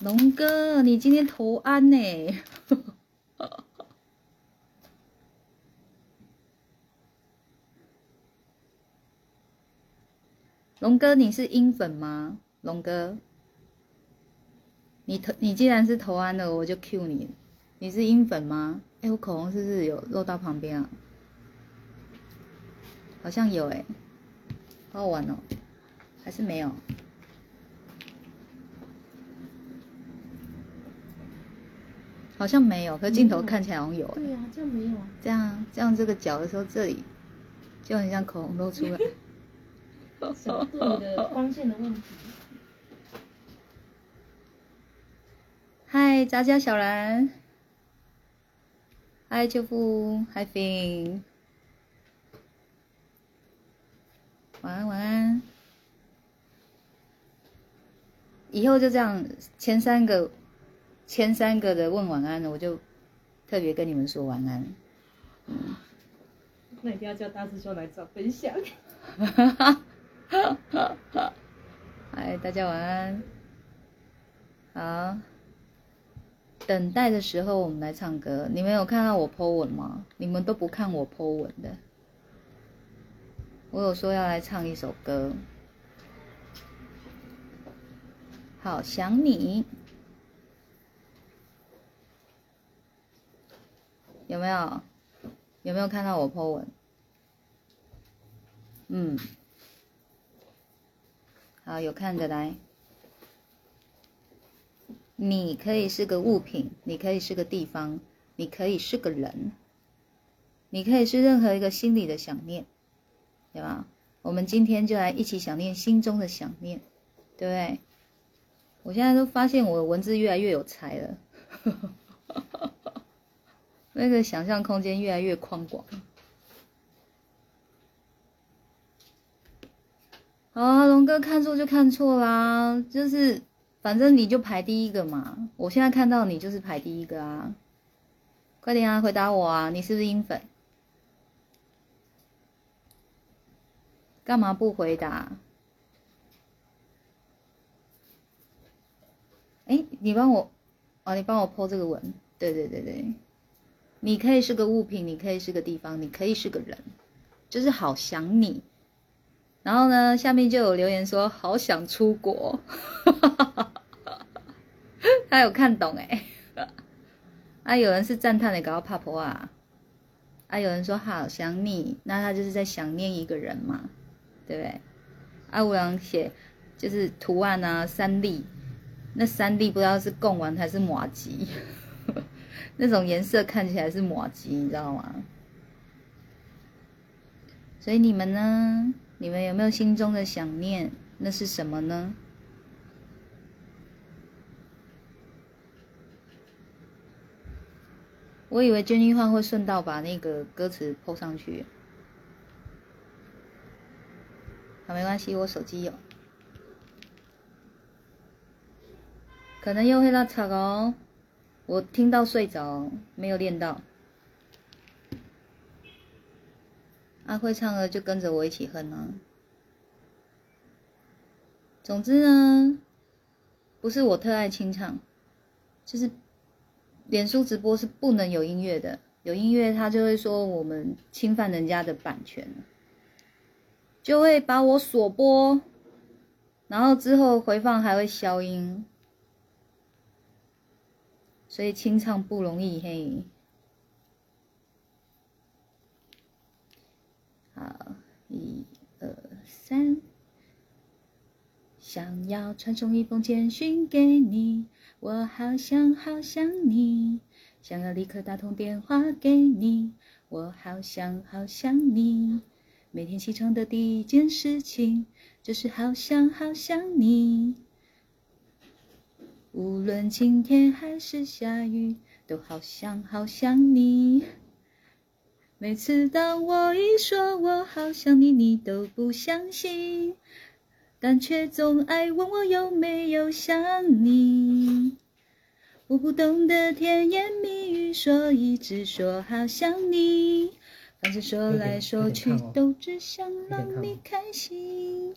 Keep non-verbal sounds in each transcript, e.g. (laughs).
龙哥，你今天投安呢？(laughs) 龙哥，你是英粉吗？龙哥，你投你既然是投安了，我就 Q 你。你是英粉吗？哎，我口红是不是有漏到旁边啊？好像有哎，好好玩哦，还是没有？好像没有，可镜头看起来好像有。对呀，这样没有啊。这样这样，这个角的时候，这里就很像口红露出来。角度的光线的问题。嗨，杂交小兰。嗨，秋夫，嗨，飞。晚安，晚安。以后就这样，前三个，前三个的问晚安的，我就特别跟你们说晚安。嗯。那一定要叫大师兄来找分享。(laughs) 嗨，大家晚安。好，等待的时候我们来唱歌。你们有看到我 po 文吗？你们都不看我 po 文的。我有说要来唱一首歌。好想你，有没有？有没有看到我 po 文？嗯。好，有看的来。你可以是个物品，你可以是个地方，你可以是个人，你可以是任何一个心里的想念，对吧？我们今天就来一起想念心中的想念，对不对？我现在都发现我的文字越来越有才了，(laughs) 那个想象空间越来越宽广。啊，龙哥看错就看错啦，就是反正你就排第一个嘛。我现在看到你就是排第一个啊，快点啊，回答我啊，你是不是英粉？干嘛不回答？哎，你帮我，哦，你帮我剖这个文，对对对对，你可以是个物品，你可以是个地方，你可以是个人，就是好想你。然后呢，下面就有留言说好想出国，(laughs) 他有看懂哎，啊有人是赞叹的，搞到怕婆啊，啊有人说好想你，那他就是在想念一个人嘛，对不对？啊有人写就是图案啊三 D，，那三 D 不知道是贡丸还是马吉，那种颜色看起来是抹吉，你知道吗？所以你们呢？你们有没有心中的想念？那是什么呢？我以为娟妮幻会顺道把那个歌词抛上去。好，没关系，我手机有。可能又会拉扯哦，我听到睡着，没有练到。阿会唱了，就跟着我一起哼啊。总之呢，不是我特爱清唱，就是脸书直播是不能有音乐的，有音乐他就会说我们侵犯人家的版权，就会把我锁播，然后之后回放还会消音，所以清唱不容易嘿。好，一二三，想要传送一封简讯给你，我好想好想你，想要立刻打通电话给你，我好想好想你，每天起床的第一件事情就是好想好想你，无论晴天还是下雨，都好想好想你。每次当我一说我好想你，你都不相信，但却总爱问我有没有想你。我不懂得甜言蜜语，所以只说好想你。反正说来说去都只想让你开心。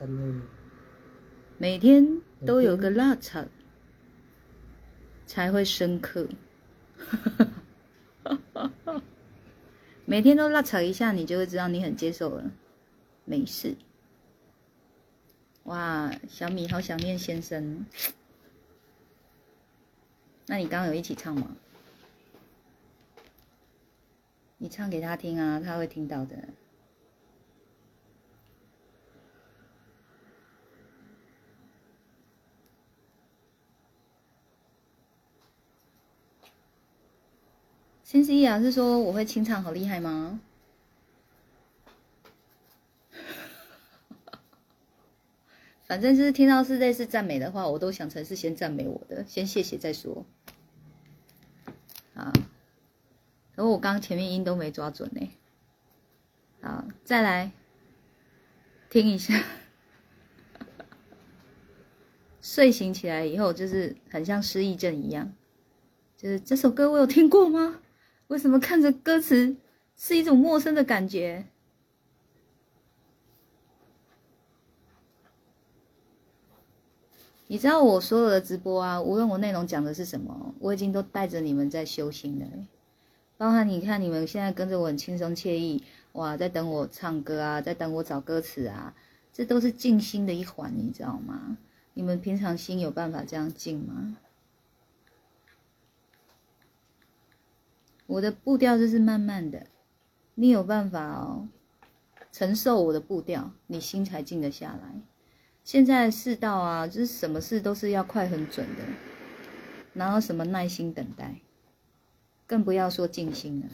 (laughs) 每天都有个拉扯，才会深刻。每天都拉扯一下，你就会知道你很接受了，没事。哇，小米好想念先生。那你刚刚有一起唱吗？你唱给他听啊，他会听到的。先是雅是说我会清唱，好厉害吗？(laughs) 反正就是听到是类似赞美的话，我都想成是先赞美我的，先谢谢再说。啊，然后我刚刚前面音都没抓准呢。好，再来听一下。睡醒起来以后，就是很像失忆症一样，就是这首歌我有听过吗？为什么看着歌词是一种陌生的感觉？你知道我所有的直播啊，无论我内容讲的是什么，我已经都带着你们在修心了。包含你看，你们现在跟着我很轻松惬意，哇，在等我唱歌啊，在等我找歌词啊，这都是静心的一环，你知道吗？你们平常心有办法这样静吗？我的步调就是慢慢的，你有办法哦，承受我的步调，你心才静得下来。现在世道啊，就是什么事都是要快很准的，哪有什么耐心等待，更不要说静心了。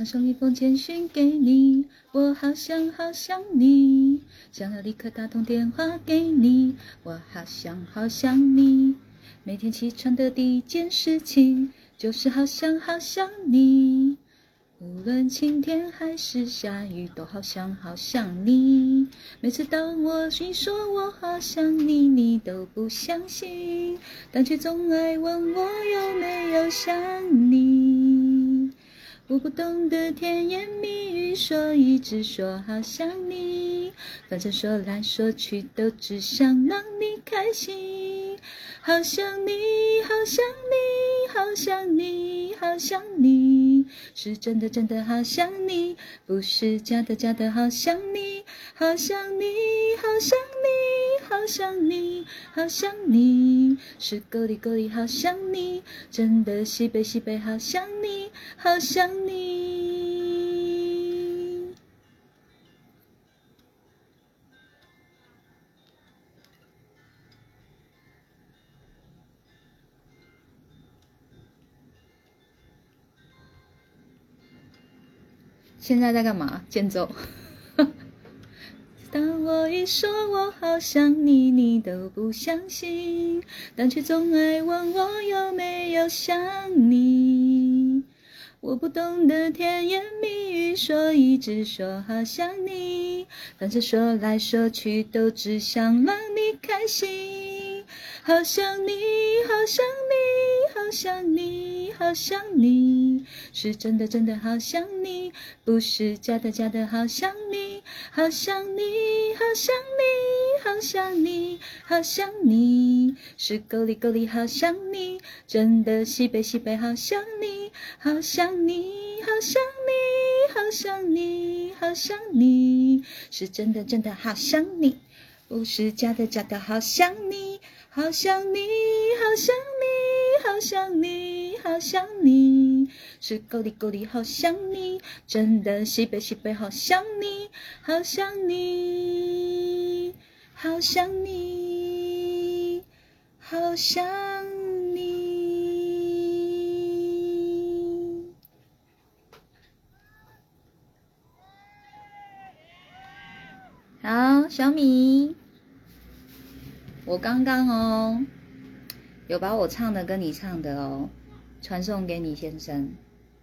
传送一封简讯给你，我好想好想你，想要立刻打通电话给你，我好想好想你。每天起床的第一件事情就是好想好想你，无论晴天还是下雨，都好想好想你。每次当我一说我好想你，你都不相信，但却总爱问我有没有想你。我不懂得甜言蜜语，所以只说好想你。反正说来说去，都只想让你开心。好想你，好想你，好想你，好想你，是真的真的好想你，不是假的假的好想你。好想你，好想你，好想你，好想你，是够力够力好想你，真的西北西北好想你，好想你。现在在干嘛？间奏。(laughs) 当我一说我好想你，你都不相信，但却总爱问我有没有想你。我不懂得甜言蜜语，所以只说好想你。反正说来说去，都只想让你开心。好想你，好想你，好想你，好想你，是真的真的好想你，不是假的假的好想你。好想你，好想你，好想你，好想你，是够力够力好想你，真的西北西北好想你，好想你，好想你，好想你，好想你，是真的真的好想你，不是假的假的好想你，好想你，好想你，好想你，好想你，是够力够力好想你，真的西北西北好想你，好想你。好想你，好想你。好，小米，我刚刚哦，有把我唱的跟你唱的哦，传送给你先生，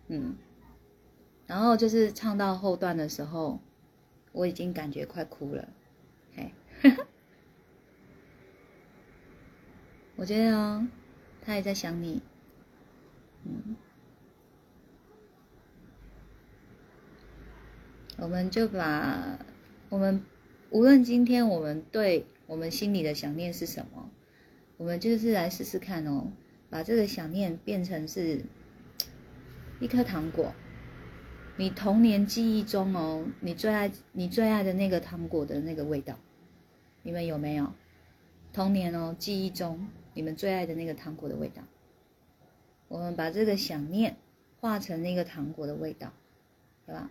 嗯，然后就是唱到后段的时候，我已经感觉快哭了，嘿。(laughs) 我觉得哦，他也在想你，嗯，我们就把我们无论今天我们对我们心里的想念是什么，我们就是来试试看哦，把这个想念变成是一颗糖果，你童年记忆中哦，你最爱你最爱的那个糖果的那个味道。你们有没有童年哦？记忆中你们最爱的那个糖果的味道，我们把这个想念化成那个糖果的味道，对吧？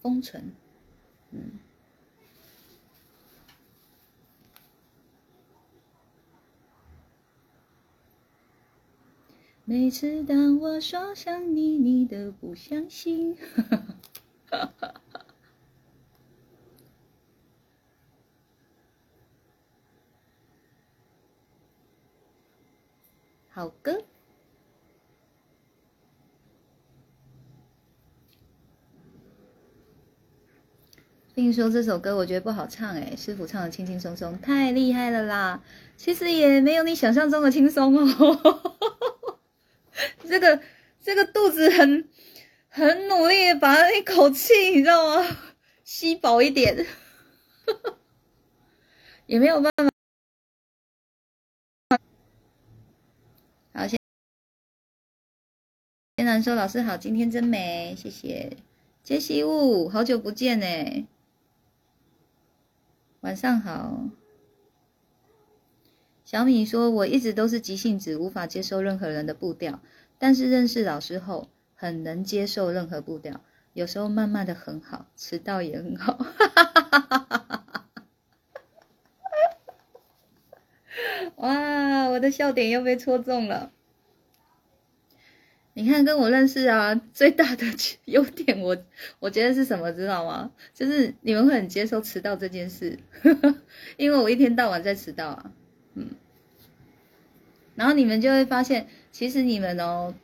封存，嗯。每次当我说想你，你都不相信。(laughs) 好歌，并说这首歌我觉得不好唱哎，师傅唱的轻轻松松，太厉害了啦！其实也没有你想象中的轻松哦，(laughs) 这个这个肚子很很努力的把一口气你知道吗？(laughs) 吸饱一点，(laughs) 也没有办法。好，先天南说：“老师好，今天真美，谢谢杰西雾，好久不见呢。晚上好。”小米说：“我一直都是急性子，无法接受任何人的步调，但是认识老师后，很能接受任何步调。有时候慢慢的很好，迟到也很好。”哇，我的笑点又被戳中了。你看，跟我认识啊，最大的 (laughs) 优点，我我觉得是什么，知道吗？就是你们会很接受迟到这件事，(laughs) 因为我一天到晚在迟到啊，嗯，然后你们就会发现，其实你们哦，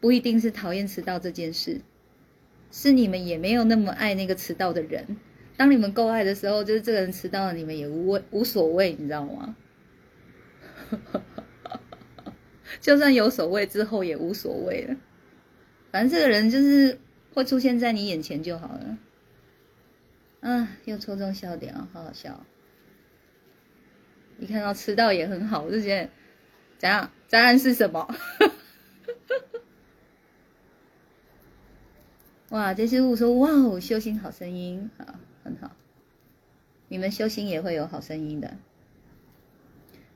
不一定是讨厌迟到这件事，是你们也没有那么爱那个迟到的人。当你们够爱的时候，就是这个人迟到了，你们也无无所谓，你知道吗？(laughs) 就算有所谓，之后也无所谓了。反正这个人就是会出现在你眼前就好了。啊，又戳中笑点啊，好好笑！一看到迟到也很好，我就觉得怎样？答案是什么？(laughs) 哇，这些物说哇哦，修心好声音啊，很好。你们修心也会有好声音的。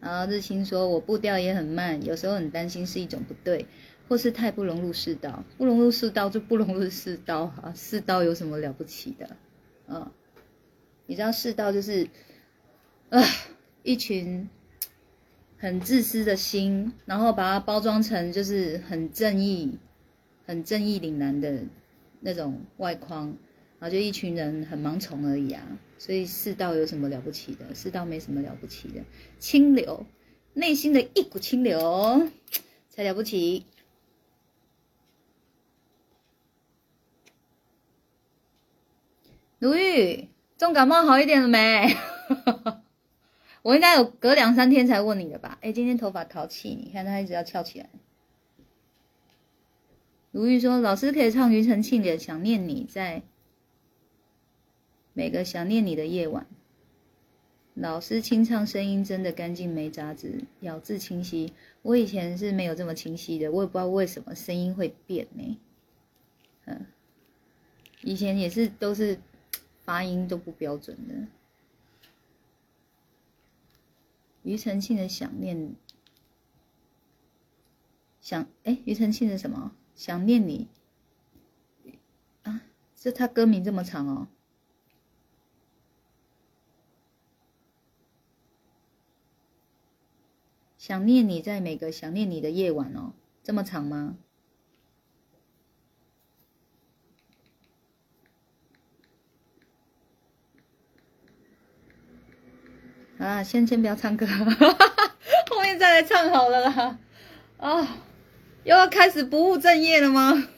然后日清说：“我步调也很慢，有时候很担心是一种不对，或是太不融入世道。不融入世道就不融入世道啊，世道有什么了不起的？嗯，你知道世道就是，啊，一群很自私的心，然后把它包装成就是很正义、很正义凛然的那种外框，然后就一群人很盲从而已啊。”所以世道有什么了不起的？世道没什么了不起的，清流，内心的一股清流才了不起。如玉，重感冒好一点了没？(laughs) 我应该有隔两三天才问你的吧？哎，今天头发淘气，你看它一直要翘起来。如玉说：“老师可以唱庾澄庆的《想念你》在。”每个想念你的夜晚，老师清唱声音真的干净没杂质，咬字清晰。我以前是没有这么清晰的，我也不知道为什么声音会变呢。嗯，以前也是都是发音都不标准的。庾澄庆的想念想哎庾澄庆是什么？想念你。啊是他歌名这么长哦。想念你在每个想念你的夜晚哦。这么长吗？啊，先先不要唱歌，(laughs) 后面再来唱好了啦。啊，又要开始不务正业了吗？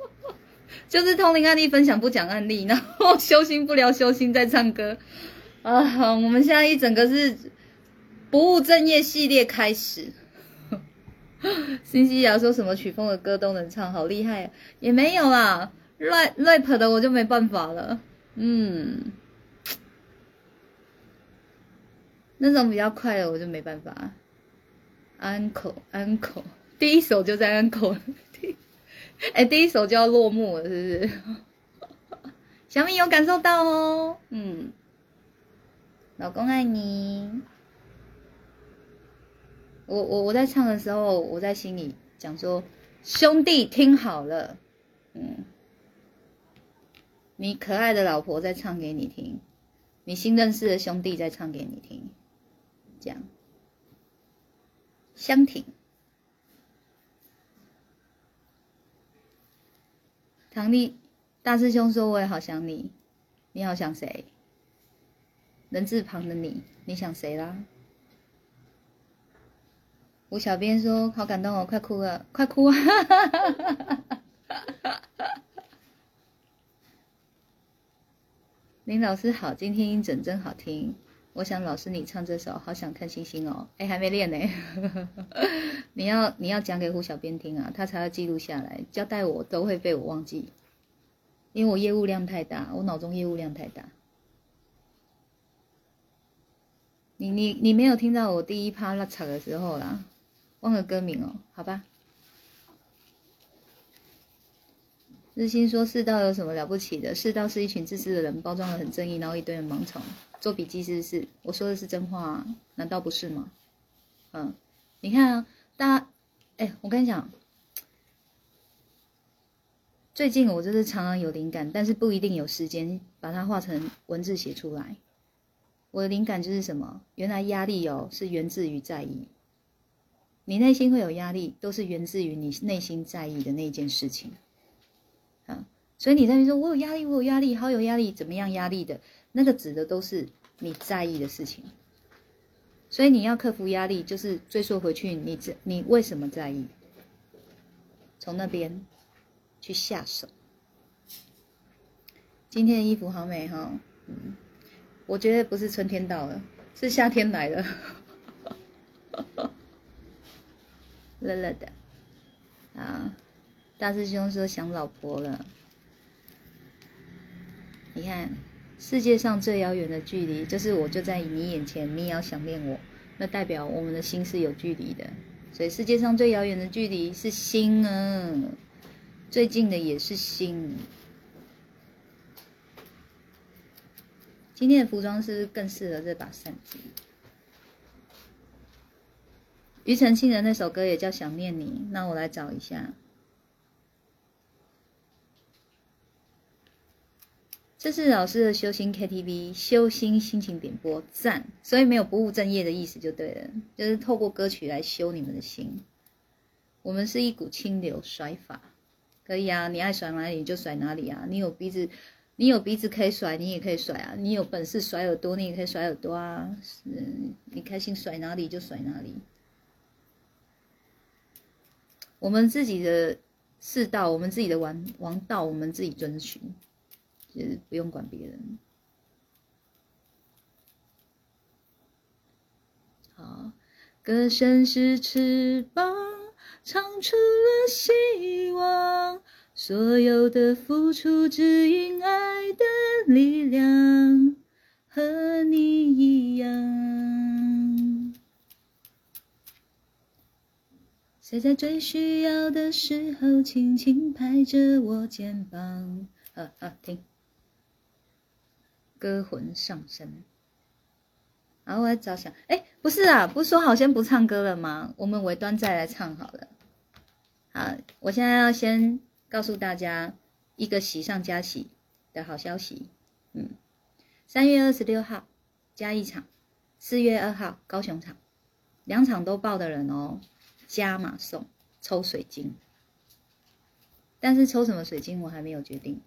(laughs) 就是通灵案例分享不讲案例，然后修心不聊修心，在唱歌。啊，我们现在一整个是不务正业系列开始。新西亚说什么曲风的歌都能唱，好厉害啊！也没有啦，rap rap 的我就没办法了。嗯。那种比较快的我就没办法。uncle uncle，第一首就在 uncle，(laughs) 哎，第一首就要落幕了，是不是？(laughs) 小米有感受到哦，嗯，老公爱你。我我我在唱的时候，我在心里讲说，兄弟听好了，嗯，你可爱的老婆在唱给你听，你新认识的兄弟在唱给你听。这样，香婷，唐丽大师兄说：“我也好想你，你好想谁？人字旁的你，你想谁啦？”吴小编说：“好感动哦，快哭了，快哭啊！” (laughs) 林老师好，今天音准真好听。我想老师，你唱这首《好想看星星》哦，哎，还没练呢。(laughs) 你要你要讲给胡小编听啊，他才要记录下来。交代我都会被我忘记，因为我业务量太大，我脑中业务量太大。你你你没有听到我第一趴拉场的时候啦，忘了歌名哦，好吧。日新说世道有什么了不起的？世道是一群自私的人，包装的很正义，然后一堆人盲从。做笔记是不是？我说的是真话，难道不是吗？嗯，你看啊，大家，哎，我跟你讲，最近我就是常常有灵感，但是不一定有时间把它画成文字写出来。我的灵感就是什么？原来压力哦是源自于在意，你内心会有压力，都是源自于你内心在意的那件事情。啊，所以你在那说，我有压力，我有压力，好有压力，怎么样压力的？那个指的都是你在意的事情，所以你要克服压力，就是追溯回去，你这你为什么在意？从那边去下手。今天的衣服好美哈，嗯，我觉得不是春天到了，是夏天来了，热热的。啊，大师兄说想老婆了，你看。世界上最遥远的距离，就是我就在你眼前，你也要想念我，那代表我们的心是有距离的。所以世界上最遥远的距离是心啊，最近的也是心。今天的服装是不是更适合这把扇子？庾澄庆的那首歌也叫《想念你》，那我来找一下。这是老师的修心 KTV，修心心情点播赞，所以没有不务正业的意思就对了，就是透过歌曲来修你们的心。我们是一股清流甩法，可以啊，你爱甩哪里就甩哪里啊，你有鼻子，你有鼻子可以甩，你也可以甩啊，你有本事甩耳朵，你也可以甩耳朵啊，嗯，你开心甩哪里就甩哪里。我们自己的世道，我们自己的王王道，我们自己遵循。就是不用管别人。好，歌声是翅膀，唱出了希望。所有的付出，只因爱的力量，和你一样。谁在最需要的时候，轻轻拍着我肩膀？啊啊，停。歌魂上身，然后我来找想，哎，不是啊，不是说好先不唱歌了吗？我们尾端再来唱好了。好，我现在要先告诉大家一个喜上加喜的好消息。嗯，三月二十六号加一场，四月二号高雄场，两场都报的人哦，加码送抽水晶，但是抽什么水晶我还没有决定，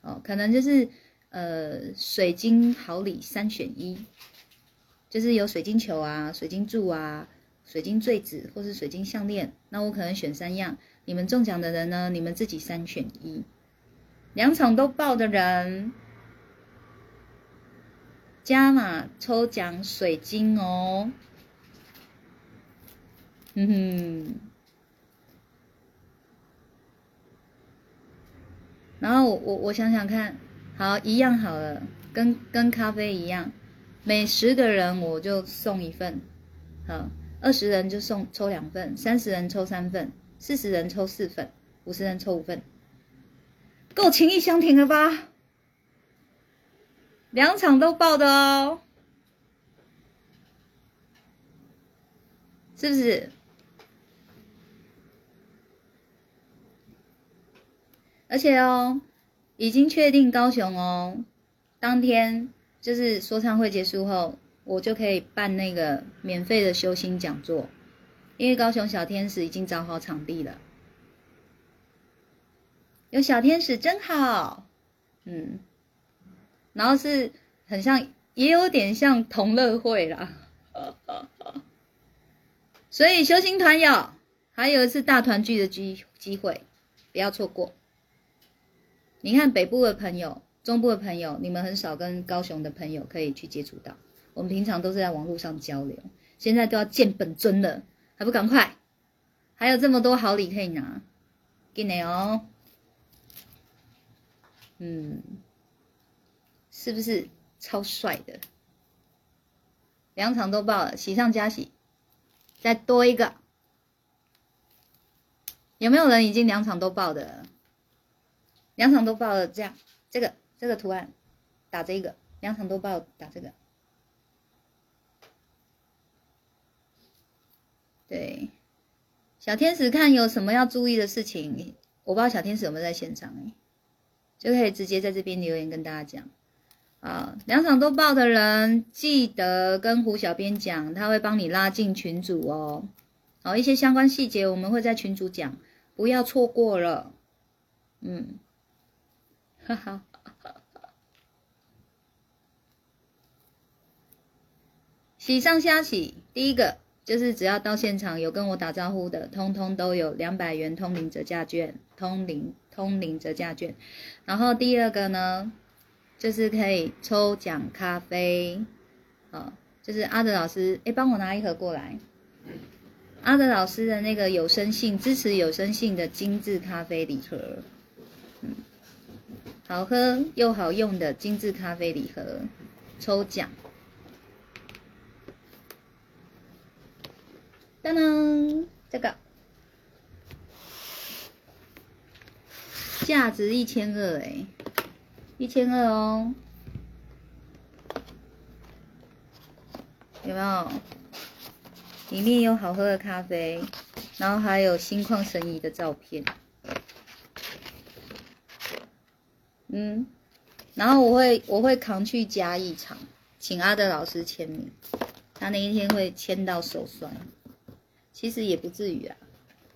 哦，可能就是呃水晶好礼三选一，就是有水晶球啊、水晶柱啊、水晶坠子或是水晶项链，那我可能选三样，你们中奖的人呢，你们自己三选一，两场都报的人。加码抽奖水晶哦，哼哼，然后我我我想想看，好一样好了，跟跟咖啡一样，每十个人我就送一份，好，二十人就送抽两份，三十人抽三份，四十人抽四份，五十人抽五份，够情意相挺了吧？两场都爆的哦，是不是？而且哦，已经确定高雄哦，当天就是说唱会结束后，我就可以办那个免费的修心讲座，因为高雄小天使已经找好场地了，有小天使真好，嗯。然后是很像，也有点像同乐会啦，(laughs) 所以修心团友还有一次大团聚的机机会，不要错过。你看北部的朋友、中部的朋友，你们很少跟高雄的朋友可以去接触到，我们平常都是在网络上交流，现在都要见本尊了，还不赶快？还有这么多好礼可以拿，给你哦，嗯。是不是超帅的？两场都爆了，喜上加喜，再多一个。有没有人已经两场都爆的？两场都报了，这样这个这个图案打这个，两场都报打这个。对，小天使看有什么要注意的事情，我不知道小天使有没有在现场哎，就可以直接在这边留言跟大家讲。啊，两场都报的人，记得跟胡小编讲，他会帮你拉进群组哦。好，一些相关细节我们会在群组讲，不要错过了。嗯，哈哈，喜上加喜，第一个就是只要到现场有跟我打招呼的，通通都有两百元通灵折价券，通灵通灵折价券。然后第二个呢？就是可以抽奖咖啡，好，就是阿德老师，哎，帮我拿一盒过来。阿德老师的那个有声性支持有声性的精致咖啡礼盒，好喝又好用的精致咖啡礼盒，抽奖。当当，这个价值一千二，哎。一千二哦，有没有？里面有好喝的咖啡，然后还有心旷神怡的照片。嗯，然后我会我会扛去嘉义场，请阿德老师签名，他那一天会签到手酸。其实也不至于啊，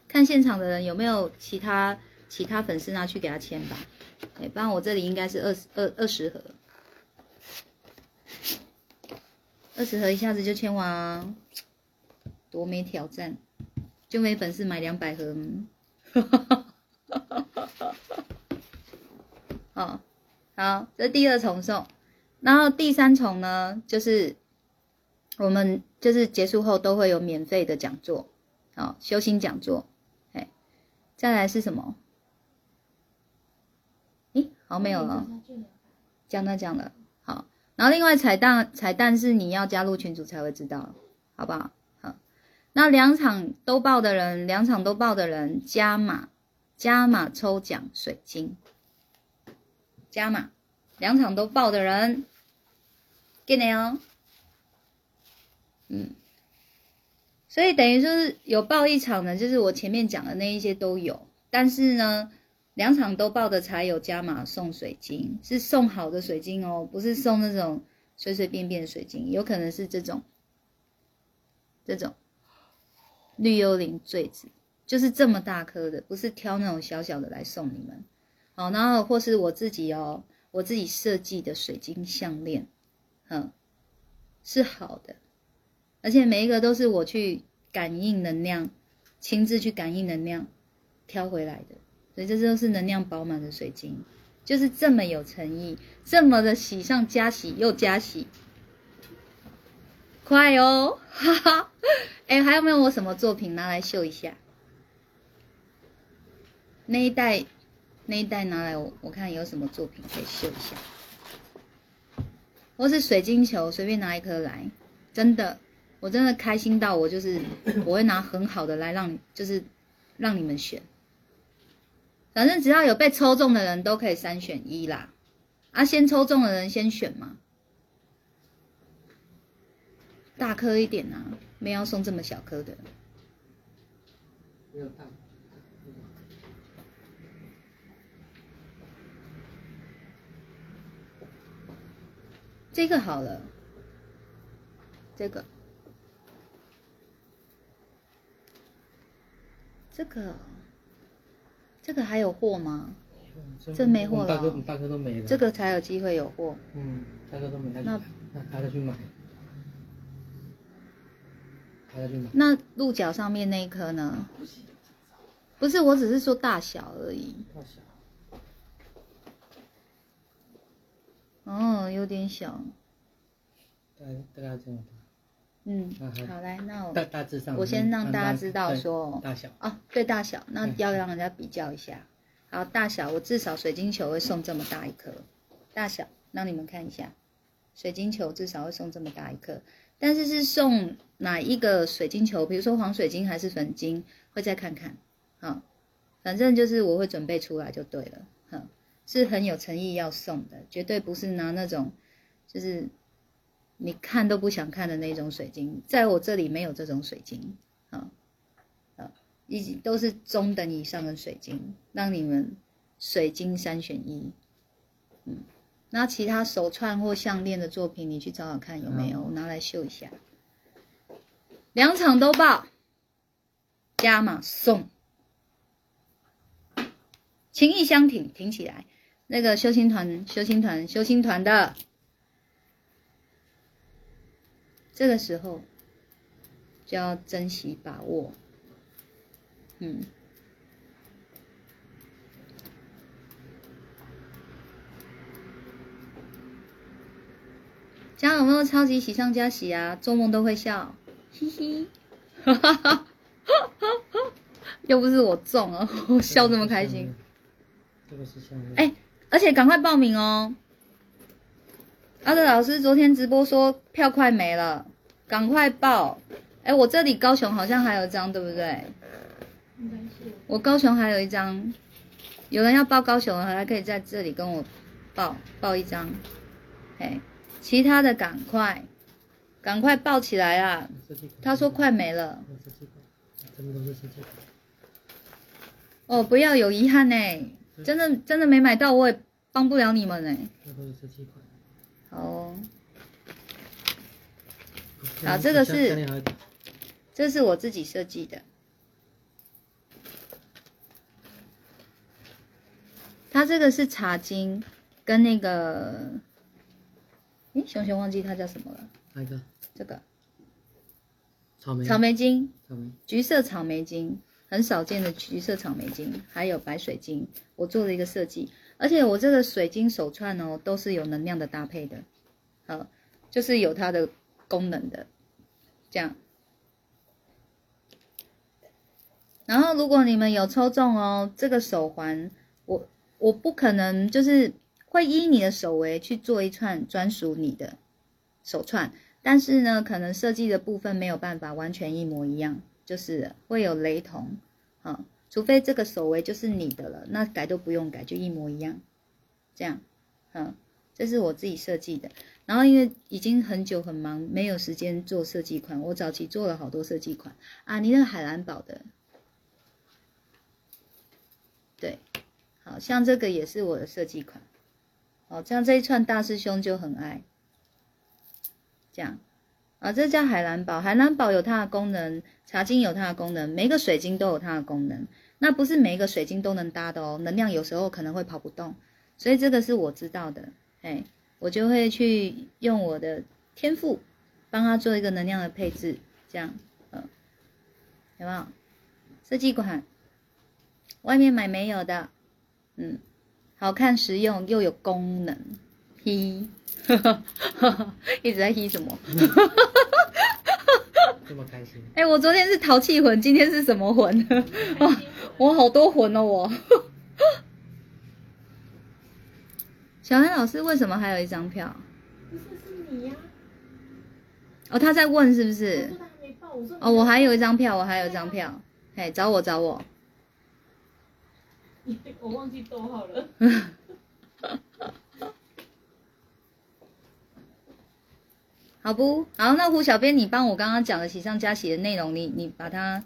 看现场的人有没有其他其他粉丝拿去给他签吧。哎，不然我这里应该是二十二二十盒，二十盒一下子就签完，多没挑战，就没本事买两百盒。哈哈哈哈哈哈哦，好，这第二重送，然后第三重呢，就是我们就是结束后都会有免费的讲座，好，修心讲座，哎，再来是什么？好，没有了，讲了讲了，好，然后另外彩蛋彩蛋是你要加入群组才会知道，好不好？好，那两场都报的人，两场都报的人加码加码抽奖水晶，加码两场都报的人。给你哦，嗯，所以等于就是有报一场的，就是我前面讲的那一些都有，但是呢。两场都报的才有加码送水晶，是送好的水晶哦，不是送那种随随便便的水晶，有可能是这种。这种。绿幽灵坠子，就是这么大颗的，不是挑那种小小的来送你们。好，然后或是我自己哦，我自己设计的水晶项链，嗯，是好的，而且每一个都是我去感应能量，亲自去感应能量挑回来的，所以这都是能量饱满的水晶，就是这么有诚意，这么的喜上加喜又加喜。快哦，哈哈！哎，还有没有我什么作品拿来秀一下？那一袋，那一袋拿来我我看有什么作品可以秀一下。或是水晶球，随便拿一颗来，真的，我真的开心到我就是我会拿很好的来让就是让你们选，反正只要有被抽中的人都可以三选一啦，啊，先抽中的人先选嘛。大颗一点啊，没有送这么小颗的。没有大。这个好了，这个，这个，这个还有货吗？这没货了。大哥，大哥都没了。这个才有机会有货。嗯，大哥都没了。那那他再去买。那鹿角上面那一颗呢？不是，我只是说大小而已。大小。哦，有点小。大大概这么大。嗯，好来，那我大大致上，我先让大家知道说大小啊，对大小，那要让人家比较一下。好，大小我至少水晶球会送这么大一颗，大小让你们看一下，水晶球至少会送这么大一颗。但是是送哪一个水晶球？比如说黄水晶还是粉晶？会再看看，好，反正就是我会准备出来就对了，哈，是很有诚意要送的，绝对不是拿那种就是你看都不想看的那种水晶，在我这里没有这种水晶，啊啊，以及都是中等以上的水晶，让你们水晶三选一，嗯。那其他手串或项链的作品，你去找找看有没有，我拿来秀一下。两场都报，加码送，情意相挺，挺起来。那个修心团、修心团、修心团的，这个时候就要珍惜把握，嗯。家有没有超级喜上加喜啊？做梦都会笑，嘻嘻，哈哈哈哈哈！又不是我中了，我笑这么开心。这个是项链。哎，而且赶快报名哦！阿德老师昨天直播说票快没了，赶快报！哎，我这里高雄好像还有一张，对不对？我高雄还有一张，有人要报高雄的，还可以在这里跟我报报一张，哎。其他的赶快，赶快报起来啊！他说快没了。哦，不要有遗憾呢，真的真的没买到，我也帮不了你们呢。好，好，这个是，这是我自己设计的。它这个是茶巾，跟那个。哎，熊熊忘记它叫什么了？哪个？这个草莓草莓金，草莓橘色草莓金，很少见的橘色草莓晶，还有白水晶，我做了一个设计，而且我这个水晶手串哦，都是有能量的搭配的，好，就是有它的功能的，这样。然后如果你们有抽中哦，这个手环，我我不可能就是。会依你的手围去做一串专属你的手串，但是呢，可能设计的部分没有办法完全一模一样，就是会有雷同啊。除非这个手围就是你的了，那改都不用改，就一模一样。这样，嗯，这是我自己设计的。然后因为已经很久很忙，没有时间做设计款。我早期做了好多设计款啊，你那个海蓝宝的，对，好像这个也是我的设计款。哦，这样这一串大师兄就很爱，这样，啊，这叫海蓝宝。海蓝宝有它的功能，茶晶有它的功能，每一个水晶都有它的功能。那不是每一个水晶都能搭的哦，能量有时候可能会跑不动，所以这个是我知道的。哎，我就会去用我的天赋，帮他做一个能量的配置，这样，嗯，有没有？设计款，外面买没有的，嗯，好看实用又有功能，嘿。(laughs) 一直在吸什么？(laughs) 这么开心？(laughs) 哎，我昨天是淘气魂，今天是什么魂？哇，我好多魂哦！我。小黑老师，为什么还有一张票？不是，是你呀。哦，他在问是不是？哦，我还有一张票，我还有一张票。嘿，找我，找我。我忘记逗号了。好不好？那胡小编，你帮我刚刚讲的喜上加喜的内容，你你把它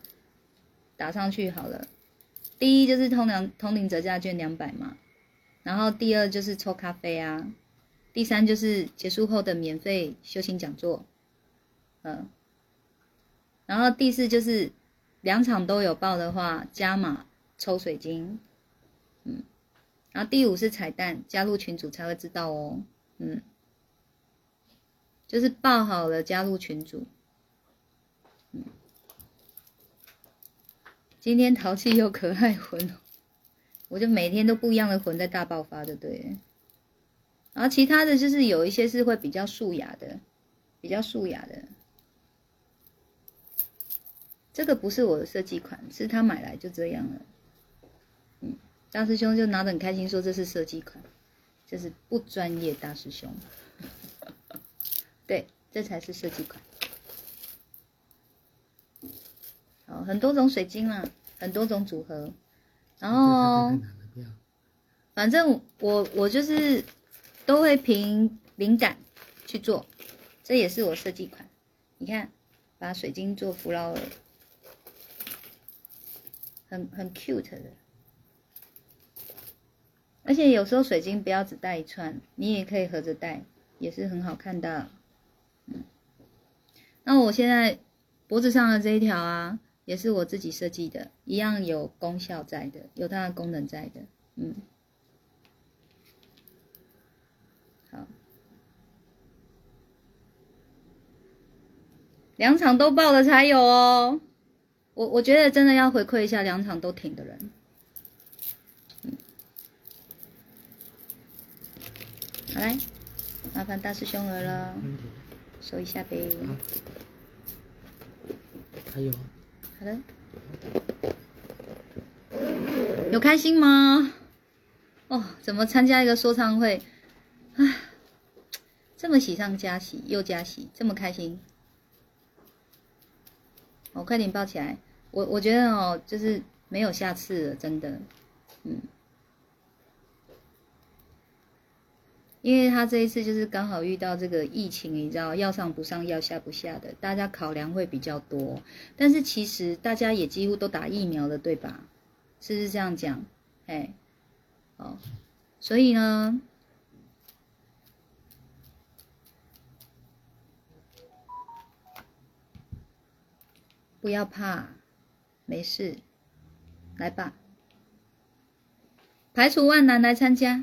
打上去好了。第一就是通两通灵折价券两百嘛，然后第二就是抽咖啡啊，第三就是结束后的免费修行讲座，嗯，然后第四就是两场都有报的话加码抽水晶，嗯，然后第五是彩蛋，加入群组才会知道哦，嗯。就是报好了，加入群组。今天淘气又可爱魂，我就每天都不一样的魂在大爆发的，对。然后其他的就是有一些是会比较素雅的，比较素雅的。这个不是我的设计款，是他买来就这样了。嗯，大师兄就拿得很开心，说这是设计款，这是不专业大师兄。对，这才是设计款。哦，很多种水晶啦，很多种组合，然后，反正我我就是都会凭灵感去做，这也是我设计款。你看，把水晶做弗劳尔，很很 cute 的，而且有时候水晶不要只戴一串，你也可以合着戴，也是很好看的。那我现在脖子上的这一条啊，也是我自己设计的，一样有功效在的，有它的功能在的，嗯，好，两场都报了才有哦，我我觉得真的要回馈一下两场都挺的人，嗯，好来，麻烦大师兄来了。收一下呗。还有。好的。有开心吗？哦，怎么参加一个说唱会？唉，这么喜上加喜又加喜，这么开心。我快点抱起来。我我觉得哦，就是没有下次了，真的。嗯。因为他这一次就是刚好遇到这个疫情，你知道要上不上，要下不下的，大家考量会比较多。但是其实大家也几乎都打疫苗了，对吧？是不是这样讲？哎，哦，所以呢，不要怕，没事，来吧，排除万难来参加。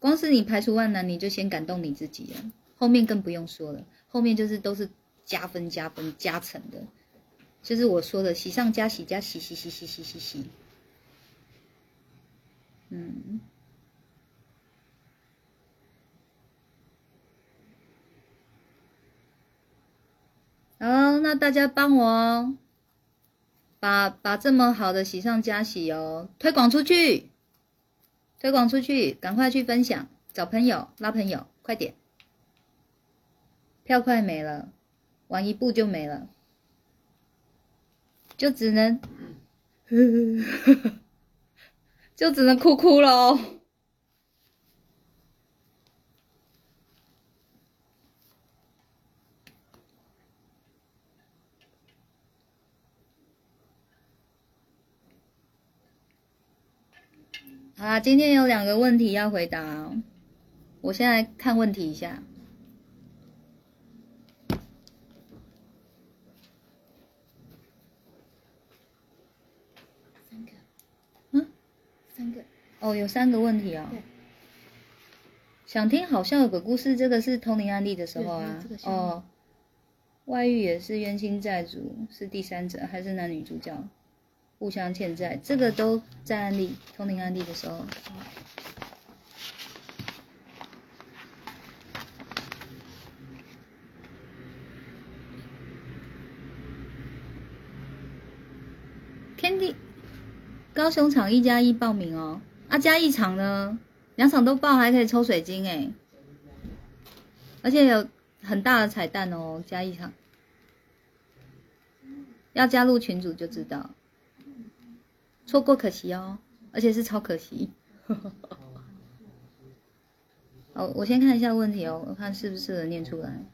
光是你排除万难，你就先感动你自己了，后面更不用说了，后面就是都是加分、加分、加成的，就是我说的喜上加喜加喜喜喜喜喜喜喜。嗯，好，那大家帮我，把把这么好的喜上加喜哦推广出去。推广出去，赶快去分享，找朋友拉朋友，快点！票快没了，晚一步就没了，就只能，(laughs) 就只能哭哭喽。好啦，今天有两个问题要回答，我先来看问题一下。三个，嗯，三个，哦，有三个问题啊。想听好像有个故事，这个是通灵案例的时候啊，哦，外遇也是冤亲债主，是第三者还是男女主角？互相欠债？这个都在案例通灵案例的时候。天地高雄场一加一报名哦，啊加一场呢，两场都报还可以抽水晶哎，而且有很大的彩蛋哦，加一场，要加入群组就知道，错过可惜哦，而且是超可惜。(laughs) 好，我先看一下问题哦，我看适不适合念出来。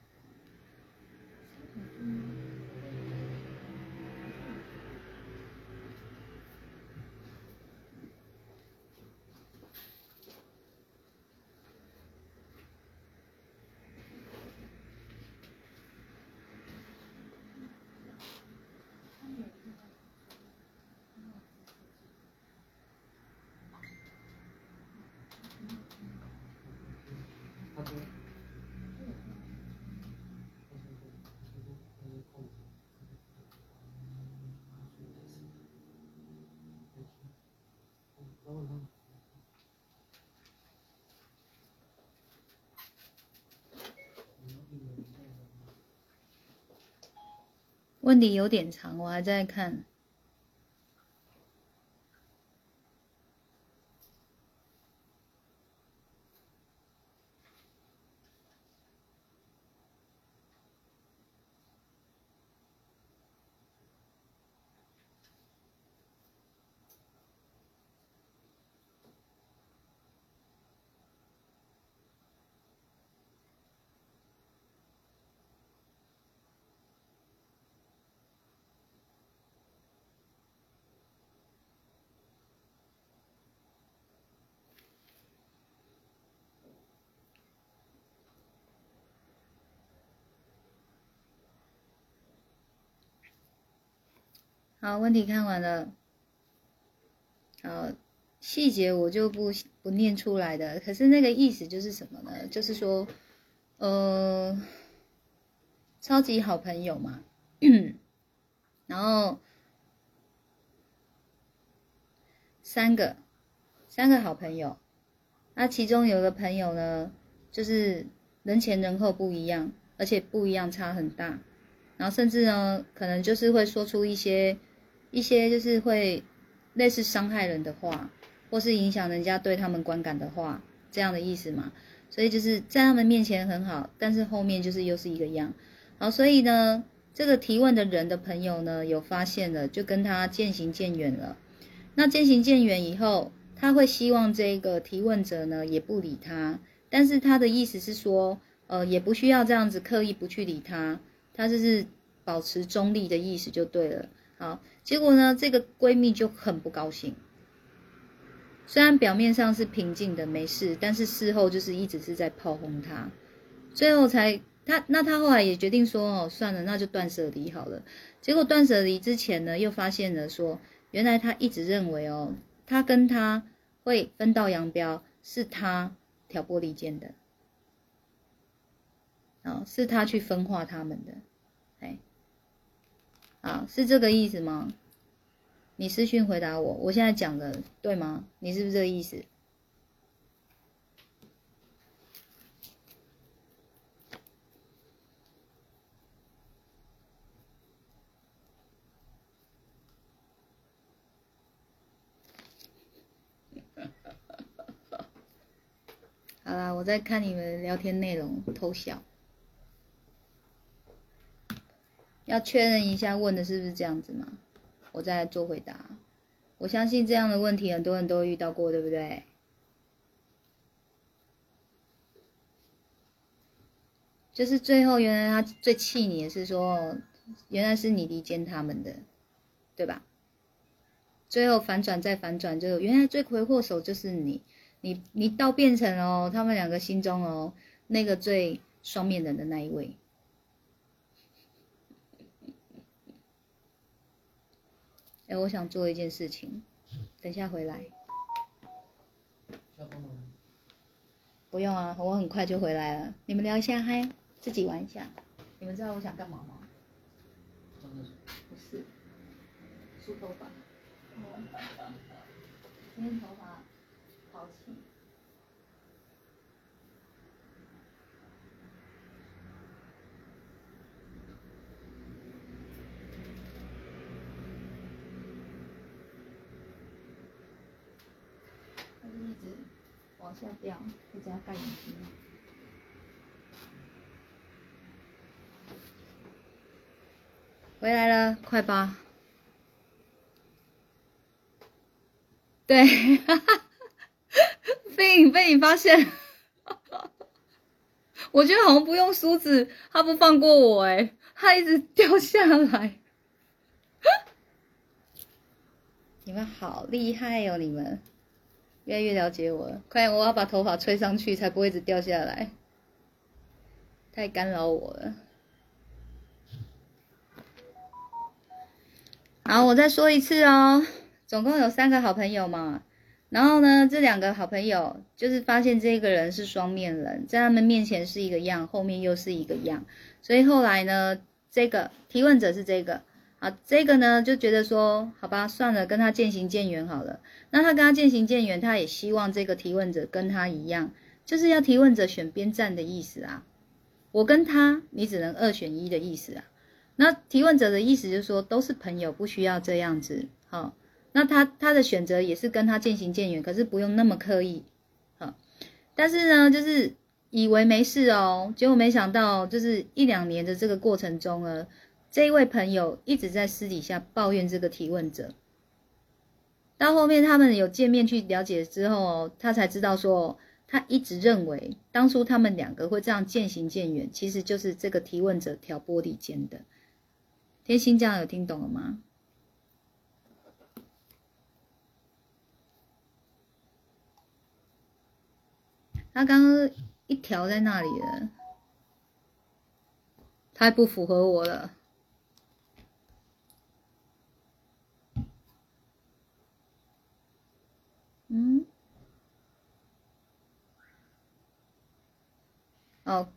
问题有点长，我还在看。好，问题看完了。好，细节我就不不念出来的。可是那个意思就是什么呢？就是说，呃，超级好朋友嘛，(coughs) 然后三个三个好朋友，那其中有个朋友呢，就是人前人后不一样，而且不一样差很大。然后甚至呢，可能就是会说出一些一些就是会类似伤害人的话，或是影响人家对他们观感的话，这样的意思嘛。所以就是在他们面前很好，但是后面就是又是一个样。好，所以呢，这个提问的人的朋友呢，有发现了，就跟他渐行渐远了。那渐行渐远以后，他会希望这个提问者呢也不理他，但是他的意思是说，呃，也不需要这样子刻意不去理他。他就是保持中立的意思就对了。好，结果呢，这个闺蜜就很不高兴。虽然表面上是平静的没事，但是事后就是一直是在炮轰她，最后才她那她后来也决定说哦，算了，那就断舍离好了。结果断舍离之前呢，又发现了说，原来她一直认为哦，她跟他会分道扬镳，是她挑拨离间的。啊，是他去分化他们的，啊，是这个意思吗？你私讯回答我，我现在讲的对吗？你是不是这个意思？(laughs) 好啦，我在看你们聊天内容，偷笑。要确认一下问的是不是这样子吗？我再做回答。我相信这样的问题很多人都遇到过，对不对？就是最后原来他最气你的是说，原来是你离间他们的，对吧？最后反转再反转，就原来罪魁祸首就是你，你你倒变成哦，他们两个心中哦那个最双面人的那一位。哎，我想做一件事情，等下回来。不用啊，我很快就回来了。你们聊一下嗨，自己玩一下。你们知道我想干嘛吗？不是，梳头发。今天头发好轻。一直往下掉，一直要盖眼睛。回来了，快吧。对，被你被你发现，(laughs) 我觉得好像不用梳子，他不放过我哎，他一直掉下来。(laughs) 你们好厉害哦，你们越来越了解我了。快点，我要把头发吹上去，才不会一直掉下来，太干扰我了。好，我再说一次哦，总共有三个好朋友嘛。然后呢，这两个好朋友就是发现这个人是双面人，在他们面前是一个样，后面又是一个样。所以后来呢，这个提问者是这个，啊，这个呢就觉得说，好吧，算了，跟他渐行渐远好了。那他跟他渐行渐远，他也希望这个提问者跟他一样，就是要提问者选边站的意思啊。我跟他，你只能二选一的意思啊。那提问者的意思就是说，都是朋友，不需要这样子。好，那他他的选择也是跟他渐行渐远，可是不用那么刻意。好，但是呢，就是以为没事哦，结果没想到，就是一两年的这个过程中呢，这一位朋友一直在私底下抱怨这个提问者。到后面他们有见面去了解之后，他才知道说，他一直认为当初他们两个会这样渐行渐远，其实就是这个提问者挑拨离间的。天心这样有听懂了吗？他刚刚一条在那里了，太不符合我了。嗯，哦。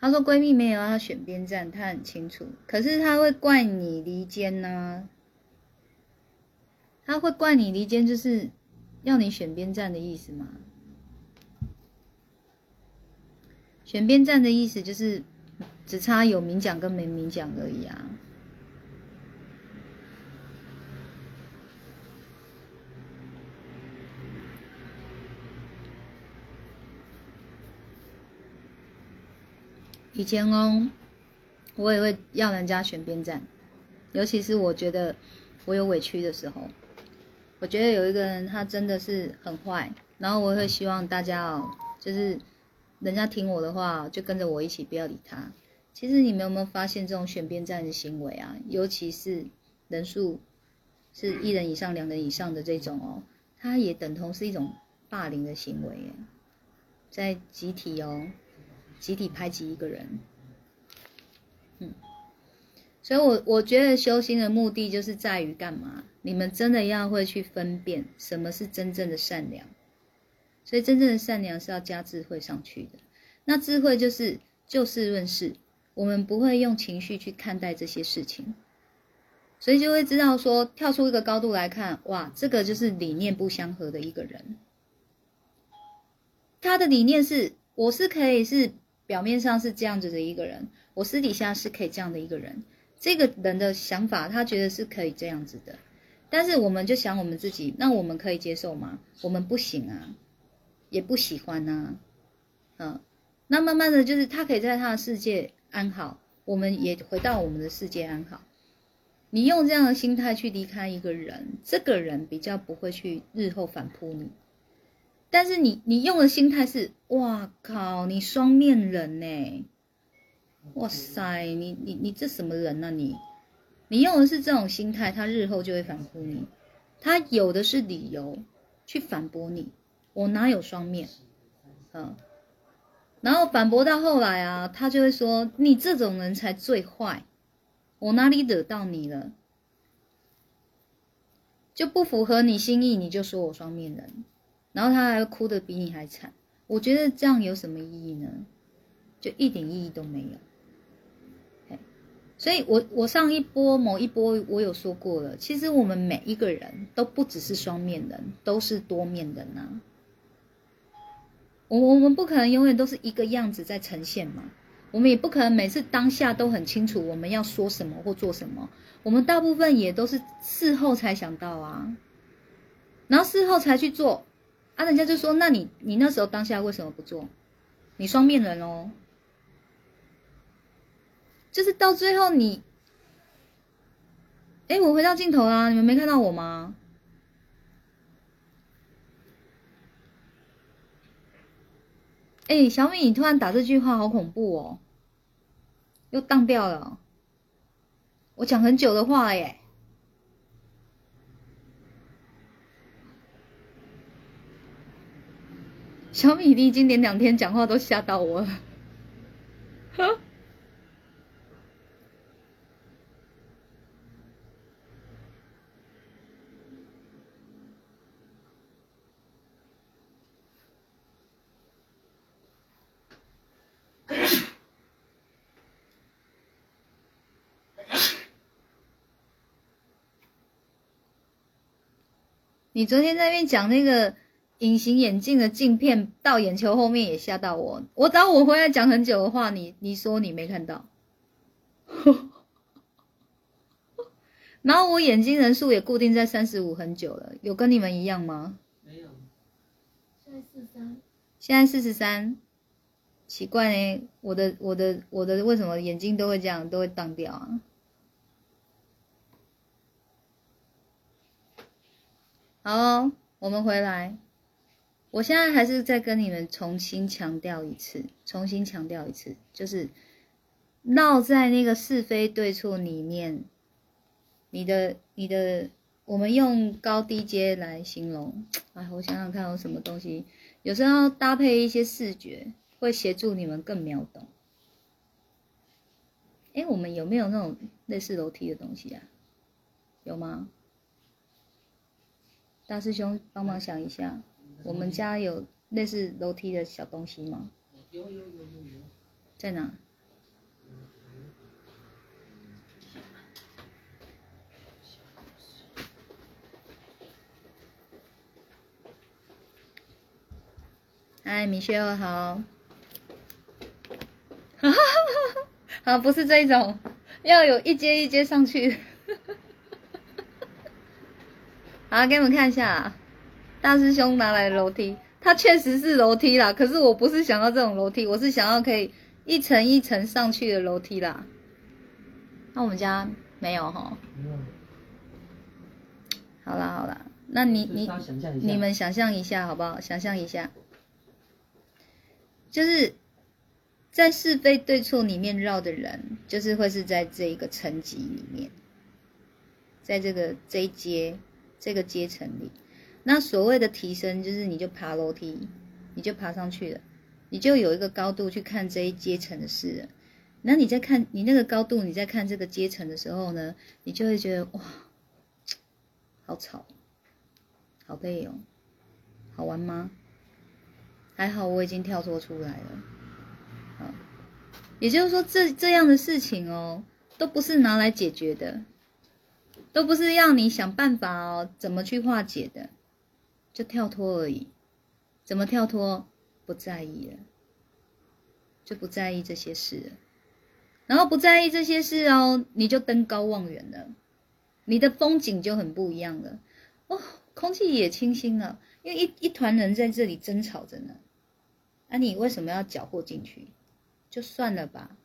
她说闺蜜没有要选边站，她很清楚。可是她会怪你离间呢？她会怪你离间，就是要你选边站的意思吗？选边站的意思就是只差有明讲跟没明讲而已啊。以前哦，我也会要人家选边站，尤其是我觉得我有委屈的时候，我觉得有一个人他真的是很坏，然后我会希望大家哦，就是人家听我的话，就跟着我一起，不要理他。其实你们有没有发现这种选边站的行为啊？尤其是人数是一人以上、两人以上的这种哦，它也等同是一种霸凌的行为，在集体哦。集体排挤一个人，嗯，所以我我觉得修心的目的就是在于干嘛？你们真的要会去分辨什么是真正的善良，所以真正的善良是要加智慧上去的。那智慧就是就事论事，我们不会用情绪去看待这些事情，所以就会知道说跳出一个高度来看，哇，这个就是理念不相合的一个人，他的理念是我是可以是。表面上是这样子的一个人，我私底下是可以这样的一个人。这个人的想法，他觉得是可以这样子的，但是我们就想我们自己，那我们可以接受吗？我们不行啊，也不喜欢呐，嗯，那慢慢的就是他可以在他的世界安好，我们也回到我们的世界安好。你用这样的心态去离开一个人，这个人比较不会去日后反扑你。但是你你用的心态是，哇靠，你双面人呢？哇塞，你你你这什么人呢？你你用的是这种心态，他日后就会反驳你，他有的是理由去反驳你。我哪有双面？嗯，然后反驳到后来啊，他就会说，你这种人才最坏，我哪里惹到你了？就不符合你心意，你就说我双面人。然后他还哭得比你还惨。我觉得这样有什么意义呢？就一点意义都没有。嘿所以我我上一波某一波我有说过了，其实我们每一个人都不只是双面人，都是多面人啊。我我们不可能永远都是一个样子在呈现嘛，我们也不可能每次当下都很清楚我们要说什么或做什么，我们大部分也都是事后才想到啊，然后事后才去做，啊，人家就说，那你你那时候当下为什么不做？你双面人哦，就是到最后你，哎，我回到镜头啦，你们没看到我吗？哎，小米，你突然打这句话好恐怖哦，又荡掉了。我讲很久的话耶，小米，粒已经连两天讲话都吓到我了。你昨天在那边讲那个隐形眼镜的镜片到眼球后面也吓到我。我找我回来讲很久的话，你你说你没看到，(laughs) 然后我眼睛人数也固定在三十五很久了，有跟你们一样吗？没有，现在四三，现在四十三，奇怪呢，我的我的我的为什么眼睛都会这样，都会荡掉啊？好哦、我们回来。我现在还是再跟你们重新强调一次，重新强调一次，就是绕在那个是非对错里面，你的你的，我们用高低阶来形容。哎，我想想看有什么东西，有时候搭配一些视觉，会协助你们更秒懂。哎，我们有没有那种类似楼梯的东西啊？有吗？大师兄帮忙想一下，我们家有类似楼梯的小东西吗？有有有有有，在哪？嗨，米歇尔好。(laughs) 好，不是这一种，要有一阶一阶上去。(laughs) 好，给你们看一下，大师兄拿来的楼梯，它确实是楼梯啦。可是我不是想要这种楼梯，我是想要可以一层一层上去的楼梯啦。那我们家没有哈。好啦好啦，那你你你们想象一下好不好？想象一下，就是在是非对错里面绕的人，就是会是在这一个层级里面，在这个这一阶这个阶层里。那所谓的提升，就是你就爬楼梯，你就爬上去了，你就有一个高度去看这一阶层的事了。那你在看你那个高度，你在看这个阶层的时候呢，你就会觉得哇，好吵，好累哦，好玩吗？还好我已经跳脱出来了，啊，也就是说这这样的事情哦，都不是拿来解决的，都不是要你想办法哦怎么去化解的，就跳脱而已。怎么跳脱？不在意了，就不在意这些事了。然后不在意这些事哦，你就登高望远了，你的风景就很不一样了。哦，空气也清新了，因为一一团人在这里争吵着呢。那、你为什么要搅和进去？就算了吧。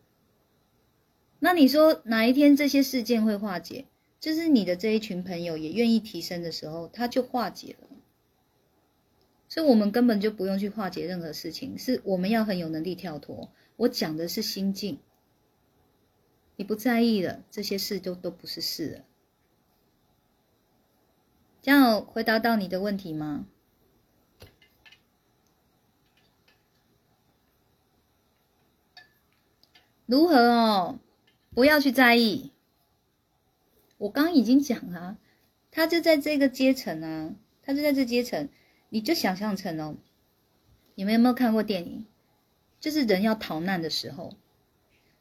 那你说哪一天这些事件会化解？就是你的这一群朋友也愿意提升的时候，它就化解了。所以我们根本就不用去化解任何事情，是我们要很有能力跳脱。我讲的是心境，你不在意了，这些事就都不是事了。这样回答到你的问题吗？如何哦？不要去在意。我刚刚已经讲了啊，他就在这个阶层啊，他就在这阶层。你就想象成哦，你们有没有看过电影？就是人要逃难的时候，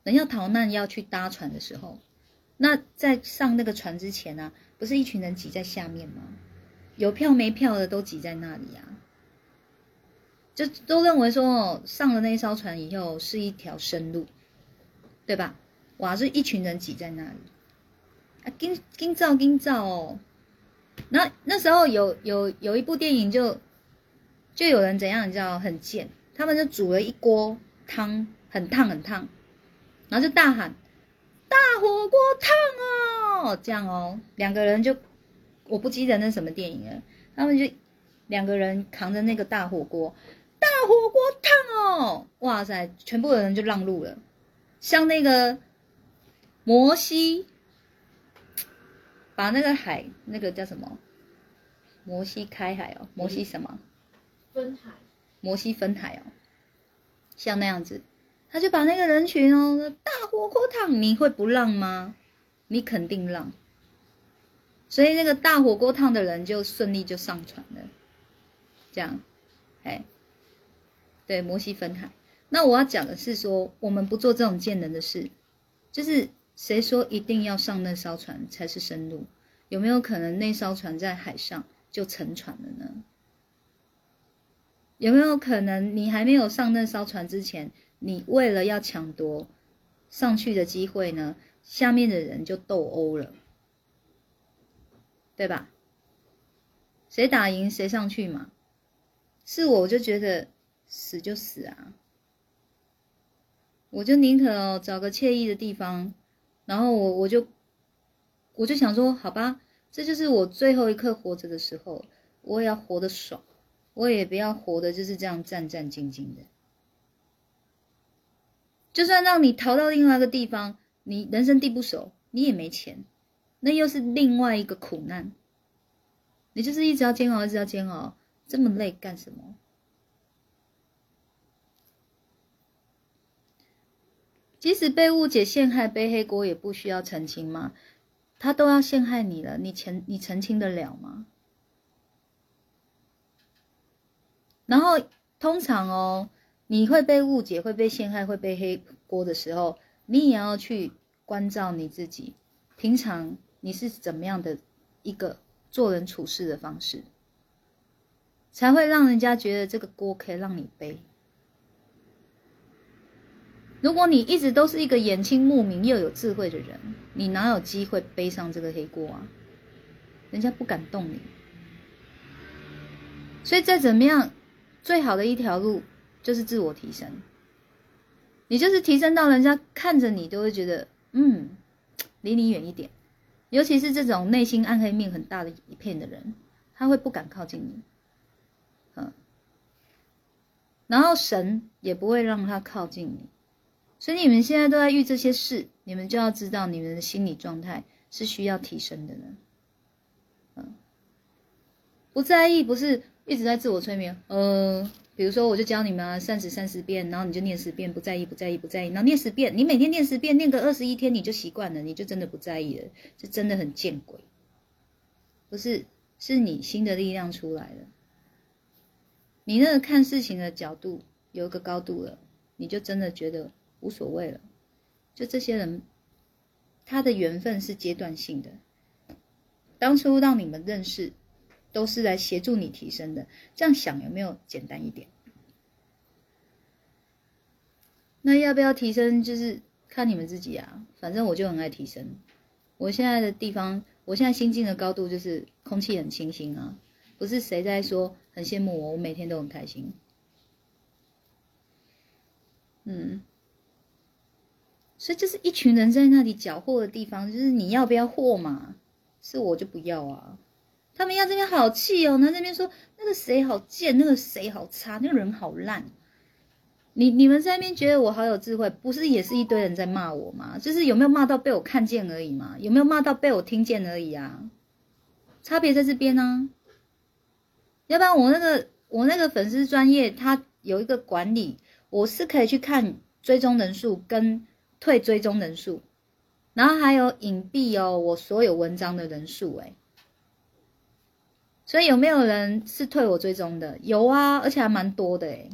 人要逃难要去搭船的时候，那在上那个船之前呢、不是一群人挤在下面吗？有票没票的都挤在那里啊，就都认为说哦，上了那一艘船以后是一条生路，对吧？哇，是一群人挤在那里，啊，金金照金照哦。那那时候有有有一部电影就就有人怎样，你知道很贱，他们就煮了一锅汤，很烫很烫，然后就大喊大火锅烫哦，这样哦，两个人就我不记得那什么电影了，他们就两个人扛着那个大火锅，大火锅烫哦，哇塞，全部的人就让路了，像那个摩西。把那个海，那个叫什么？摩西开海哦，摩西什么？分海，摩西分海哦，像那样子，他就把那个人群哦，大火锅烫，你会不让吗？你肯定让，所以那个大火锅烫的人就顺利就上船了，这样，哎，对，摩西分海。那我要讲的是说，我们不做这种贱人的事，就是谁说一定要上那艘船才是生路？有没有可能那艘船在海上就沉船了呢？有没有可能你还没有上那艘船之前，你为了要抢夺上去的机会呢，下面的人就斗殴了，对吧？谁打赢谁上去嘛？是我就觉得死就死啊，我就宁可找个惬意的地方，然后我我就我就想说，好吧，这就是我最后一刻活着的时候，我也要活得爽。我也不要活的就是这样战战兢兢的。就算让你逃到另外一个地方，你人生地不熟，你也没钱，那又是另外一个苦难。你就是一直要煎熬，一直要煎熬，这么累干什么？即使被误解、陷害、背黑锅，也不需要澄清吗？他都要陷害你了，你澄你澄清得了吗？然后通常哦，你会被误解、会被陷害、会被黑锅的时候，你也要去关照你自己，平常你是怎么样的一个做人处事的方式，才会让人家觉得这个锅可以让你背。如果你一直都是一个眼清目明又有智慧的人，你哪有机会背上这个黑锅啊？人家不敢动你。所以再怎么样。最好的一条路就是自我提升，你就是提升到人家看着你都会觉得，嗯，离你远一点。尤其是这种内心暗黑面很大的一片的人，他会不敢靠近你，嗯，然后神也不会让他靠近你。所以你们现在都在遇这些事，你们就要知道你们的心理状态是需要提升的呢。嗯，不在意不是。一直在自我催眠，呃，比如说我就教你们啊，三十三十遍，然后你就念十遍，不在意，不在意，不在意，然后念十遍，你每天念十遍，念个二十一天，你就习惯了，你就真的不在意了，就真的很见鬼。不是，是你新的力量出来了，你那个看事情的角度有一个高度了，你就真的觉得无所谓了。就这些人，他的缘分是阶段性的，当初让你们认识。都是来协助你提升的，这样想有没有简单一点？那要不要提升，就是看你们自己啊。反正我就很爱提升。我现在的地方，我现在心境的高度就是空气很清新啊，不是谁在说很羡慕我，我每天都很开心。嗯，所以就是一群人在那里缴获的地方，就是你要不要货嘛？是我就不要啊。他们要这边好气哦，那这边说那个谁好贱，那个谁好差，那个人好烂。你你们在那边觉得我好有智慧，不是也是一堆人在骂我吗？就是有没有骂到被我看见而已嘛？有没有骂到被我听见而已啊？差别在这边呢。要不然我那个我那个粉丝专业，他有一个管理，我是可以去看追踪人数跟退追踪人数，然后还有隐蔽哦我所有文章的人数，诶所以有没有人是退我追踪的？有啊，而且还蛮多的诶。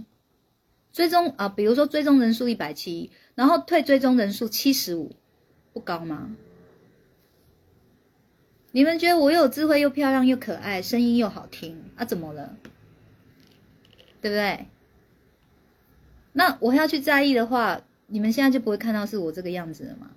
追踪啊，比如说追踪人数一百七，然后退追踪人数七十五，不高吗？你们觉得我又有智慧又漂亮又可爱，声音又好听啊？怎么了？对不对？那我要去在意的话，你们现在就不会看到是我这个样子了吗？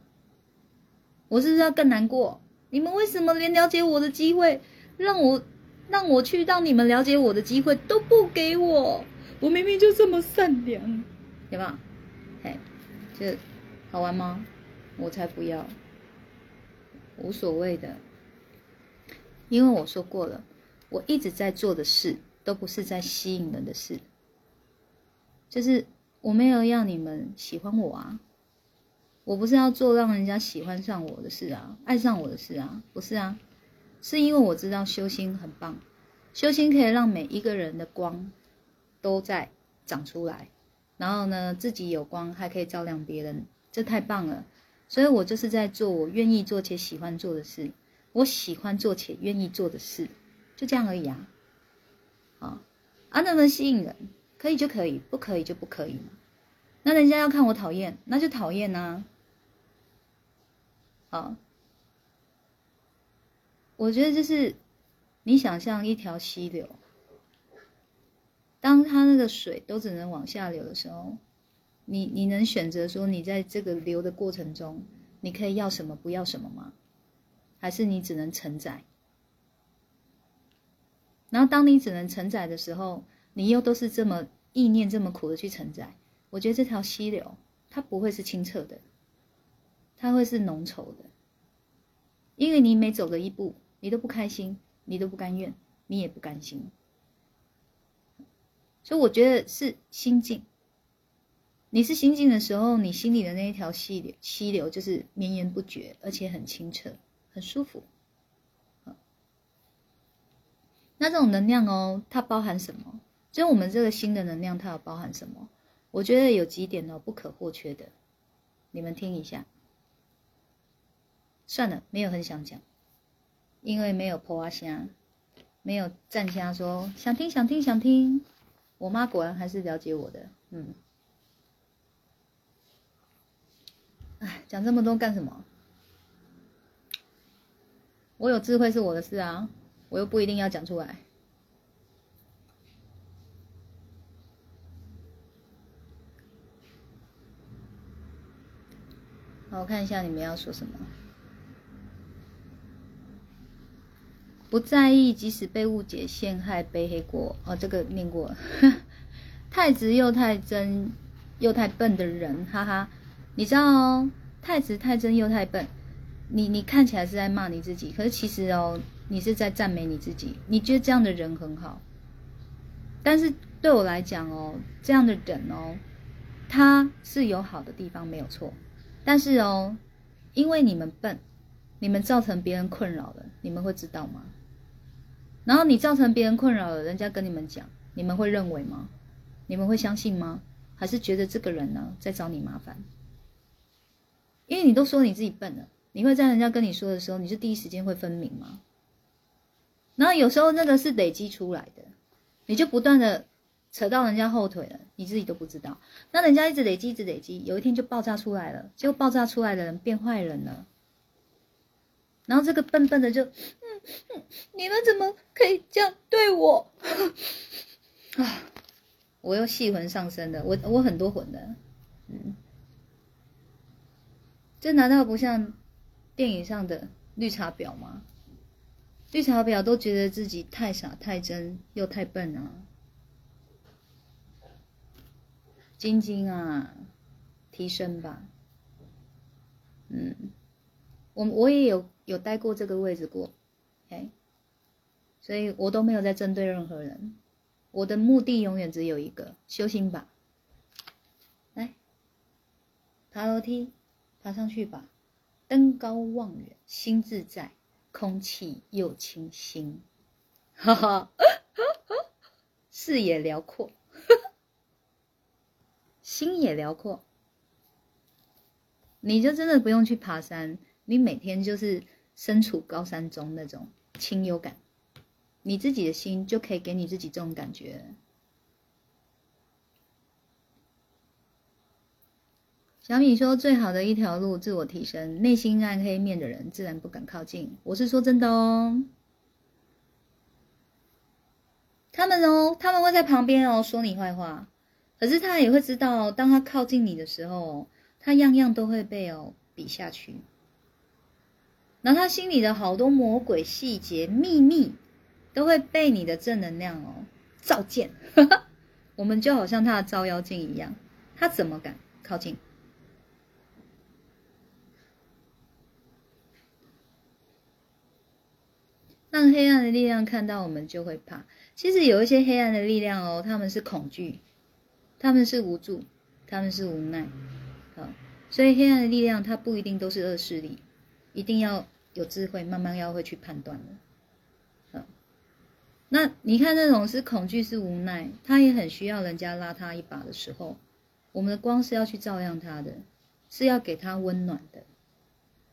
我是不是要更难过？你们为什么连了解我的机会，让我让我去让你们了解我的机会都不给我？我明明就这么善良，有没有？嘿，这好玩吗？我才不要，无所谓的。因为我说过了，我一直在做的事都不是在吸引人的事，就是我没有要你们喜欢我啊，我不是要做让人家喜欢上我的事啊，爱上我的事啊，不是啊，是因为我知道修心很棒，修心可以让每一个人的光。都在长出来，然后呢，自己有光还可以照亮别人，这太棒了。所以我就是在做我愿意做且喜欢做的事，我喜欢做且愿意做的事，就这样而已啊。啊，啊，能不能吸引人？可以就可以，不可以就不可以嘛。那人家要看我讨厌，那就讨厌呐。好，我觉得就是你想象一条溪流。当它那个水都只能往下流的时候，你你能选择说你在这个流的过程中，你可以要什么不要什么吗？还是你只能承载？然后当你只能承载的时候，你又都是这么意念这么苦的去承载，我觉得这条溪流它不会是清澈的，它会是浓稠的，因为你每走的一步，你都不开心，你都不甘愿，你也不甘心。所以我觉得是心境。你是心境的时候，你心里的那一条溪流，溪流就是绵延不绝，而且很清澈，很舒服。那这种能量哦，它包含什么？所以我们这个新的能量，它有包含什么？我觉得有几点哦，不可或缺的，你们听一下。算了，没有很想讲，因为没有破阿香，没有站虾说想听想听想听。我妈果然还是了解我的，嗯。哎，讲这么多干什么？我有智慧是我的事啊，我又不一定要讲出来。我看一下你们要说什么。不在意，即使被误解、陷害、背黑锅。哦，这个念过。(laughs) 太直又太真又太笨的人，哈哈。你知道哦，太直、太真又太笨。你你看起来是在骂你自己，可是其实哦，你是在赞美你自己。你觉得这样的人很好，但是对我来讲哦，这样的人哦，他是有好的地方没有错，但是哦，因为你们笨，你们造成别人困扰了，你们会知道吗？然后你造成别人困扰了，人家跟你们讲，你们会认为吗？你们会相信吗？还是觉得这个人呢在找你麻烦？因为你都说你自己笨了，你会在人家跟你说的时候，你是第一时间会分明吗？然后有时候那个是累积出来的，你就不断的扯到人家后腿了，你自己都不知道。那人家一直累积，一直累积，有一天就爆炸出来了，结果爆炸出来的人变坏人了。然后这个笨笨的就。嗯你们怎么可以这样对我？啊！(sighs) 我又戏魂上身的，我我很多魂的，嗯，这难道不像电影上的绿茶婊吗？绿茶婊都觉得自己太傻、太真又太笨啊！晶晶啊，提升吧，嗯，我我也有有待过这个位置过。哎，所以我都没有在针对任何人，我的目的永远只有一个：修心吧。来，爬楼梯，爬上去吧。登高望远，心自在，空气又清新，哈哈，(laughs) 视野辽阔，心也辽阔。你就真的不用去爬山，你每天就是身处高山中那种。清幽感，你自己的心就可以给你自己这种感觉。小米说：“最好的一条路，自我提升。内心暗黑面的人，自然不敢靠近。”我是说真的哦。他们哦，他们会在旁边哦说你坏话，可是他也会知道，当他靠近你的时候，他样样都会被哦比下去。然后他心里的好多魔鬼细节秘密，都会被你的正能量哦照见。(laughs) 我们就好像他的照妖镜一样，他怎么敢靠近？让黑暗的力量看到我们就会怕。其实有一些黑暗的力量哦，他们是恐惧，他们是无助，他们是无奈。好，所以黑暗的力量它不一定都是恶势力，一定要有智慧，慢慢要会去判断的。好，那你看那种是恐惧是无奈，他也很需要人家拉他一把的时候，我们的光是要去照亮他的，是要给他温暖的，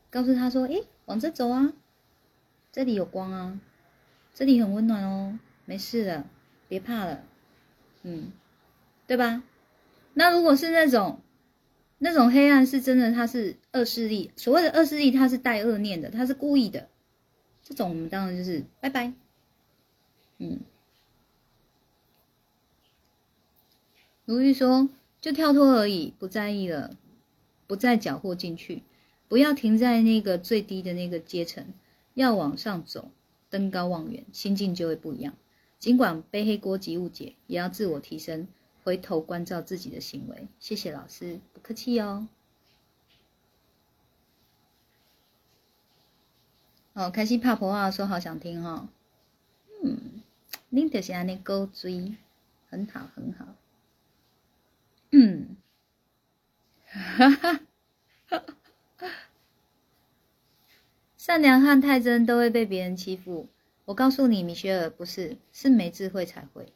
告诉他说：“诶，往这走啊。”这里有光啊，这里很温暖哦，没事的，别怕了，嗯，对吧？那如果是那种那种黑暗，是真的，它是恶势力。所谓的恶势力，它是带恶念的，它是故意的。这种我们当然就是拜拜，嗯。如玉说：“就跳脱而已，不在意了，不再搅和进去，不要停在那个最低的那个阶层。”要往上走，登高望远，心境就会不一样。尽管背黑锅及误解，也要自我提升，回头关照自己的行为。谢谢老师，不客气哦。哦，开心怕婆话说好想听哈。嗯，您就是安尼高追，很好很好。嗯，哈哈。善良和太真都会被别人欺负。我告诉你，米歇尔不是，是没智慧才会。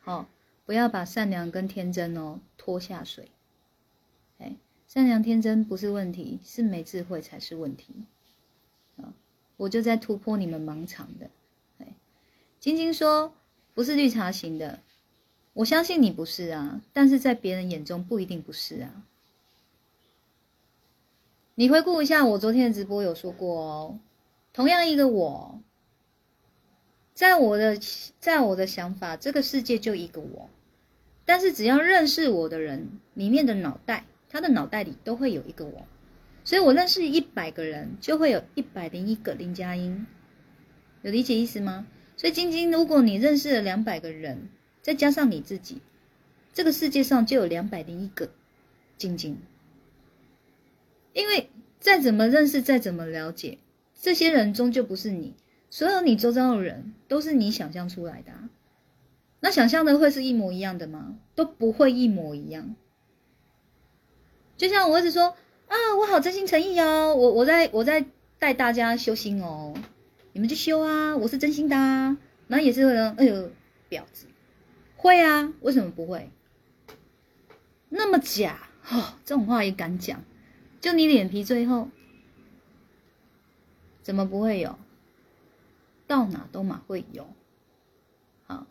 好，不要把善良跟天真哦拖下水。哎，善良天真不是问题，是没智慧才是问题。啊，我就在突破你们盲场的。哎，晶晶说不是绿茶型的，我相信你不是啊，但是在别人眼中不一定不是啊。你回顾一下我昨天的直播，有说过哦。同样一个我，在我的在我的想法，这个世界就一个我。但是只要认识我的人，里面的脑袋，他的脑袋里都会有一个我。所以我认识一百个人，就会有一百零一个林佳音。有理解意思吗？所以晶晶，如果你认识了两百个人，再加上你自己，这个世界上就有两百零一个晶晶。因为再怎么认识，再怎么了解，这些人终究不是你。所有你周遭的人都是你想象出来的。那想象的会是一模一样的吗？都不会一模一样。就像我一直说啊，我好真心诚意哦，我我在我在带大家修心哦，你们去修啊，我是真心的啊。然后也是会哎呦婊子，会啊，为什么不会？那么假哦，这种话也敢讲？就你脸皮最厚，怎么不会有？到哪都马会有。好，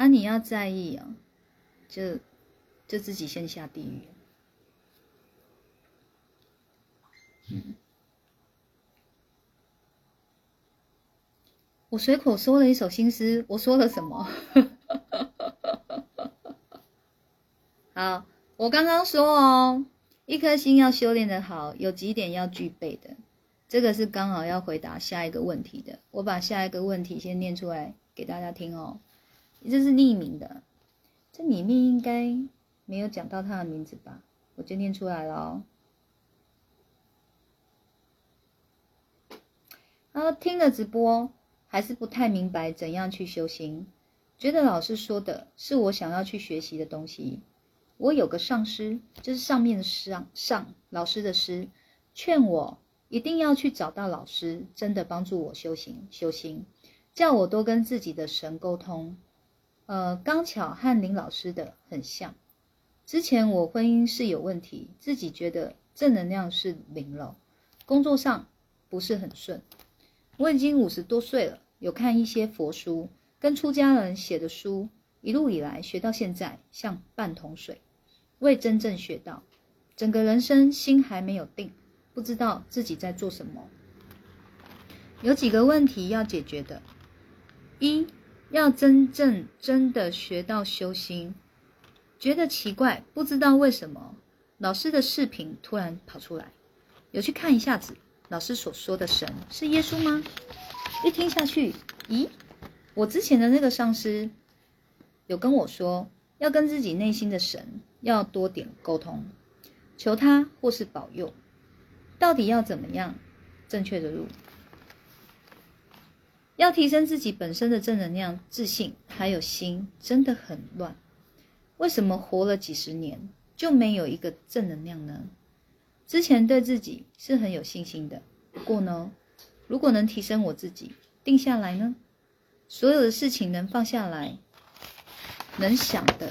啊，你要在意啊，就就自己先下地狱。嗯，我随口说了一首新诗，我说了什么？(laughs) 好。我刚刚说哦，一颗心要修炼的好，有几点要具备的，这个是刚好要回答下一个问题的。我把下一个问题先念出来给大家听哦，这是匿名的，这里面应该没有讲到他的名字吧？我就念出来了哦。然后听了直播，还是不太明白怎样去修行，觉得老师说的是我想要去学习的东西。我有个上师，就是上面的上上老师的师，劝我一定要去找到老师，真的帮助我修行修心，叫我多跟自己的神沟通。呃，刚巧和林老师的很像。之前我婚姻是有问题，自己觉得正能量是零了，工作上不是很顺。我已经五十多岁了，有看一些佛书，跟出家人写的书，一路以来学到现在，像半桶水，未真正学到。整个人生心还没有定，不知道自己在做什么。有几个问题要解决的：一要真正真的学到修心，觉得奇怪，不知道为什么老师的视频突然跑出来，有去看一下子。老师所说的神是耶稣吗？一听下去，咦，我之前的那个上司有跟我说，要跟自己内心的神要多点沟通，求他或是保佑。到底要怎么样正确的路？要提升自己本身的正能量、自信，还有心，真的很乱。为什么活了几十年就没有一个正能量呢？之前对自己是很有信心的，不过呢，如果能提升我自己，定下来呢，所有的事情能放下来，能想的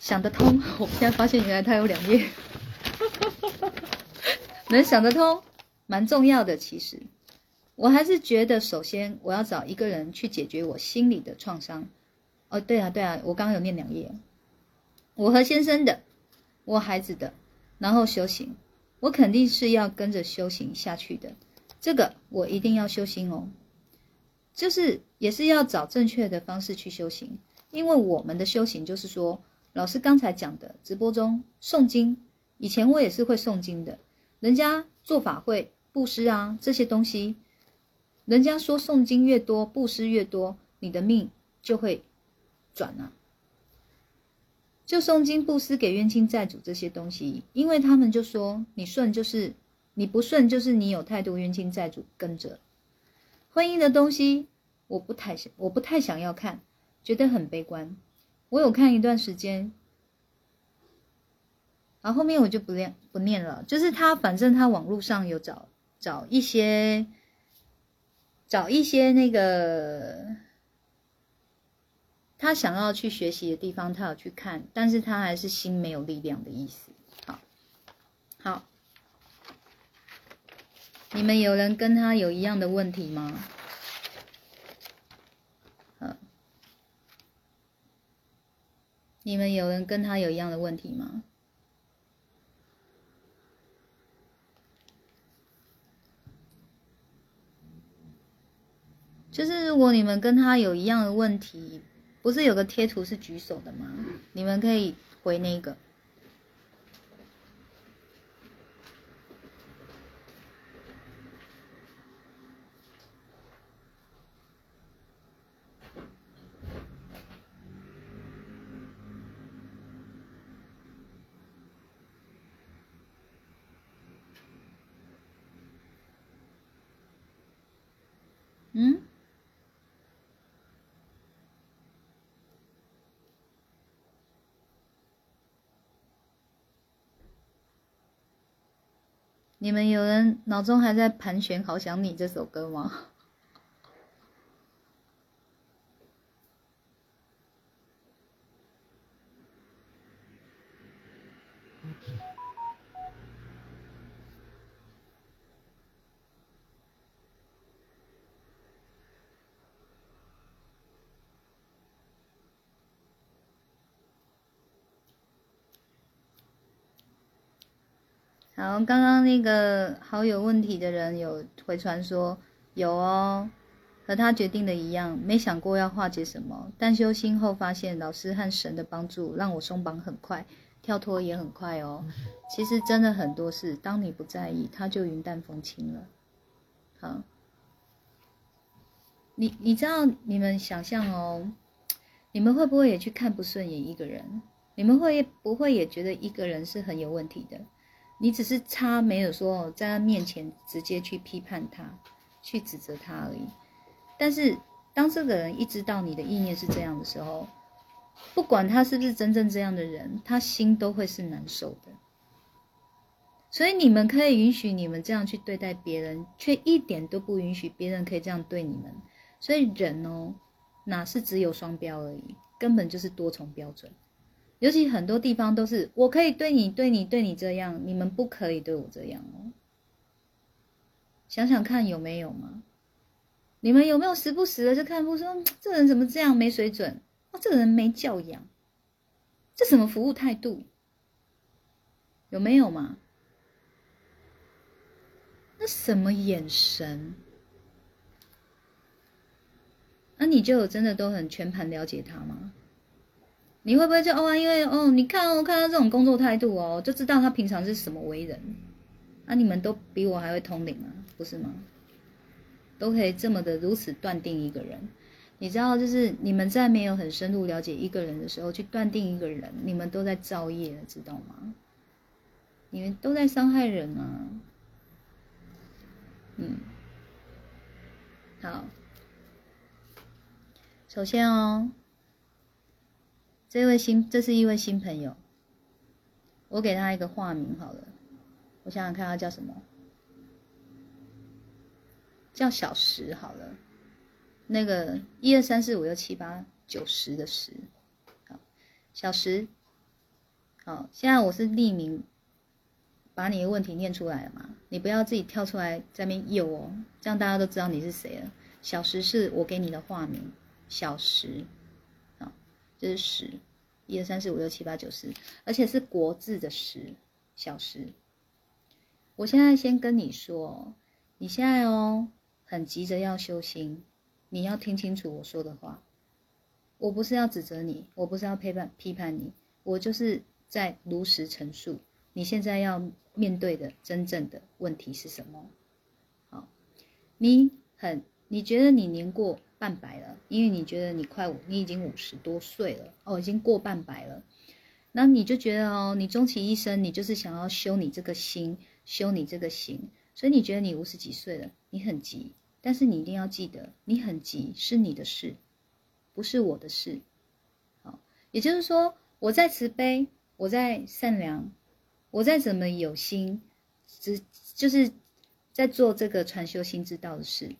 想得通。(laughs) 我现在发现原来它有两页，(laughs) 能想得通，蛮重要的。其实，我还是觉得，首先我要找一个人去解决我心里的创伤。哦，对啊，对啊，我刚刚有念两页，我和先生的，我孩子的。然后修行，我肯定是要跟着修行下去的。这个我一定要修行哦，就是也是要找正确的方式去修行。因为我们的修行就是说，老师刚才讲的直播中诵经，以前我也是会诵经的。人家做法会布施啊这些东西，人家说诵经越多，布施越多，你的命就会转啊。就诵经布施给冤亲债主这些东西，因为他们就说你顺就是你不顺，就是你有太多冤亲债主跟着。婚姻的东西我不太想，我不太想要看，觉得很悲观。我有看一段时间，然后后面我就不念不念了。就是他反正他网络上有找找一些找一些那个。他想要去学习的地方，他有去看，但是他还是心没有力量的意思。好，好，你们有人跟他有一样的问题吗？嗯，你们有人跟他有一样的问题吗？就是如果你们跟他有一样的问题。不是有个贴图是举手的吗？你们可以回那个。嗯？你们有人脑中还在盘旋《好想你》这首歌吗？好，刚刚那个好友问题的人有回传说有哦，和他决定的一样，没想过要化解什么，但修心后发现老师和神的帮助让我松绑很快，跳脱也很快哦。其实真的很多事，当你不在意，他就云淡风轻了。好，你你知道你们想象哦，你们会不会也去看不顺眼一个人？你们会不会也觉得一个人是很有问题的？你只是差没有说在他面前直接去批判他，去指责他而已。但是当这个人一知道你的意念是这样的时候，不管他是不是真正这样的人，他心都会是难受的。所以你们可以允许你们这样去对待别人，却一点都不允许别人可以这样对你们。所以人哦，哪是只有双标而已，根本就是多重标准。尤其很多地方都是我可以对你、对你、对你这样，你们不可以对我这样哦。想想看有没有吗？你们有没有时不时的就看不说这人怎么这样没水准？哦，这人没教养，这什么服务态度？有没有嘛？那什么眼神？那、你就有真的都很全盘了解他吗？你会不会就哦，因为哦，你看哦，看到这种工作态度哦，就知道他平常是什么为人？啊，你们都比我还会通灵啊，不是吗？都可以这么的如此断定一个人，你知道，就是你们在没有很深入了解一个人的时候，去断定一个人，你们都在造业，知道吗？你们都在伤害人啊。嗯，好，首先哦，这位新，这是一位新朋友，我给他一个化名好了，我想想看他叫什么。叫小石好了，那个一二三四五六七八九十的十，好，小石，好，现在我是匿名，把你的问题念出来了嘛，你不要自己跳出来在那边诱哦，这样大家都知道你是谁了。小石是我给你的化名，小石，好，这是十，一二三四五六七八九十，而且是国字的十，小石。我现在先跟你说，你现在哦。很急着要修心，你要听清楚我说的话。我不是要指责你，我不是要批判批判你，我就是在如实陈述你现在要面对的真正的问题是什么。好，你很你觉得你年过半百了，因为你觉得你快五，你已经五十多岁了哦，已经过半百了。那你就觉得哦，你终其一生，你就是想要修你这个心，修你这个行。所以你觉得你五十几岁了，你很急，但是你一定要记得，你很急是你的事，不是我的事。好，也就是说，我在慈悲，我在善良，我在怎么有心，只就是在做这个传修心之道的事。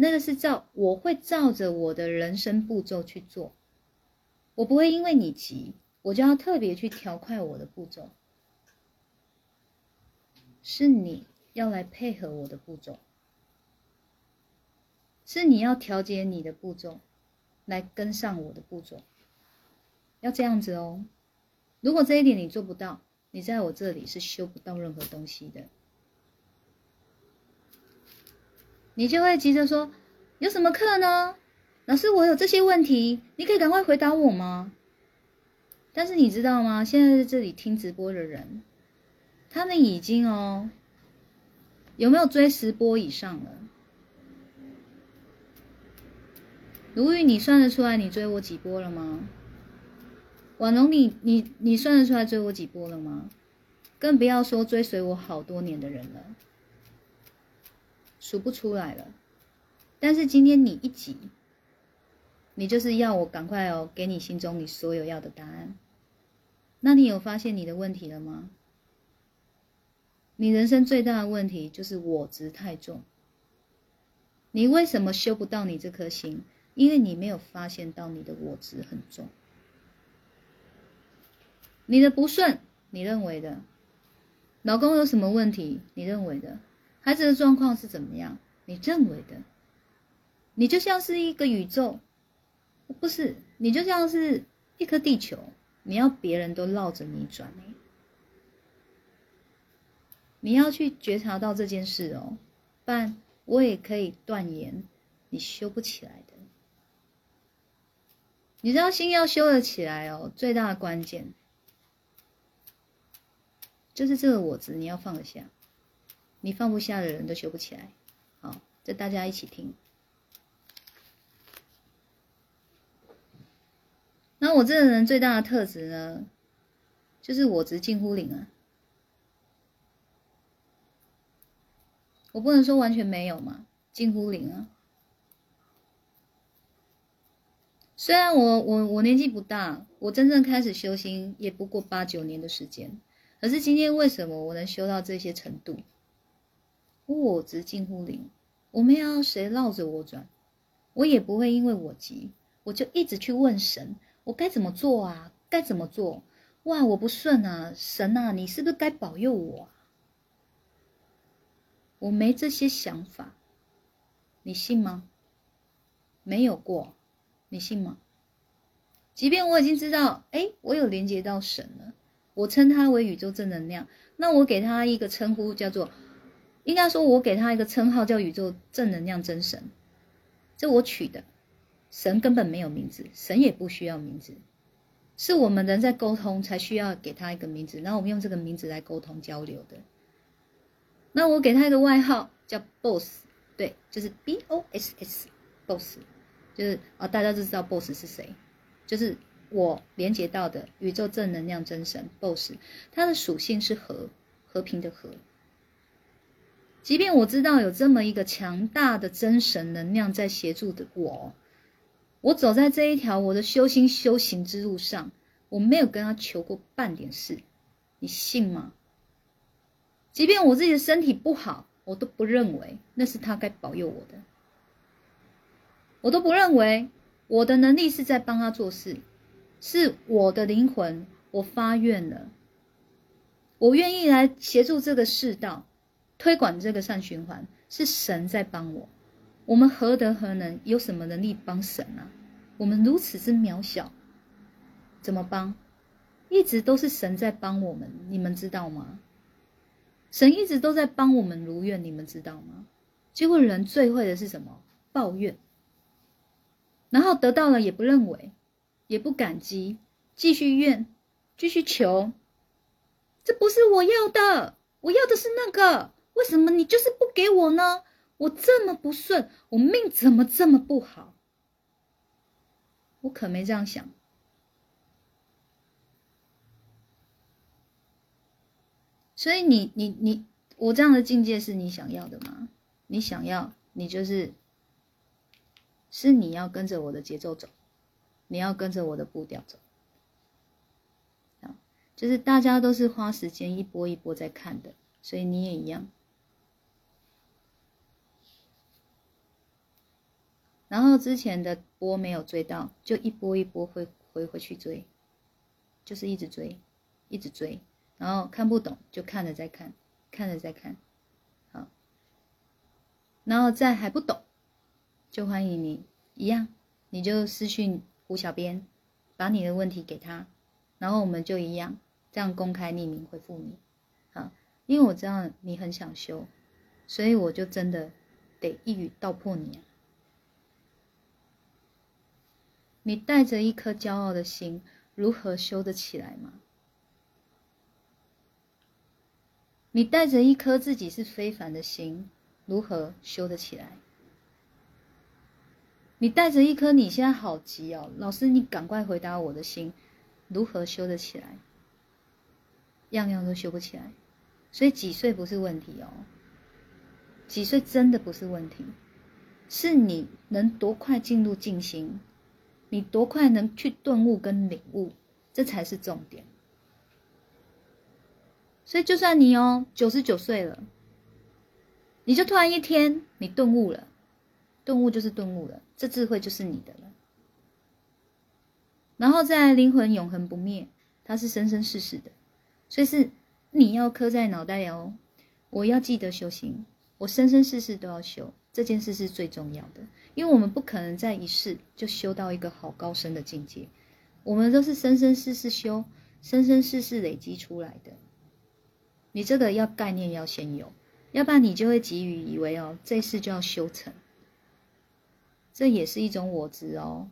那个是照，我会照着我的人生步骤去做，我不会因为你急，我就要特别去调快我的步骤。是你。要来配合我的步骤，是你要调节你的步骤，来跟上我的步骤，要这样子哦。如果这一点你做不到，你在我这里是修不到任何东西的。你就会急着说：“有什么课呢？老师，我有这些问题，你可以赶快回答我吗？”但是你知道吗？现在在这里听直播的人，他们已经哦。有没有追十波以上了？如玉，你算得出来你追我几波了吗？婉龙，你你你算得出来追我几波了吗？更不要说追随我好多年的人了，数不出来了。但是今天你一急，你就是要我赶快哦，给你心中你所有要的答案。那你有发现你的问题了吗？你人生最大的问题就是我执太重。你为什么修不到你这颗心？因为你没有发现到你的我执很重。你的不顺，你认为的；老公有什么问题，你认为的；孩子的状况是怎么样，你认为的。你就像是一个宇宙，不是？你就像是一颗地球，你要别人都绕着你转你要去觉察到这件事哦，不然我也可以断言你修不起来的。你知道心要修得起来哦，最大的关键就是这个我执你要放得下，你放不下的人都修不起来。好，这大家一起听。那我这个人最大的特质呢，就是我执近乎零啊。我不能说完全没有嘛，近乎零啊。虽然我我我年纪不大，我真正开始修心也不过八九年的时间，可是今天为什么我能修到这些程度？我直近乎零，我没有谁绕着我转，我也不会因为我急，我就一直去问神，我该怎么做啊？该怎么做？哇，我不顺啊，神啊，你是不是该保佑我？我没这些想法，你信吗？没有过，你信吗？即便我已经知道，哎，我有连接到神了，我称他为宇宙正能量，那我给他一个称呼叫做，应该说，我给他一个称号叫宇宙正能量真神，这我取的。神根本没有名字，神也不需要名字，是我们人在沟通才需要给他一个名字，然后我们用这个名字来沟通交流的。那我给他一个外号叫 Boss，对，就是 B O S S，Boss，就是啊，大家都知道 Boss 是谁。就是我连接到的宇宙正能量真神 BOSS，它的属性是和和平的和。即便我知道有这么一个强大的真神能量在协助的我，我走在这一条我的修心修行之路上，我没有跟他求过半点事，你信吗？即便我自己的身体不好，我都不认为那是他该保佑我的，我都不认为。我的能力是在帮他做事，是我的灵魂，我发愿了，我愿意来协助这个世道，推广这个善循环，是神在帮我。我们何德何能，有什么能力帮神啊？我们如此之渺小，怎么帮？一直都是神在帮我们，你们知道吗？神一直都在帮我们如愿，你们知道吗？结果人最会的是什么？抱怨。然后得到了也不认为，也不感激，继续怨，继续求，这不是我要的，我要的是那个，为什么你就是不给我呢？我这么不顺，我命怎么这么不好？我可没这样想。所以你你你，我这样的境界是你想要的吗？你想要，你就是。是你要跟着我的节奏走，你要跟着我的步调走，就是大家都是花时间一波一波在看的，所以你也一样。然后之前的波没有追到，就一波一波会回回去追，就是一直追，一直追，然后看不懂就看着再看，看着再看，好，然后再还不懂。就欢迎你一样，你就私信胡小编，把你的问题给他，然后我们就一样这样公开匿名回复你，好，因为我知道你很想修，所以我就真的得一语道破你啊！你带着一颗骄傲的心，如何修得起来吗？你带着一颗自己是非凡的心，如何修得起来？你带着一颗你现在好急哦，老师，你赶快回答我的心，如何修得起来？样样都修不起来，所以几岁不是问题哦，几岁真的不是问题，是你能多快进入静心，你多快能去顿悟跟领悟，这才是重点。所以就算你哦九十九岁了，你就突然一天你顿悟了。顿悟就是顿悟了，这智慧就是你的了。然后在灵魂永恒不灭，它是生生世世的，所以是你要刻在脑袋里哦。我要记得修行，我生生世世都要修，这件事是最重要的，因为我们不可能在一世就修到一个好高深的境界，我们都是生生世世修，生生世世累积出来的。你这个要概念要先有，要不然你就会急于以为哦，这世就要修成。这也是一种我执哦。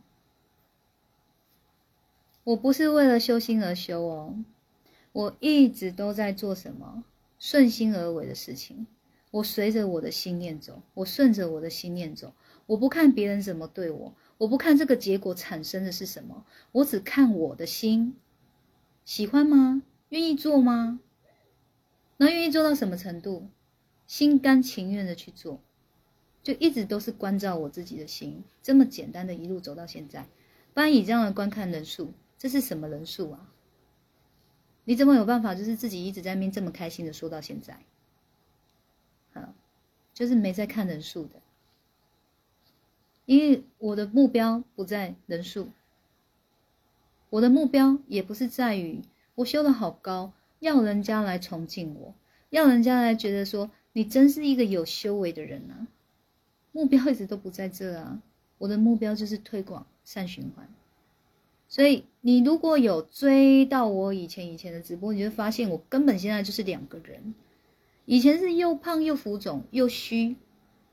我不是为了修心而修哦，我一直都在做什么顺心而为的事情。我随着我的心念走，我顺着我的心念走。我不看别人怎么对我，我不看这个结果产生的是什么，我只看我的心。喜欢吗？愿意做吗？那愿意做到什么程度？心甘情愿的去做。就一直都是关照我自己的心，这么简单的一路走到现在，不然以这样的观看人数，这是什么人数啊？你怎么有办法就是自己一直在那边这么开心的说到现在？就是没在看人数的，因为我的目标不在人数，我的目标也不是在于我修的好高，要人家来崇敬我，要人家来觉得说你真是一个有修为的人啊。目标一直都不在这啊，我的目标就是推广善循环。所以你如果有追到我以前以前的直播，你就发现我根本现在就是两个人。以前是又胖又浮肿又虚，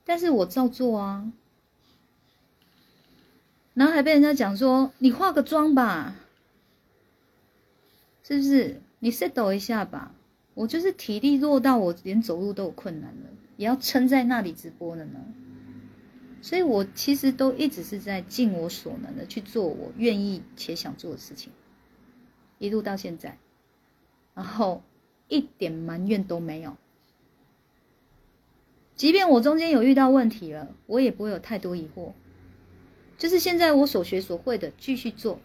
但是我照做啊。然后还被人家讲说你化个妆吧，是不是？你 set 一下吧。我就是体力弱到我连走路都有困难了，也要撑在那里直播了呢。所以我其实都一直是在尽我所能的去做我愿意且想做的事情，一路到现在，然后一点埋怨都没有。即便我中间有遇到问题了，我也不会有太多疑惑。就是现在我所学所会的继续做，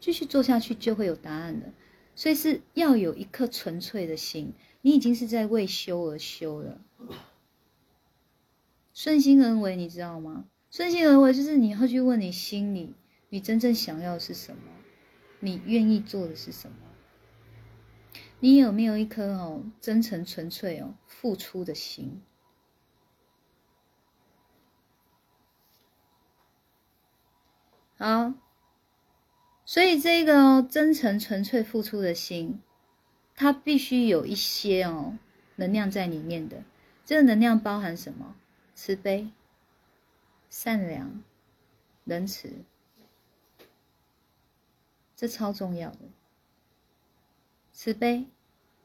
继续做下去就会有答案的。所以是要有一颗纯粹的心，你已经是在为修而修了。顺心而为，你知道吗？顺心而为就是你要去问你心里，你真正想要的是什么，你愿意做的是什么，你有没有一颗哦真诚纯粹哦付出的心？好，所以这个哦真诚纯粹付出的心，它必须有一些哦能量在里面的。这个能量包含什么？慈悲、善良、仁慈，这超重要的。慈悲、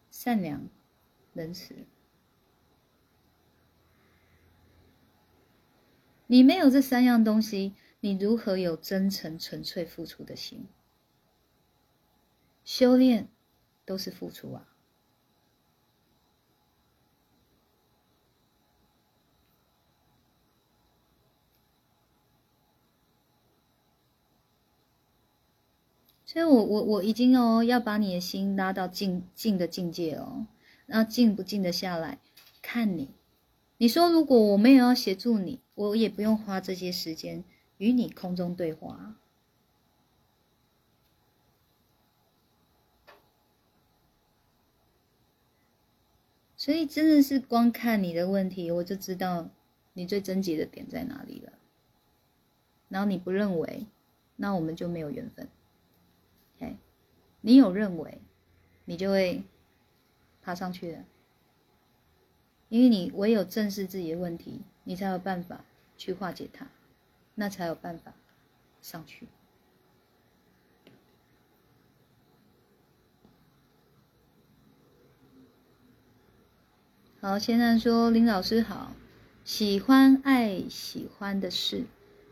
善良、仁慈，你没有这三样东西，你如何有真诚、纯粹付出的心？修炼都是付出啊。所以，我我我已经哦，要把你的心拉到静静的境界哦。那静不静得下来，看你。你说，如果我没有要协助你，我也不用花这些时间与你空中对话。所以，真的是光看你的问题，我就知道你最症结的点在哪里了。然后你不认为，那我们就没有缘分。你有认为，你就会爬上去的，因为你唯有正视自己的问题，你才有办法去化解它，那才有办法上去。好，现在说林老师好，喜欢爱喜欢的事，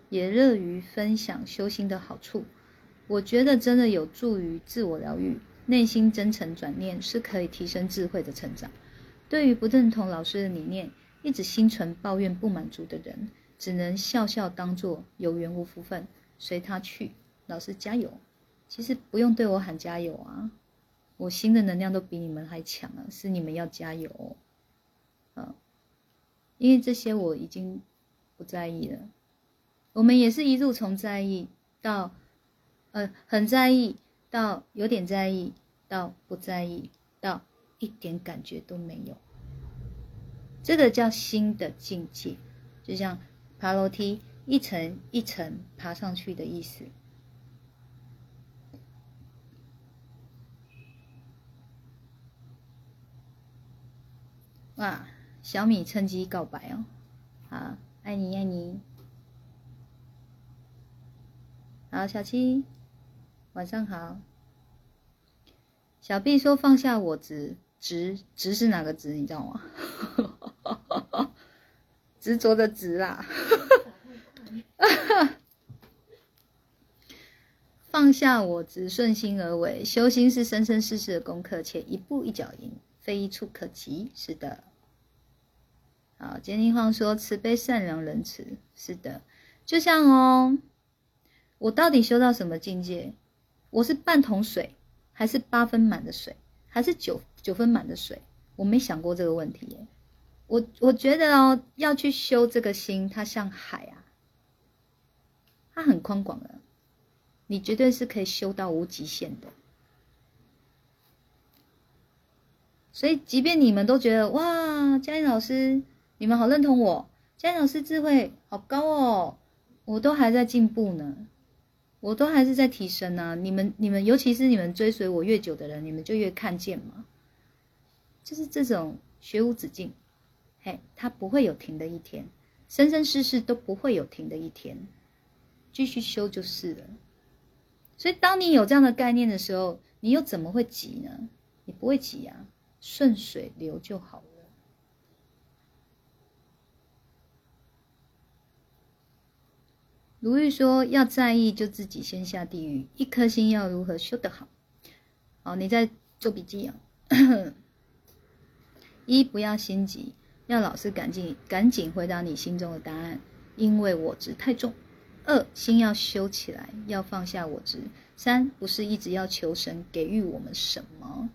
也乐于分享修心的好处。我觉得真的有助于自我疗愈，内心真诚转念是可以提升智慧的成长。对于不认同老师的理念，一直心存抱怨不满足的人，只能笑笑当做有缘无福分，随他去。老师加油！其实不用对我喊加油啊，我心的能量都比你们还强啊，是你们要加油。嗯，因为这些我已经不在意了。我们也是一路从在意到。呃，很在意，到有点在意，到不在意，到一点感觉都没有。这个叫新的境界，就像爬楼梯一层一层爬上去的意思。哇，小米趁机告白哦，好，爱你爱你，好，小七。晚上好，小 B 说放下我执执执是哪个执？你知道吗？(laughs) 执着的执啦，(laughs) 放下我执，顺心而为。修心是生生世世的功课，且一步一脚印，非一处可及。是的。好，坚定晃说慈悲善良仁慈。是的，就像哦，我到底修到什么境界？我是半桶水，还是八分满的水，还是九九分满的水？我没想过这个问题耶。我我觉得哦，要去修这个心，它像海啊，它很宽广的，你绝对是可以修到无极限的。所以，即便你们都觉得哇，嘉音老师，你们好认同我，嘉音老师智慧好高哦。我都还在进步呢，我都还是在提升呢、你们你们，尤其是你们追随我越久的人，你们就越看见嘛。就是这种学无止境，嘿，它不会有停的一天，生生世世都不会有停的一天，继续修就是了。所以，当你有这样的概念的时候，你又怎么会急呢？你不会急啊，顺水流就好了。如玉说：“要在意，就自己先下地狱。一颗心要如何修得好？好，你在做笔记啊。(coughs) 一不要心急，要老师赶紧赶紧回答你心中的答案，因为我执太重。二心要修起来，要放下我执。三不是一直要求神给予我们什么，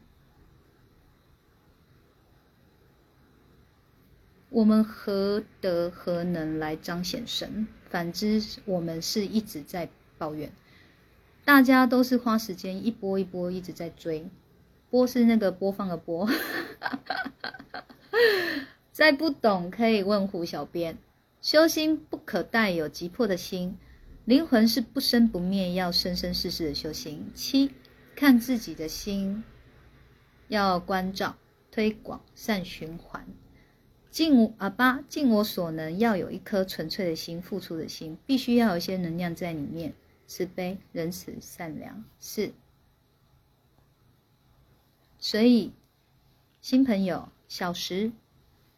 我们何德何能来彰显神？反之，我们是一直在抱怨。大家都是花时间一波一波一直在追，播是那个播放的播。(laughs) 再不懂可以问胡小编。修心不可带有急迫的心，灵魂是不生不灭，要生生世世的修行。七，看自己的心，要关照、推广、善循环。尽我啊八，尽我所能，要有一颗纯粹的心，付出的心，必须要有一些能量在里面，慈悲、仁慈、善良。四，所以新朋友小时，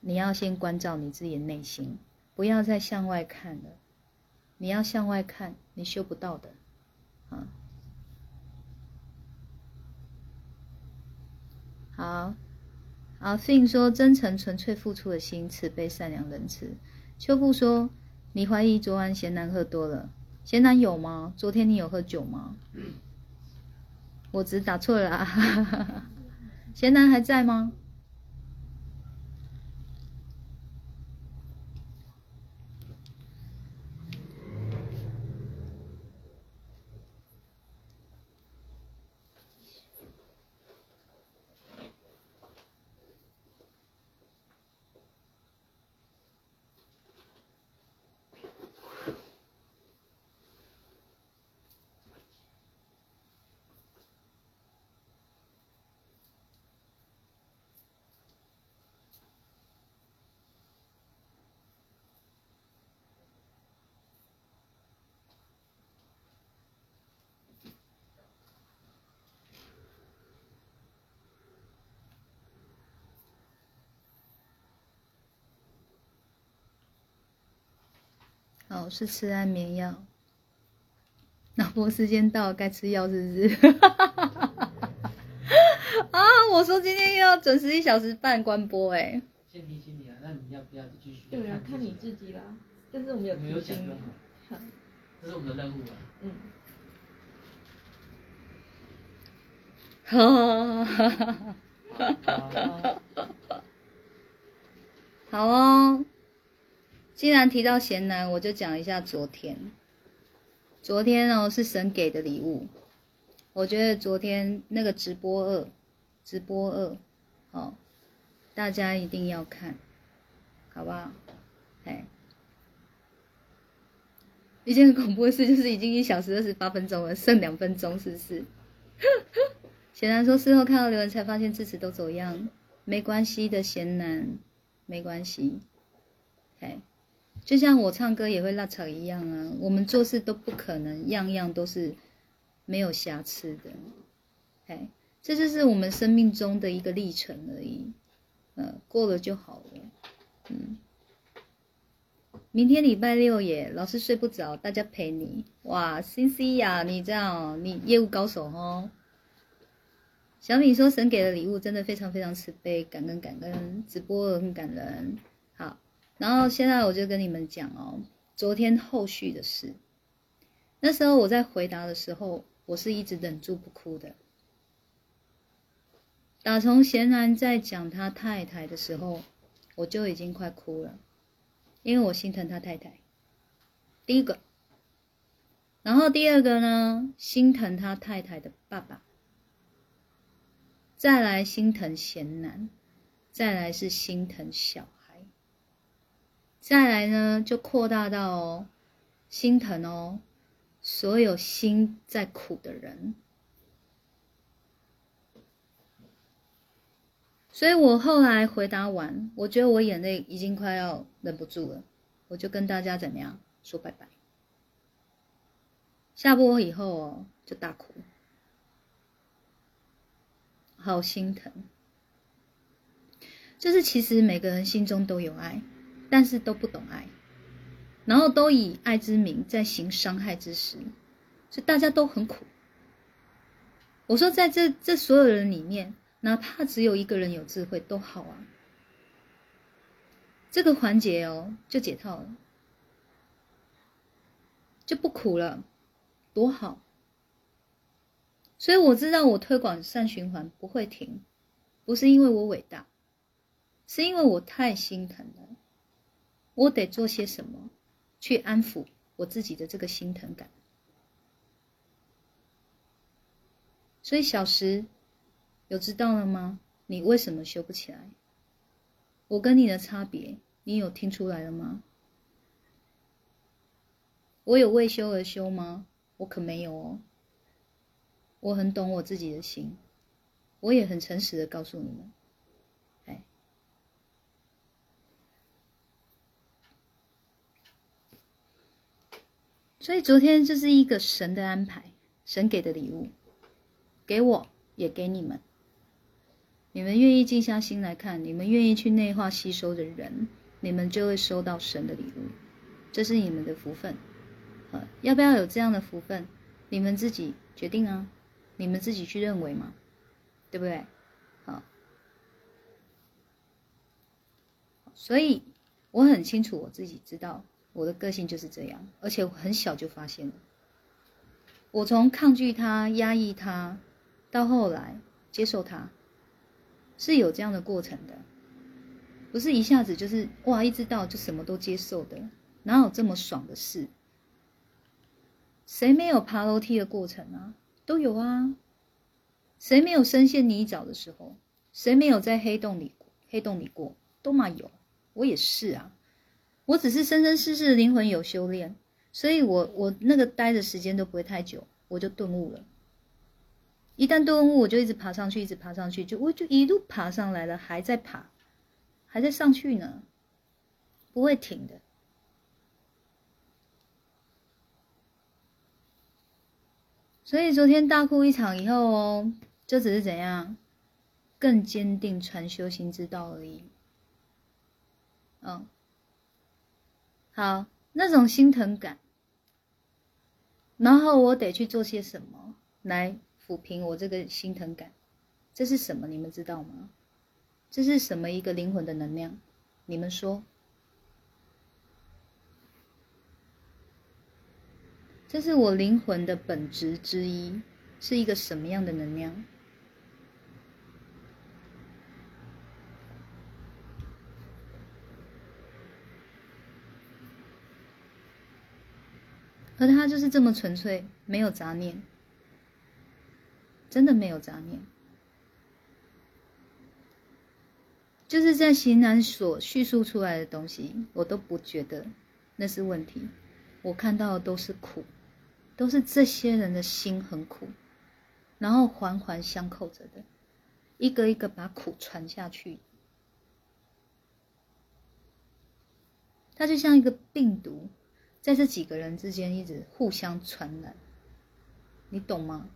你要先关照你自己的内心。不要再向外看了，你要向外看，你修不到的，啊。好，好，Fin 说真诚纯粹付出的心，慈悲善良仁慈。秋富说你怀疑昨晚贤男喝多了，贤男有吗？昨天你有喝酒吗？我只打错了啊，贤男还在吗？哦，是吃安眠药。脑波时间到，该吃药是不是？(laughs) 啊，我说今天又要准时一小时半关播哎。先提醒你啊，那你要不要继续？对啊，看你自己啦。但是我们有没有提醒讲就好好，这是我们的任务啊。嗯，(laughs) 好哦，既然提到贤男，我就讲一下昨天。昨天哦是神给的礼物，我觉得昨天那个直播二，直播二，哦，大家一定要看，好不好？哎，一件很恐怖的事就是已经一小时二十八分钟了，剩两分钟，是不是？(laughs) 贤男说事后看到留言才发现字词都走样，没关系的，贤男，没关系。哎，就像我唱歌也会落场一样啊，我们做事都不可能样样都是没有瑕疵的。哎，这就是我们生命中的一个历程而已，呃，过了就好了。嗯，明天礼拜六耶，老师睡不着，大家陪你。哇，欣欣呀，你这样，你业务高手哦。小米说：“神给的礼物真的非常非常慈悲，感恩感恩，直播很感人。”然后现在我就跟你们讲哦，昨天后续的事。那时候我在回答的时候，我是一直忍住不哭的。打从贤男在讲他太太的时候，我就已经快哭了，因为我心疼他太太。第一个，然后第二个呢，心疼他太太的爸爸。再来心疼贤男，再来是心疼小，再来呢就扩大到，心疼哦，所有心在苦的人。所以我后来回答完，我觉得我眼泪已经快要忍不住了，我就跟大家怎么样说拜拜。下播以后哦，就大哭，好心疼。就是其实每个人心中都有爱，但是都不懂爱，然后都以爱之名在行伤害之实，所以大家都很苦。我说在这这所有人里面。哪怕只有一个人有智慧都好啊，这个环节哦就解套了，就不苦了，多好！所以我知道我推广善循环不会停，不是因为我伟大，是因为我太心疼了，我得做些什么去安抚我自己的这个心疼感。所以小时。有知道了吗？你为什么修不起来？我跟你的差别，你有听出来了吗？我有为修而修吗？我可没有哦。我很懂我自己的心，我也很诚实的告诉你们，所以昨天这是一个神的安排，神给的礼物，给我也给你们。你们愿意静下心来看，你们愿意去内化吸收的人，你们就会收到神的礼物，这是你们的福分。呃，要不要有这样的福分？你们自己决定啊，你们自己去认为嘛，对不对？好，所以我很清楚我自己知道我的个性就是这样，而且我很小就发现了，我从抗拒他、压抑他，到后来接受他。是有这样的过程的，不是一下子就是哇，一知道就什么都接受的，哪有这么爽的事？谁没有爬楼梯的过程啊？都有啊。谁没有深陷泥沼的时候？谁没有在黑洞里黑洞里过？都嘛有，我也是啊。我只是生生世世灵魂有修炼，所以我我那个待的时间都不会太久，我就顿悟了。一旦顿悟，我就一直爬上去，一直爬上去，就我就一路爬上来了，还在爬，还在上去呢，不会停的。所以昨天大哭一场以后哦，就只是怎样，更坚定传修行之道而已。嗯，好，那种心疼感，然后我得去做些什么来。抚平我这个心疼感，这是什么？你们知道吗？这是什么一个灵魂的能量？你们说，这是我灵魂的本质之一，是一个什么样的能量？而他就是这么纯粹，没有杂念。真的没有杂念，就是在行南所叙述出来的东西，我都不觉得那是问题。我看到的都是苦，都是这些人的心很苦，然后环环相扣着的，一个一个把苦传下去。它就像一个病毒，在这几个人之间一直互相传染，你懂吗？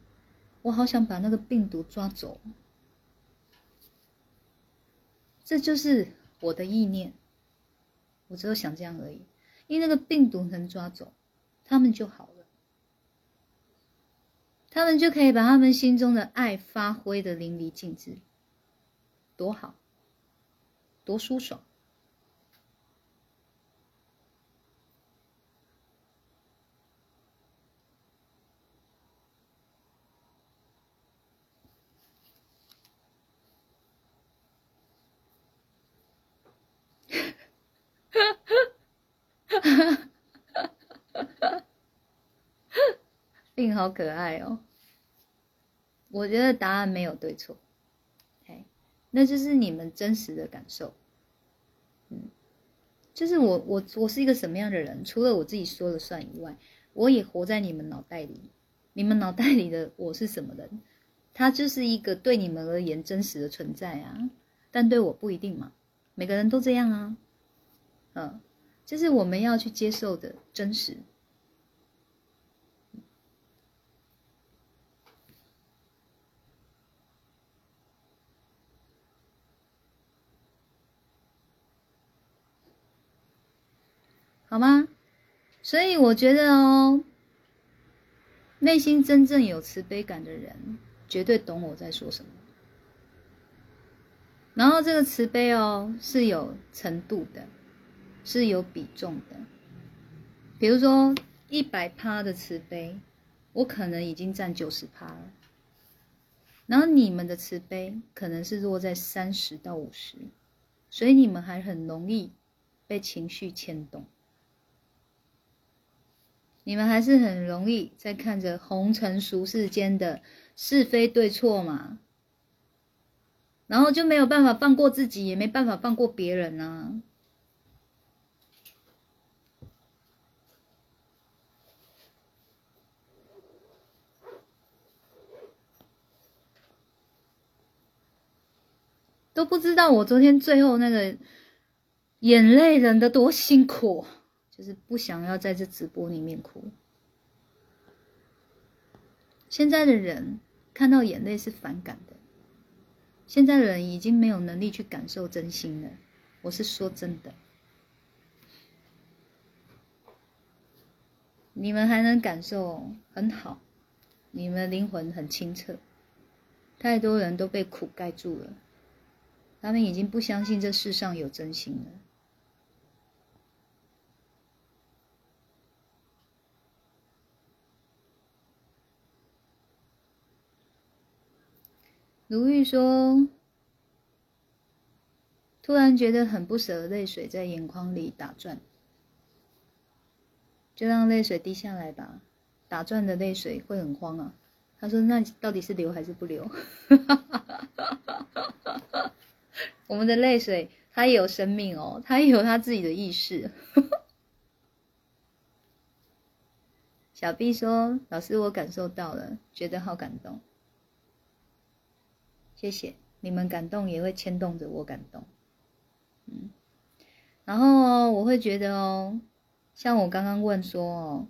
我好想把那个病毒抓走，这就是我的意念。我只有想这样而已，因为那个病毒能抓走，他们就好了，他们就可以把他们心中的爱发挥的淋漓尽致，多好，多舒爽。(laughs) 病好可爱哦！我觉得答案没有对错，哎，那就是你们真实的感受。嗯，就是我我我是一个什么样的人，除了我自己说了算以外，我也活在你们脑袋里。你们脑袋里的我是什么人？他就是一个对你们而言真实的存在啊，但对我不一定嘛。每个人都这样啊，嗯，就是我们要去接受的真实。好吗？所以我觉得哦，内心真正有慈悲感的人，绝对懂我在说什么。然后这个慈悲哦，是有程度的，是有比重的。比如说一百趴的慈悲，我可能已经占九十趴了。然后你们的慈悲可能是落在三十到五十，所以你们还很容易被情绪牵动。你们还是很容易在看着红尘俗世间的是非对错嘛，然后就没有办法放过自己，也没办法放过别人呢。都不知道我昨天最后那个眼泪忍得多辛苦。就是不想要在这直播里面哭。现在的人看到眼泪是反感的，现在的人已经没有能力去感受真心了。我是说真的，你们还能感受很好，你们灵魂很清澈。太多人都被苦盖住了，他们已经不相信这世上有真心了。如玉说：“突然觉得很不舍，泪水在眼眶里打转，就让泪水滴下来吧。打转的泪水会很慌啊。”他说：“那到底是流还是不流？” (laughs) 我们的泪水，它也有生命哦，它也有它自己的意识。(laughs) 小 B 说：“老师，我感受到了，觉得好感动。”谢谢你们感动，也会牵动着我感动。嗯，然后我会觉得哦，像我刚刚问说哦，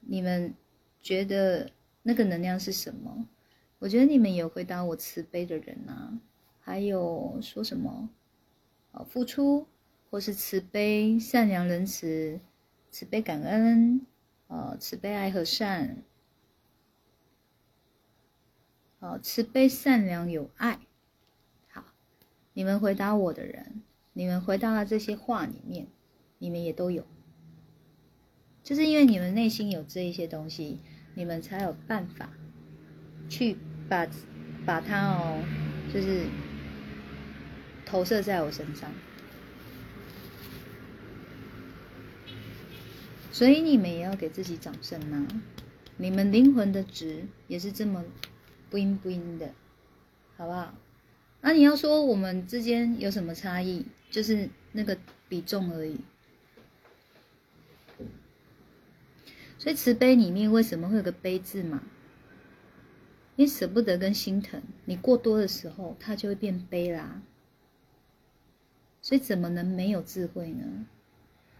你们觉得那个能量是什么？我觉得你们有回答我慈悲的人啊，还有说什么哦，付出或是慈悲、善良、仁慈、慈悲、感恩，呃，慈悲、爱和善。慈悲、善良、有爱。好，你们回答我的人，你们回答的这些话里面，你们也都有。就是因为你们内心有这一些东西，你们才有办法去把把它哦，就是投射在我身上。所以你们也要给自己掌声呐！你们灵魂的值也是这么。不应不应的，好不好？那你要说我们之间有什么差异，就是那个比重而已。所以慈悲里面为什么会有个悲字嘛？你舍不得跟心疼，你过多的时候，它就会变悲啦。所以怎么能没有智慧呢？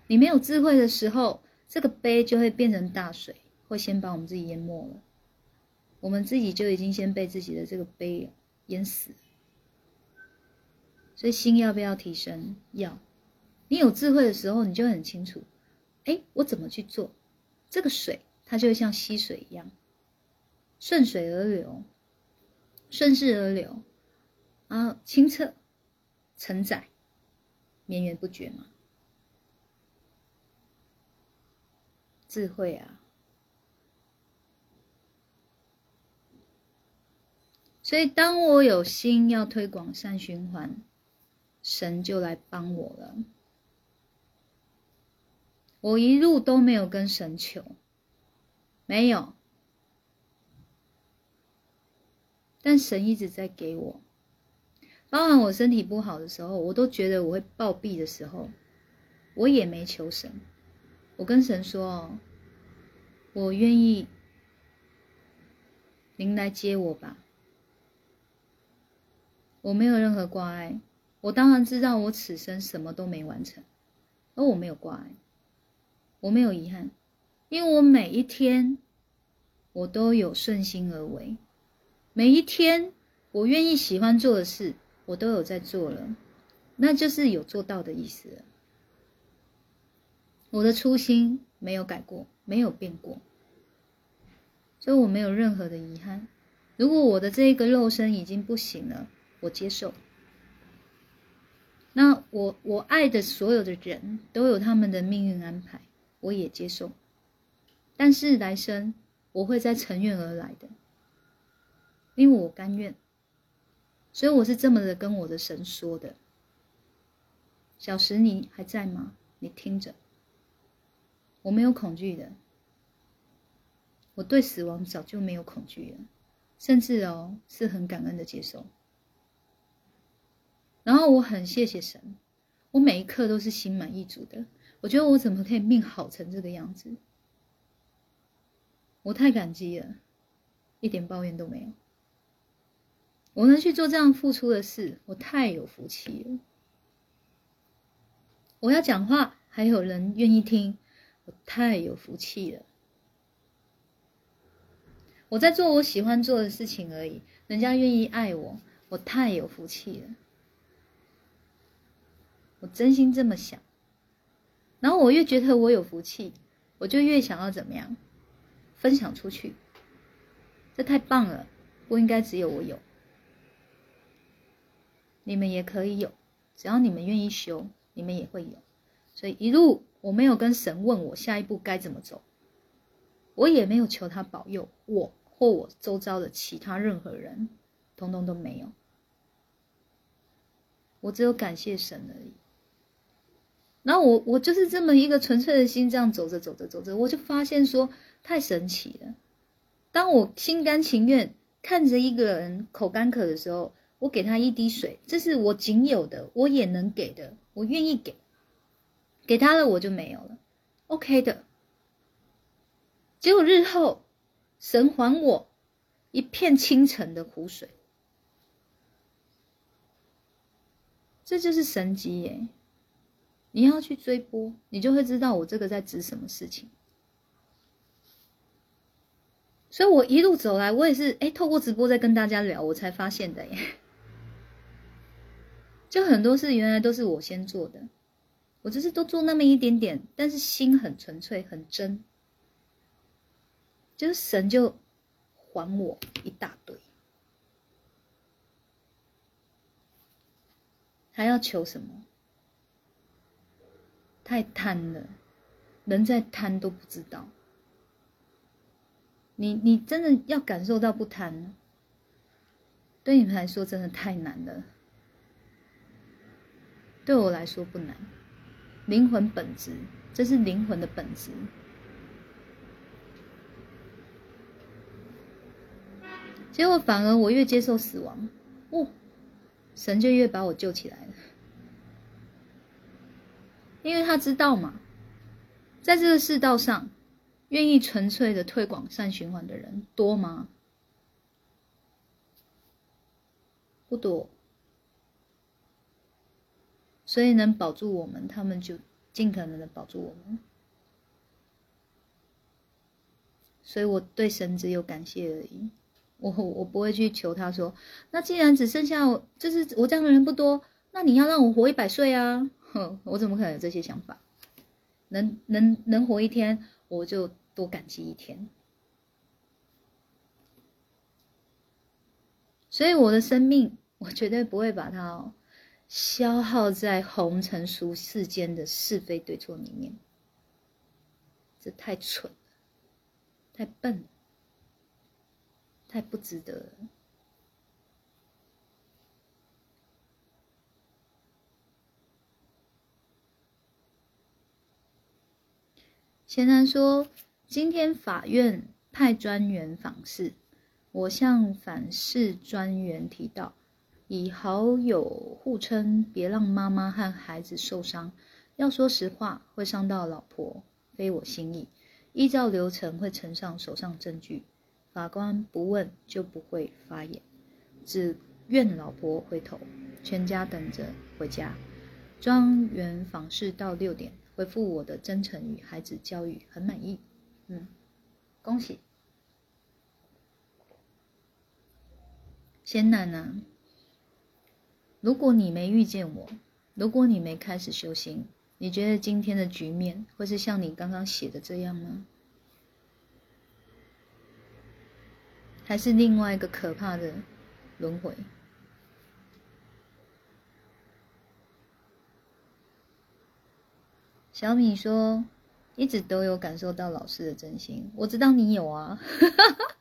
你没有智慧的时候，这个悲就会变成大水，会先把我们自己淹没了。我们自己就已经先被自己的这个悲淹死，所以心要不要提升？要。你有智慧的时候，你就很清楚，哎，我怎么去做？这个水它就像溪水一样，顺水而流，顺势而流，啊，清澈、承载、绵延不绝嘛。智慧啊！所以，当我有心要推广善循环，神就来帮我了。我一路都没有跟神求，没有，但神一直在给我。包含我身体不好的时候，我都觉得我会暴毙的时候，我也没求神，我跟神说哦，我愿意，您来接我吧。我没有任何挂碍，我当然知道我此生什么都没完成，而我没有挂碍，我没有遗憾，因为我每一天我都有顺心而为，每一天我愿意喜欢做的事，我都有在做了，那就是有做到的意思了。我的初心没有改过，没有变过，所以我没有任何的遗憾。如果我的这个肉身已经不行了，我接受。那我我爱的所有的人都有他们的命运安排，我也接受。但是来生我会再乘愿而来的，因为我甘愿。所以我是这么的跟我的神说的。小石，你还在吗？你听着。我没有恐惧的，我对死亡早就没有恐惧了，甚至哦是很感恩的接受。然后我很谢谢神，我每一刻都是心满意足的。我觉得我怎么可以命好成这个样子？我太感激了，一点抱怨都没有。我能去做这样付出的事，我太有福气了。我要讲话，还有人愿意听。我太有福气了！我在做我喜欢做的事情而已，人家愿意爱我，我太有福气了。我真心这么想，然后我越觉得我有福气，我就越想要怎么样分享出去。这太棒了，不应该只有我有，你们也可以有，只要你们愿意修，你们也会有。所以一路。我没有跟神问我下一步该怎么走，我也没有求他保佑我或我周遭的其他任何人，通通都没有。我只有感谢神而已。然后我我就是这么一个纯粹的心，这样走着走着走着，我就发现说太神奇了。当我心甘情愿看着一个人口干渴的时候，我给他一滴水，这是我仅有的，我也能给的，我愿意给。给他了，我就没有了，OK 的。结果日后，神还我一片清晨的湖水，这就是神迹耶！你要去追波，你就会知道我这个在指什么事情。所以我一路走来，我也是哎，透过直播在跟大家聊，我才发现的耶。(laughs) 就很多事原来都是我先做的。我就是多做那么一点点，但是心很纯粹，很真，就是神就还我一大堆，还要求什么？太贪了，人在贪都不知道。你你真的要感受到不贪，对你们来说真的太难了，对我来说不难。灵魂本质，这是灵魂的本质。结果反而我越接受死亡，哦，神就越把我救起来了。因为他知道嘛，在这个世道上，愿意纯粹的推广善循环的人多吗？不多。所以能保住我们，他们就尽可能的保住我们。所以我对神只有感谢而已，我我不会去求他说，那既然只剩下就是我这样的人不多，那你要让我活一百岁啊？我怎么可能有这些想法？能能能活一天，我就多感激一天。所以我的生命，我绝对不会把它。消耗在红尘俗世间的是非对错里面，这太蠢了，太笨了，太不值得了。贤男说：“今天法院派专员访视，我向反视专员提到。”以好友互称，别让妈妈和孩子受伤。要说实话，会伤到老婆，非我心意。依照流程会呈上手上证据，法官不问就不会发言，只愿老婆回头，全家等着回家。庄园访视到六点，回复我的真诚与孩子教育很满意，嗯，恭喜。贤男啊，如果你没遇见我，如果你没开始修行，你觉得今天的局面会是像你刚刚写的这样吗？还是另外一个可怕的轮回？小米说：“一直都有感受到老师的真心，我知道你有啊。(laughs) ”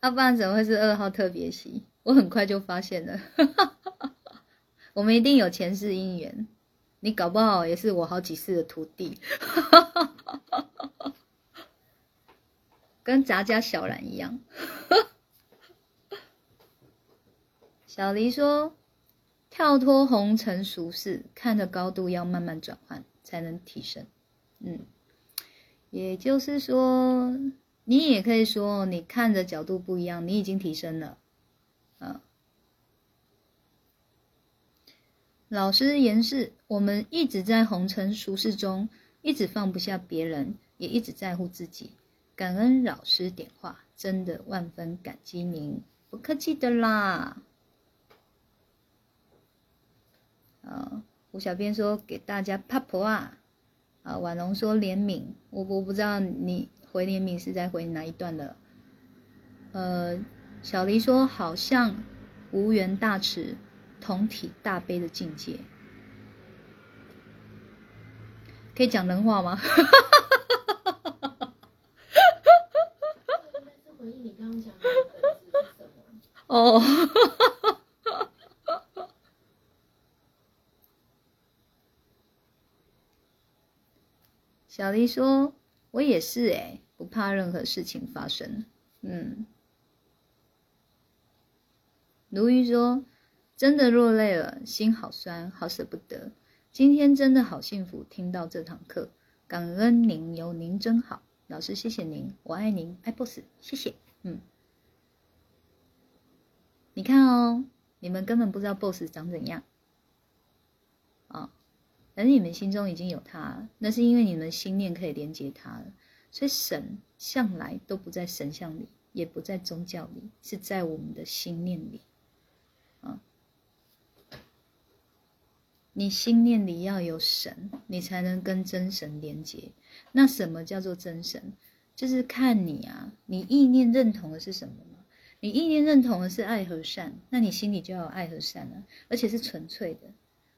阿爸怎么会是二号特别席？我很快就发现了，我们一定有前世姻缘。你搞不好也是我好几世的徒弟，跟杂家小兰一样。小黎说：“跳脱红尘俗世，看的高度要慢慢转换，才能提升。”嗯，也就是说。你也可以说，你看的角度不一样，你已经提升了，啊。老师言是，我们一直在红尘俗世中，一直放不下别人，也一直在乎自己。感恩老师点化，真的万分感激您，不客气的啦。啊，胡小编说给大家帕婆啊，啊，婉容说怜悯，我我不知道你。回怜悯是在回哪一段的？呃，小黎说好像无缘大慈，同体大悲的境界，可以讲人话吗？哦，小黎说。我也是哎，不怕任何事情发生。嗯，鲈鱼说：“真的落泪了，心好酸，好舍不得。今天真的好幸福，听到这堂课，感恩您，有您真好，老师谢谢您，我爱您，爱 boss，谢谢。嗯，你看哦，你们根本不知道 boss 长怎样。”而你们心中已经有他了，那是因为你们心念可以连接他了。所以神向来都不在神像里，也不在宗教里，是在我们的心念里。啊，你心念里要有神，你才能跟真神连接。那什么叫做真神？就是看你啊，你意念认同的是什么吗？你意念认同的是爱和善，那你心里就要有爱和善了，而且是纯粹的，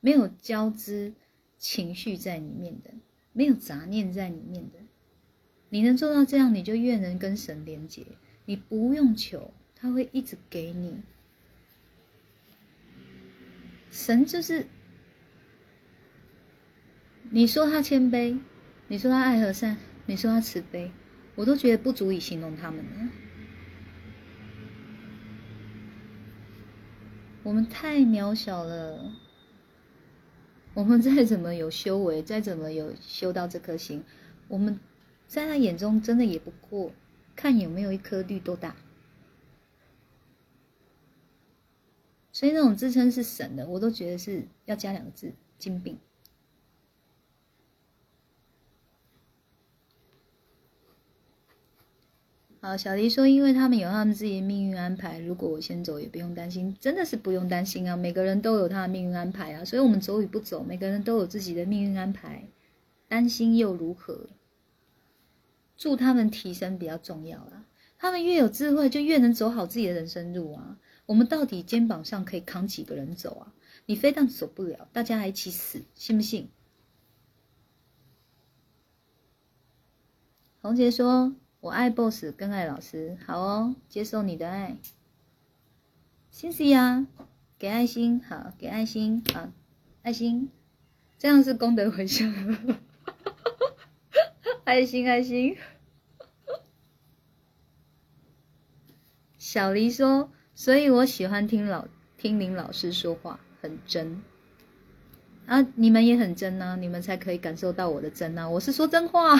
没有交织。情绪在里面的，没有杂念在里面的，你能做到这样，你就越能跟神连接。你不用求，他会一直给你。神就是，你说他谦卑，你说他爱和善，你说他慈悲，我都觉得不足以形容他们了。我们太渺小了。我们 (laughs) 再怎么有修为，再怎么有修到这颗心，我们在他眼中真的也不过看有没有一颗绿豆大。所以那种自称是神的，我都觉得是要加两个字：精病。好，小黎说，因为他们有他们自己的命运安排，如果我先走，也不用担心，真的是不用担心啊！每个人都有他的命运安排啊，所以我们走与不走，每个人都有自己的命运安排，担心又如何？祝他们提升比较重要啊！他们越有智慧，就越能走好自己的人生路啊！我们到底肩膀上可以扛几个人走啊？你非但走不了，大家还一起死，信不信？红杰说。我爱 boss，更爱老师。好哦，接受你的爱。谢谢呀，给爱心，好，给爱心，好，爱心，这样是功德回向。(laughs) 爱心，爱心。小黎说：“所以我喜欢听老听林老师说话，很真。”啊，你们也很真啊，你们才可以感受到我的真啊。我是说真话、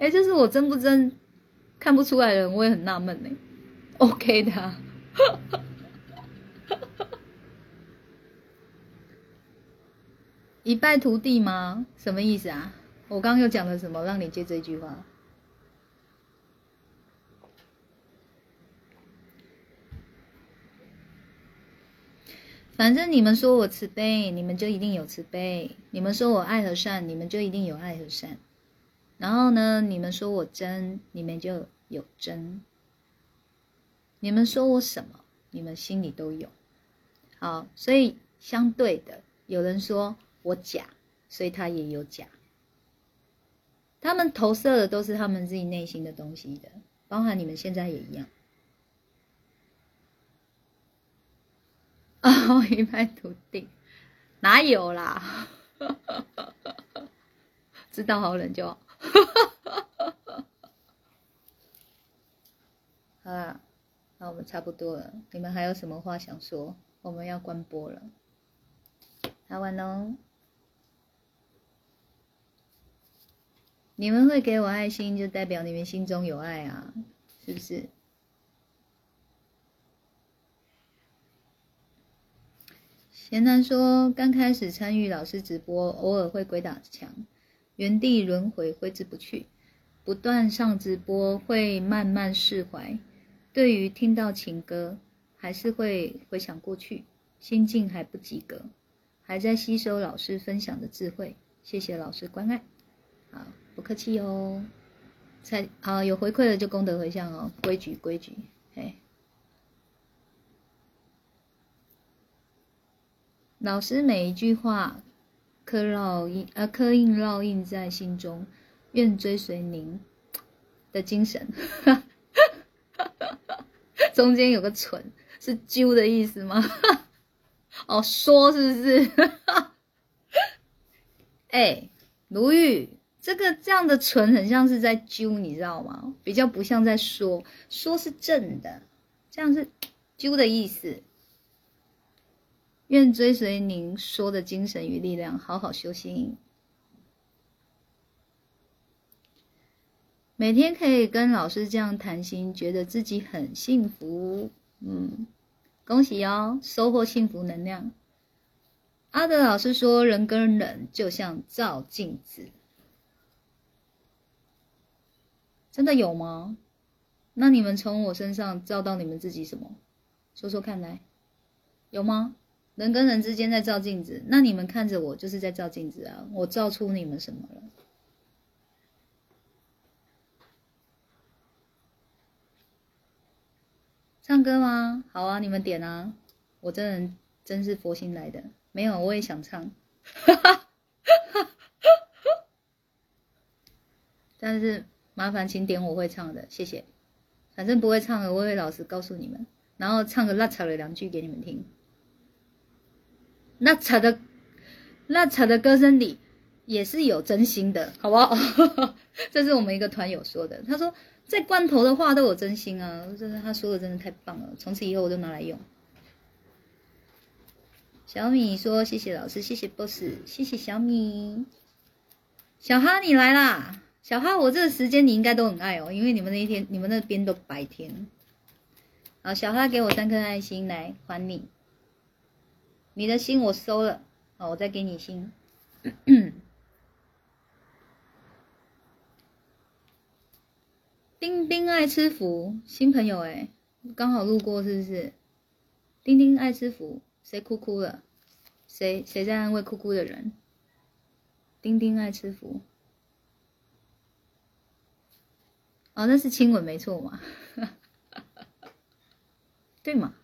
哎、就是我真不真看不出来的人，我也很纳闷呢。OK 的、啊。一败涂地吗？什么意思啊？我刚刚又讲了什么，让你接这句话？反正你们说我慈悲，你们就一定有慈悲；你们说我爱和善，你们就一定有爱和善。然后呢，你们说我真，你们就有真。你们说我什么，你们心里都有。好，所以相对的，有人说我假，所以他也有假。他们投射的都是他们自己内心的东西的，包含你们现在也一样。哦，一败涂地，哪有啦？(laughs) 知道好人就好。哈 (laughs) 好啦，那我们差不多了。你们还有什么话想说？我们要关播了。好完喽。你们会给我爱心，就代表你们心中有爱啊，是不是？贤男说，刚开始参与老师直播，偶尔会鬼打墙，原地轮回，挥之不去。不断上直播，会慢慢释怀。对于听到情歌，还是会回想过去，心境还不及格，还在吸收老师分享的智慧。谢谢老师关爱，好，不客气哦。才啊，有回馈的就功德回向哦，规矩规矩，嘿。老师每一句话刻烙印，呃，刻印烙印在心中，愿追随您的精神。(laughs) 中间有个“蠢”，是“揪”的意思吗？(laughs) 哦，说是不是？(laughs) 哎，卢玉，这个这样的“蠢”很像是在揪，你知道吗？比较不像在说，说是正的，这样是“揪”的意思。愿追随您说的精神与力量，好好修心。每天可以跟老师这样谈心，觉得自己很幸福。嗯，恭喜哦，收获幸福能量。阿德老师说，人跟人就像照镜子，真的有吗？那你们从我身上照到你们自己什么？说说看来，有吗？人跟人之间在照镜子，那你们看着我就是在照镜子啊！我照出你们什么了？唱歌吗？好啊，你们点啊！我这人真是佛心来的，没有我也想唱，(laughs) 但是麻烦请点我会唱的，谢谢。反正不会唱的，我会老实告诉你们，然后唱个拉扯了两句给你们听。那茶的，那茶的歌声里也是有真心的，好不好？(laughs) 这是我们一个团友说的，他说在罐头的话都有真心啊，真的他说的真的太棒了，从此以后我就拿来用。小米说谢谢老师，谢谢 boss，谢谢小米。小哈你来啦，小哈我这个时间你应该都很爱哦，因为你们那一天你们那边都白天。好，小哈给我三颗爱心来还你。你的心我收了，好，我再给你心。(coughs) 丁丁爱吃福，新朋友哎，刚好路过是不是？丁丁爱吃福，谁哭哭了？谁谁在安慰哭哭的人？丁丁爱吃福，哦，那是亲吻没错嘛，(laughs) 对嘛？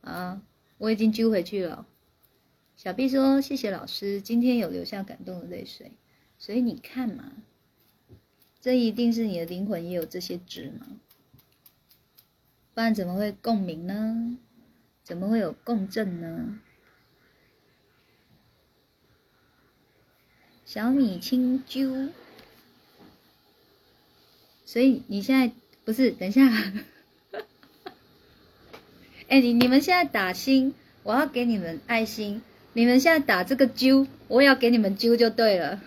啊。我已经揪回去了。小 B 说：“谢谢老师，今天有流下感动的泪水。所以你看嘛，这一定是你的灵魂也有这些值嘛，不然怎么会共鸣呢？怎么会有共振呢？”小米青揪，所以你现在不是？等一下。哎，你你们现在打心，我要给你们爱心，你们现在打这个揪，我也要给你们揪就对了。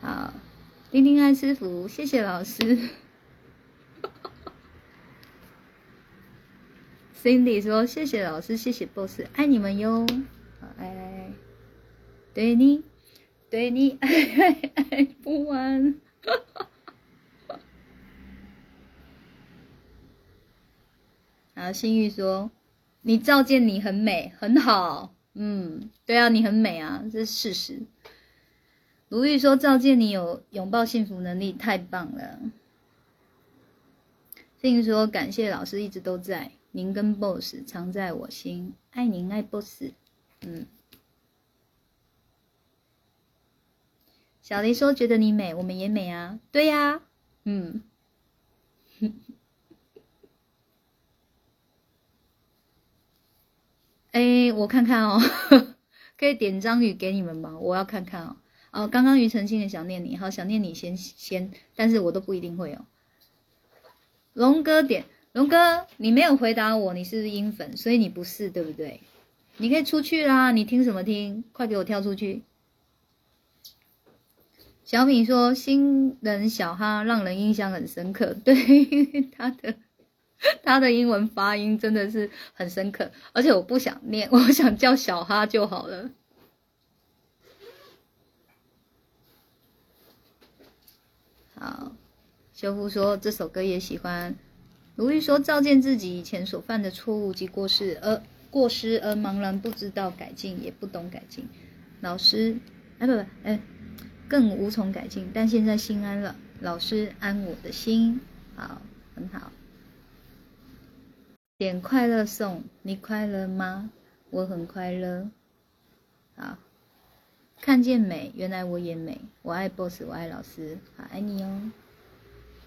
好，丁丁爱师傅，谢谢老师。Cindy 说：“谢谢老师，谢谢 Boss，爱你们哟，好爱，对你，对你爱爱爱不完。(laughs) ”然后心玉说：“你照见你很美，很好，嗯，对啊，你很美啊，这是事实。”如玉说：“照见你有拥抱幸福能力，太棒了。”心玉说：“感谢老师一直都在。”您跟 boss 常在我心，爱您爱 boss。嗯，小黎说觉得你美，我们也美啊，对呀，嗯。(laughs) 哎，我看看哦，(laughs) 可以点张宇给你们吗？我要看看哦。哦，刚刚庾澄庆的想念你，好想念你先先，但是我都不一定会哦。龙哥点。龙哥，你没有回答我，你是不是阴粉？所以你不是，对不对？你可以出去啦，你听什么听？快给我跳出去！小米说：“新人小哈让人印象很深刻。(laughs) ”对，他的他的英文发音真的是很深刻，而且我不想念，(laughs) 我想叫小哈就好了。好，修复说这首歌也喜欢。如玉说：“照见自己以前所犯的错误及过失，而过失而茫然不知道改进，也不懂改进。老师，哎不不，哎，更无从改进。但现在心安了，老师安我的心，好，很好。点快乐颂，你快乐吗？我很快乐。好，看见美，原来我也美。我爱 boss，我爱老师，好爱你哦。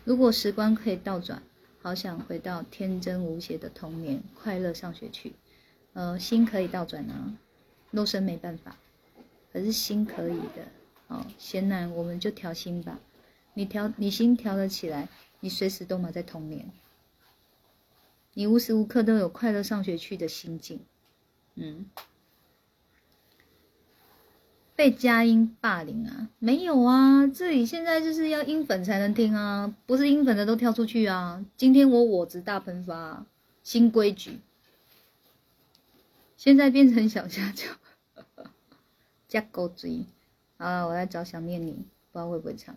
如果时光可以倒转。”好想回到天真无邪的童年，快乐上学去。呃，心可以倒转啊，肉身没办法，可是心可以的。哦，贤男，我们就调心吧。你调，你心调了起来，你随时都埋在童年，你无时无刻都有快乐上学去的心境。嗯。被佳音霸凌啊？没有啊，这里现在就是要英粉才能听啊，不是英粉的都跳出去啊。今天我我值大喷发，新规矩，现在变成小虾饺，(laughs) 加狗嘴啊！我要找想念你，不知道会不会唱。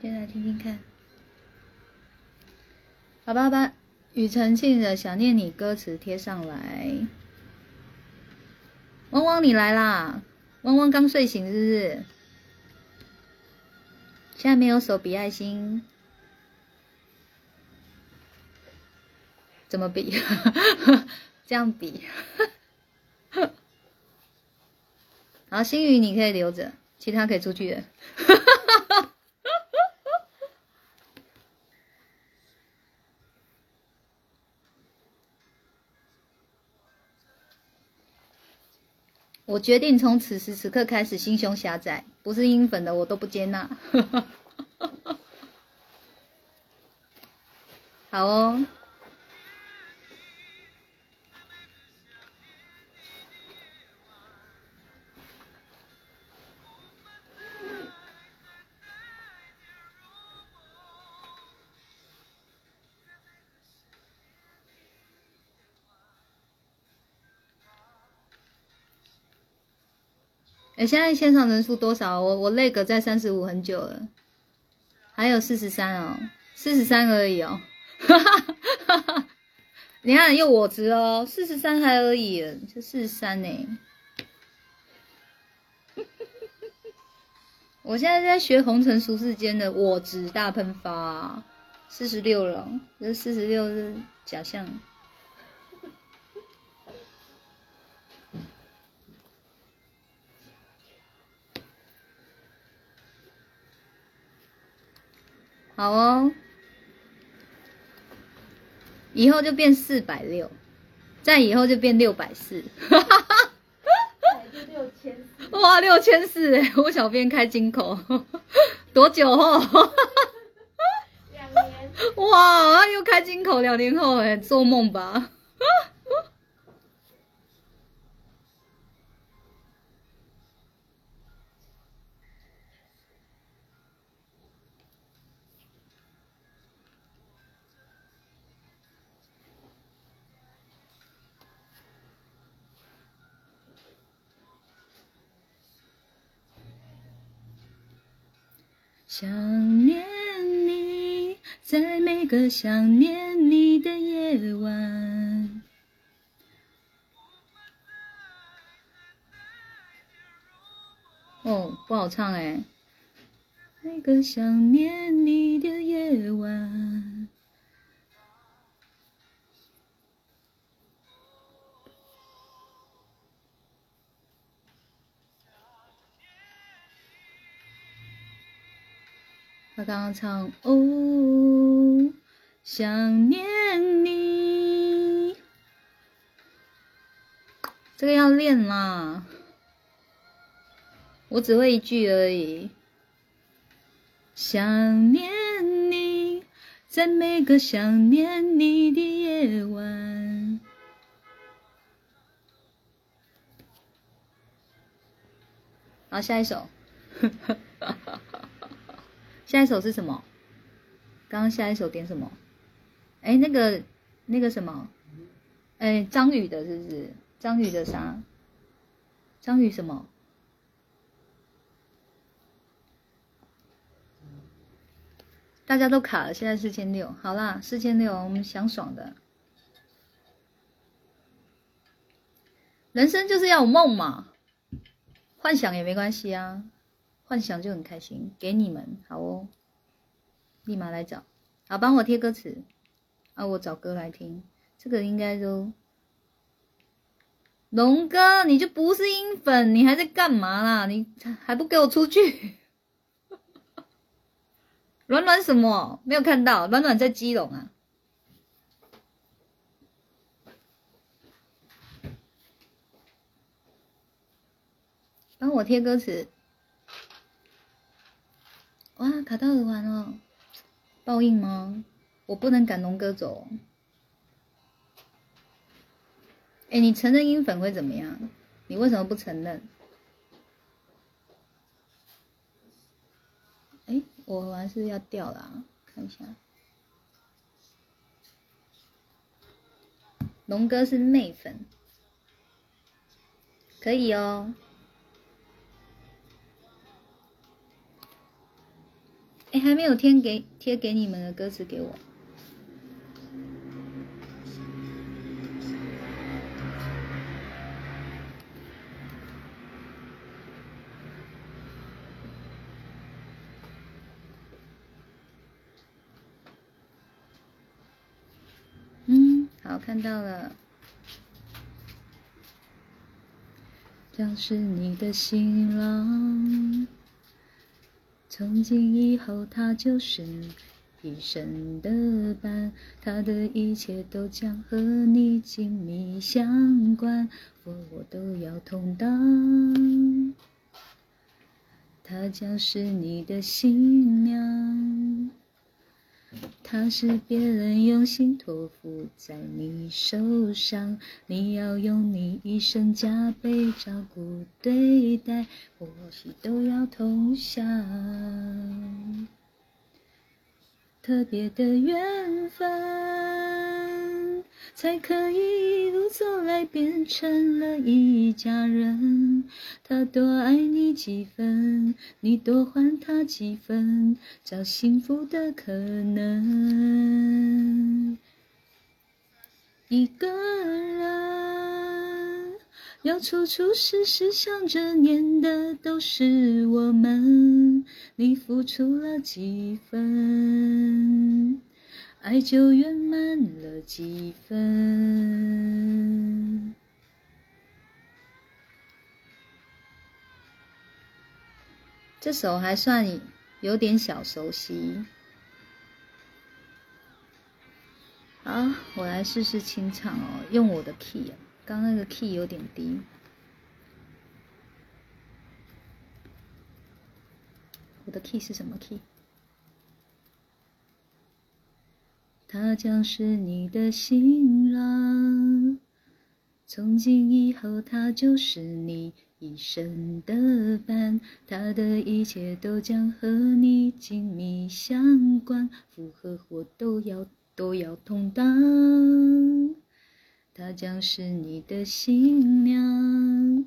先来听听看，好吧，把庾澄庆的《想念你》歌词贴上来。汪汪，你来啦！汪汪刚睡醒是不是？现在没有手比爱心，怎么比？(laughs) 这样比。(laughs) 好，星宇你可以留着，其他可以出去。我决定从此时此刻开始心胸狭窄，不是英粉的我都不接纳。(laughs) 好哦。哎，现在线上人数多少？我我那个在三十五很久了，还有四十三哦，四十三而已哦，哈哈哈哈你看又我值哦，四十三还而已，就四十三呢。(laughs) 我现在在学红尘俗世间的我值大喷发，四十六了，这四十六是假象。好哦，以后就变四百六，再以后就变六百四，哈哈哈六千四，哇，六千四哎！我小编开金口，(laughs) 多久后？两年，哇，又开金口，两年后哎，做梦吧！想念你，在每个想念你的夜晚。哦，不好唱哎。每个想念你的夜晚。他刚刚唱哦，想念你，这个要练啦。我只会一句而已。想念你，在每个想念你的夜晚。好，下一首。下一首是什么？刚刚下一首点什么？哎，那个那个什么？哎，张宇的是不是？张宇的啥？张宇什么？大家都卡了，现在四千六，好啦，四千六，我们想爽的。人生就是要有梦嘛，幻想也没关系啊。幻想就很开心，给你们好哦，立马来找，好帮我贴歌词，啊，我找歌来听，这个应该都，龙哥你就不是音粉，你还在干嘛啦？你还不给我出去？(laughs) 软软什么？没有看到，软软在基隆啊，帮我贴歌词。哇，卡到耳环了，报应吗？我不能赶龙哥走。哎，你承认阴粉会怎么样？你为什么不承认？哎，我耳环是要掉了，看一下。龙哥是妹粉，可以哦。哎，还没有贴给贴给你们的歌词给我。嗯，好，看到了。将是你的新郎。从今以后，他就是一生的伴，他的一切都将和你紧密相关，我我都要同当。他将是你的新娘。他是别人用心托付在你手上，你要用你一生加倍照顾对待，或许都要同享。特别的缘分，才可以一路走来变成了一家人。他多爱你几分，你多还他几分，找幸福的可能。一个人要处处时时想着念的都是我们，你付出了几分，爱就圆满了几分。这首还算有点小熟悉，好，我来试试清唱哦，用我的 key 啊，刚那个 key 有点低。我的 key 是什么 key？他将是你的新郎，从今以后他就是你一生的伴，他的一切都将和你紧密相关，福和祸都要都要同当。他将是你的新娘。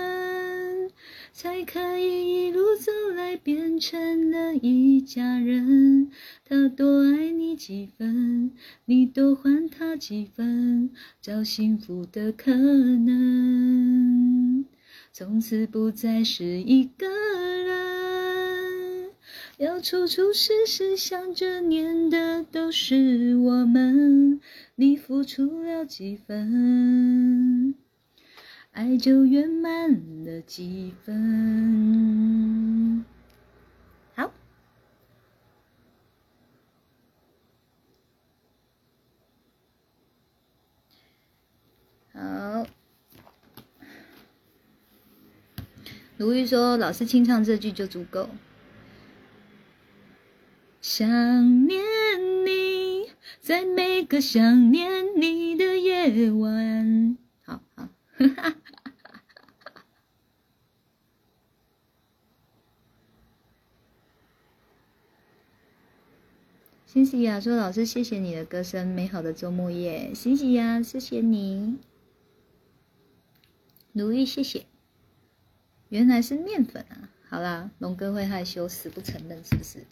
才可以一路走来变成了一家人。他多爱你几分，你多还他几分，找幸福的可能。从此不再是一个人，要处处时时想着念的都是我们。你付出了几分，爱就圆满了几分。好，鲁豫说：“老师清唱这句就足够。”想念你，在每个想念你的夜晚。好好，哈 (laughs) 哈欣喜呀说：“老师，谢谢你的歌声，美好的周末夜。”欣喜呀，谢谢你。如意，谢谢。原来是面粉啊！好啦，龙哥会害羞，死不承认，是不是？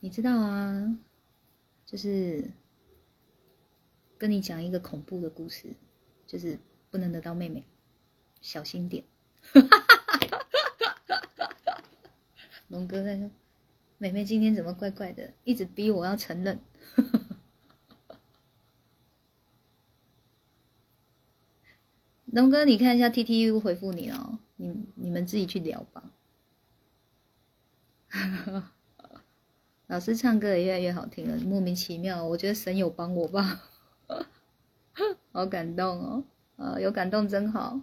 你知道啊，就是跟你讲一个恐怖的故事，就是不能得到妹妹，小心点。龙哥在说，妹妹今天怎么怪怪的，一直逼我要承认。(laughs) 龙哥，你看一下 T T U 回复你哦，你你们自己去聊吧。(laughs) 老师唱歌也越来越好听了，莫名其妙，我觉得神有帮我吧，(laughs) 好感动哦，啊，有感动真好，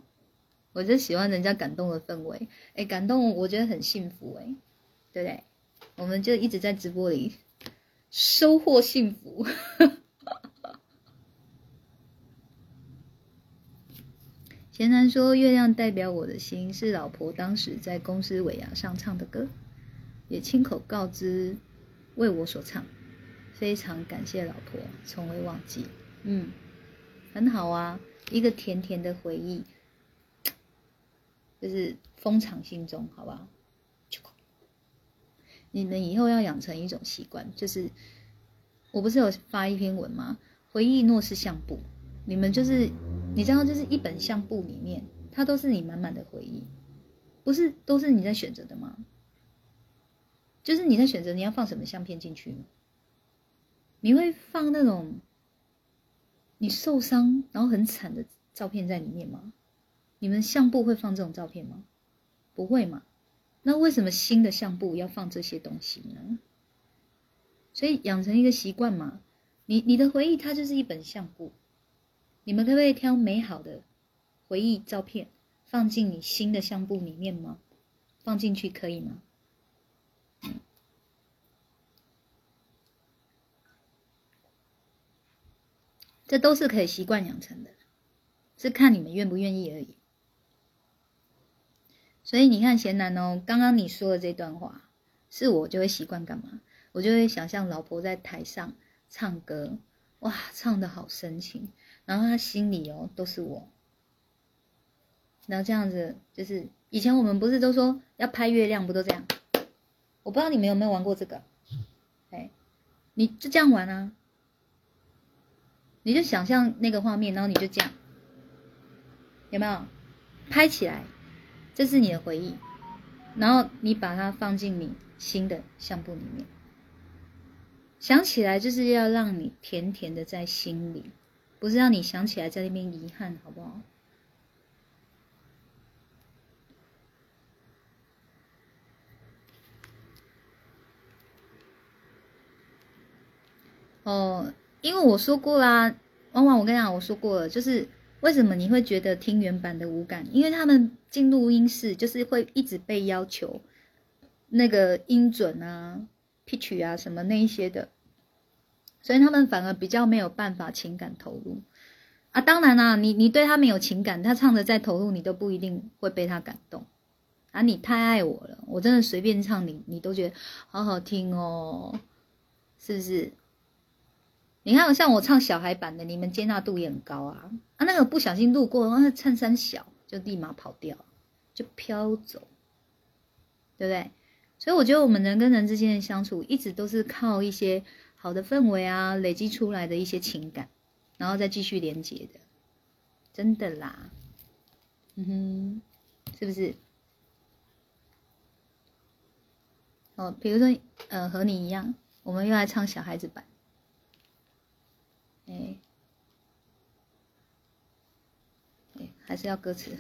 我就喜欢人家感动的氛围，哎，感动我觉得很幸福哎，对不对？我们就一直在直播里收获幸福。(laughs) 贤男说：“月亮代表我的心，是老婆当时在公司尾牙上唱的歌，也亲口告知为我所唱，非常感谢老婆，从未忘记。嗯，很好啊，一个甜甜的回忆，(tsk) 就是封藏心中，好不好？你们以后要养成一种习惯，就是我不是有发一篇文吗？回忆诺是相簿。”你们就是，你知道，就是一本相簿里面，它都是你满满的回忆，不是都是你在选择的吗？就是你在选择你要放什么相片进去吗你会放那种你受伤然后很惨的照片在里面吗？你们相簿会放这种照片吗？不会嘛？那为什么新的相簿要放这些东西呢？所以养成一个习惯嘛，你你的回忆它就是一本相簿。你们可不可以挑美好的回忆照片放进你新的相簿里面吗？放进去可以吗？这都是可以习惯养成的，是看你们愿不愿意而已。所以你看贤男哦，刚刚你说的这段话，是我就会习惯干嘛？我就会想象老婆在台上唱歌，哇，唱的好深情。然后他心里哦都是我，然后这样子就是以前我们不是都说要拍月亮，不都这样？我不知道你们有没有玩过这个，哎，你就这样玩啊，你就想象那个画面，然后你就这样，有没有？拍起来，这是你的回忆，然后你把它放进你新的相簿里面，想起来就是要让你甜甜的在心里，不是让你想起来在那边遗憾，好不好？哦，因为我说过啦，往往我跟你讲，我说过了，就是为什么你会觉得听原版的无感？因为他们进录音室就是会一直被要求那个音准啊、pitch 啊什么那一些的，所以他们反而比较没有办法情感投入啊。当然啦，你你对他没有情感，他唱的再投入，你都不一定会被他感动啊。你太爱我了，我真的随便唱你，你都觉得好好听哦，是不是？你看，像我唱小孩版的，你们接纳度也很高啊啊！那个不小心路过，那衬衫小，就立马跑掉，就飘走，对不对？所以我觉得我们人跟人之间的相处，一直都是靠一些好的氛围啊，累积出来的一些情感，然后再继续连接的，真的啦，嗯哼，是不是？哦，比如说，呃，和你一样，我们又来唱小孩子版。哎，哎，还是要歌词。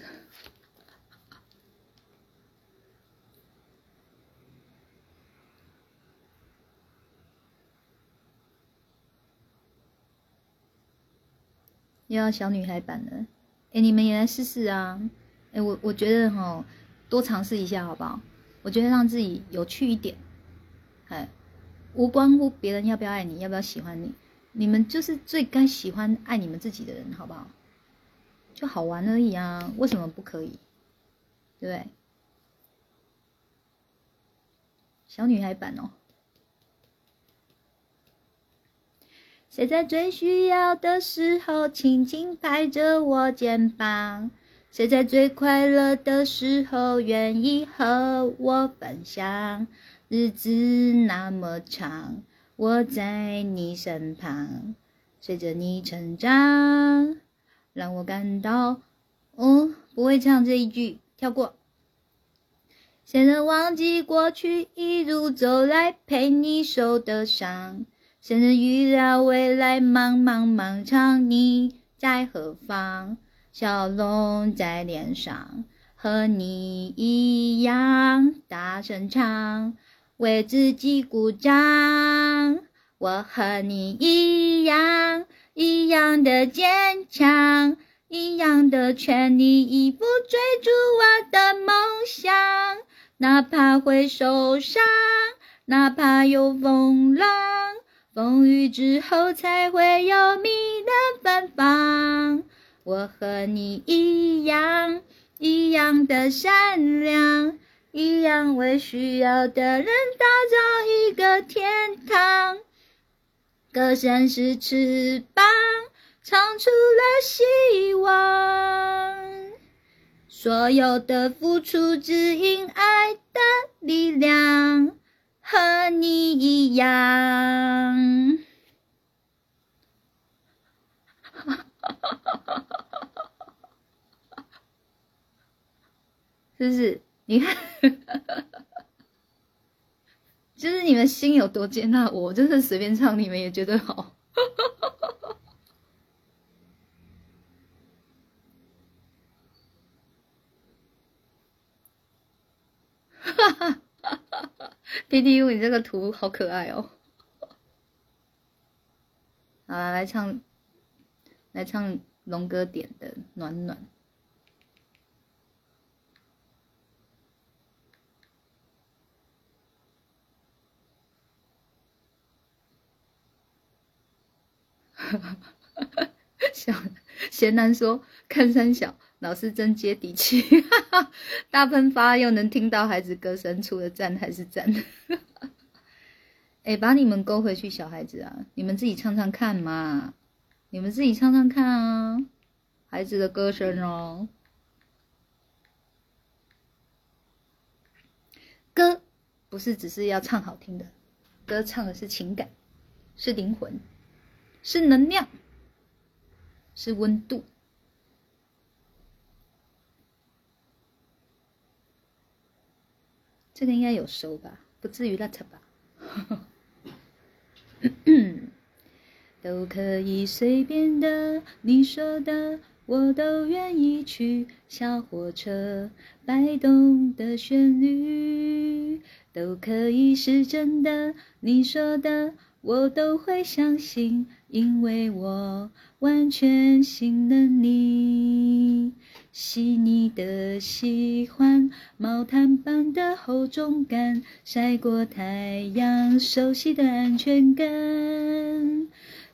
又要小女孩版了，哎，你们也来试试啊！哎，我我觉得哈，多尝试一下好不好？我觉得让自己有趣一点，哎，无关乎别人要不要爱你，要不要喜欢你。你们就是最该喜欢爱你们自己的人，好不好？就好玩而已啊，为什么不可以？对不对？小女孩版哦。谁在最需要的时候轻轻拍着我肩膀？谁在最快乐的时候愿意和我分享？日子那么长。我在你身旁，随着你成长，让我感到……哦，不会唱这一句，跳过。谁能忘记过去一路走来陪你受的伤？谁能预料未来茫茫漫长？你在何方？笑容在脸上，和你一样大声唱。为自己鼓掌，我和你一样，一样的坚强，一样的全力以赴追逐我的梦想。哪怕会受伤，哪怕有风浪，风雨之后才会有蜜的芬芳。我和你一样，一样的善良。一样为需要的人打造一个天堂。歌声是翅膀，唱出了希望。所有的付出只因爱的力量，和你一样。(laughs) 是不是？你看，(laughs) 就是你们心有多接纳我，就是随便唱，你们也觉得好。哈 (laughs) 哈，P D U，你这个图好可爱哦。好了，来唱，来唱龙哥点的《暖暖》。哈 (laughs) 哈小贤男说：“看三小老师真接地气，(laughs) 大喷发又能听到孩子歌声，除了赞还是赞。哎，把你们勾回去，小孩子啊，你们自己唱唱看嘛，你们自己唱唱看啊，孩子的歌声哦。歌不是只是要唱好听的，歌唱的是情感，是灵魂。”是能量，是温度。这个应该有熟吧，不至于烂扯吧。(coughs) 都可以随便的，你说的我都愿意去。小火车摆动的旋律，都可以是真的，你说的我都会相信，因为我完全信任你。细腻的喜欢，毛毯般的厚重感，晒过太阳，熟悉的安全感。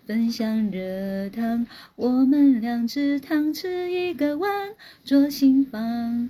分享热汤，我们两只汤匙一个碗，做心房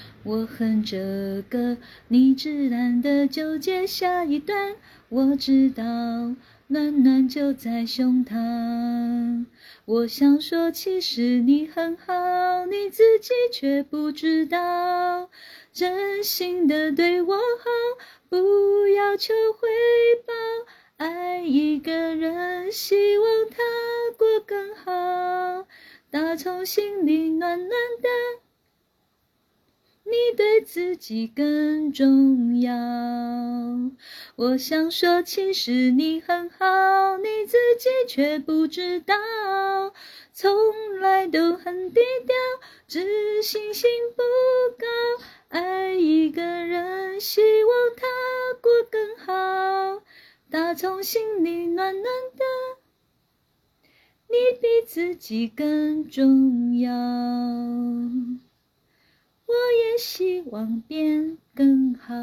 我哼着歌，你自然的就接下一段。我知道，暖暖就在胸膛。我想说，其实你很好，你自己却不知道，真心的对我好。不要求回报，爱一个人，希望他过更好，打从心里暖暖的。你对自己更重要。我想说，其实你很好，你自己却不知道，从来都很低调，自信心不高。爱一个人，希望他过更好，打从心里暖暖的。你比自己更重要，我也希望变更好。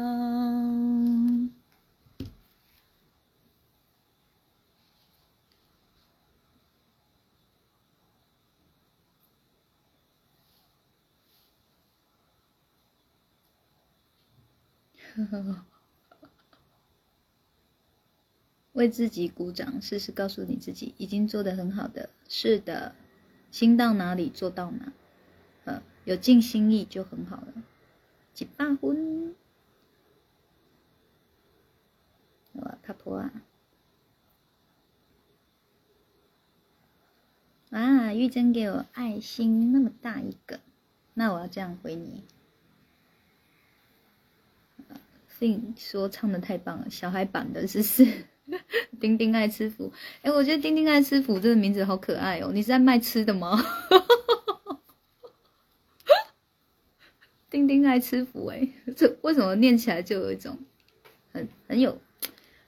(laughs) 为自己鼓掌，试试告诉你自己已经做得很好的。是的，心到哪里做到哪，有尽心意就很好了。几把婚，哇，卡婆啊！啊，玉珍给我爱心那么大一个，那我要这样回你。说唱的太棒了，小孩版的，是是。(laughs) 丁丁爱吃腐，哎，我觉得丁丁爱吃腐这个名字好可爱哦。你是在卖吃的吗？丁丁爱吃福，哎，(laughs) 这为什么念起来就有一种很很有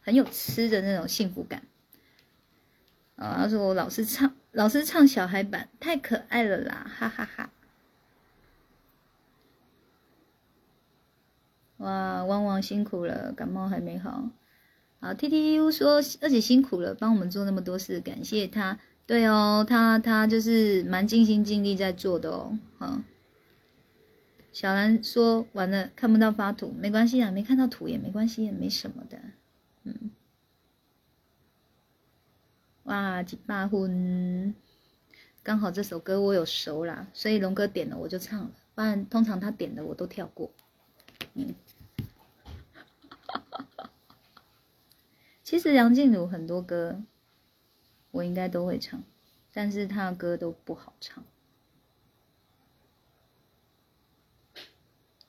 很有吃的那种幸福感啊？他说我老是唱，老是唱小孩版，太可爱了啦，哈哈哈。哇，汪汪辛苦了，感冒还没好。好，T T U 说二姐辛苦了，帮我们做那么多事，感谢他。对哦，他他就是蛮尽心尽力在做的哦。好，小兰说完了看不到发图，没关系啊，没看到图也没关系，也没什么的。嗯，哇，几把婚，刚好这首歌我有熟啦，所以龙哥点了我就唱了，不然通常他点的我都跳过。嗯。其实梁静茹很多歌，我应该都会唱，但是她的歌都不好唱。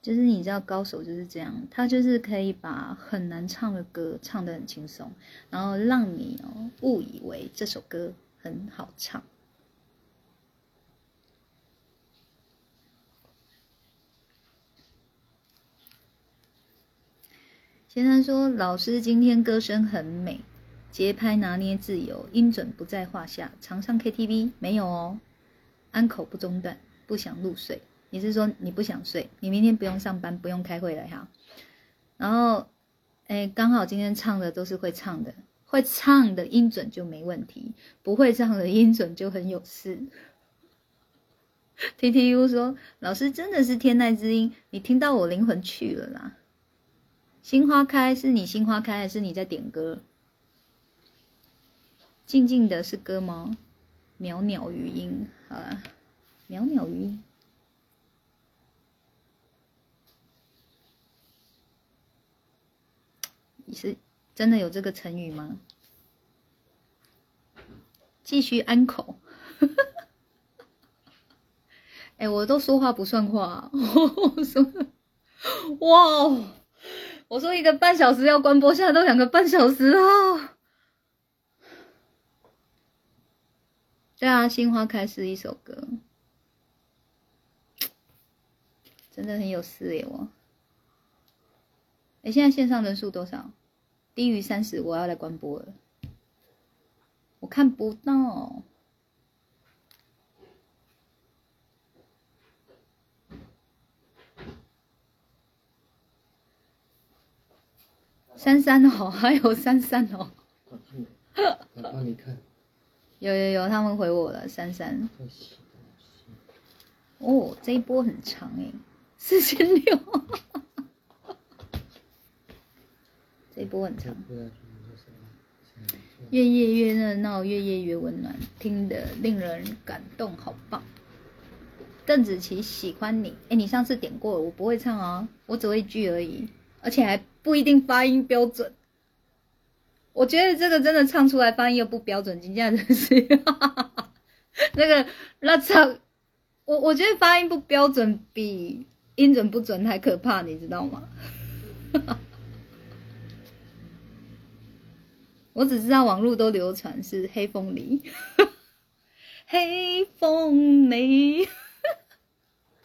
就是你知道，高手就是这样，他就是可以把很难唱的歌唱得很轻松，然后让你哦误以为这首歌很好唱。先生说：“老师今天歌声很美，节拍拿捏自由，音准不在话下。常上 KTV 没有哦，安口不中断，不想入睡。你是说你不想睡？你明天不用上班，不用开会了哈。然后，哎，刚好今天唱的都是会唱的，会唱的音准就没问题，不会唱的音准就很有事。(laughs) ” T T U 说：“老师真的是天籁之音，你听到我灵魂去了啦。”心花开是你心花开，还是你在点歌？静静的是歌吗？袅袅余音，好了，袅袅余音。是真的有这个成语吗？继续安口。(laughs) 哎，我都说话不算话，(laughs) 我说，哇，我说一个半小时要关播，现在都两个半小时了。对啊，《心花开》是一首歌，真的很有事耶！我，哎，现在线上人数多少？低于三十，我要来关播了。我看不到。三三哦，(laughs) 还有三三哦。我帮你看。有有有，他们回我了，三三。哦，这一波很长哎，四千六。这一波很长。越夜越热闹，越夜越温暖，听得令人感动，好棒。邓紫棋喜欢你，哎，你上次点过，我不会唱啊，我只会一句而已，而且还。不一定发音标准，我觉得这个真的唱出来发音又不标准，真的是那个那唱，我我觉得发音不标准比音准不准还可怕，你知道吗？(laughs) 我只知道网络都流传是黑凤梨，黑凤梨，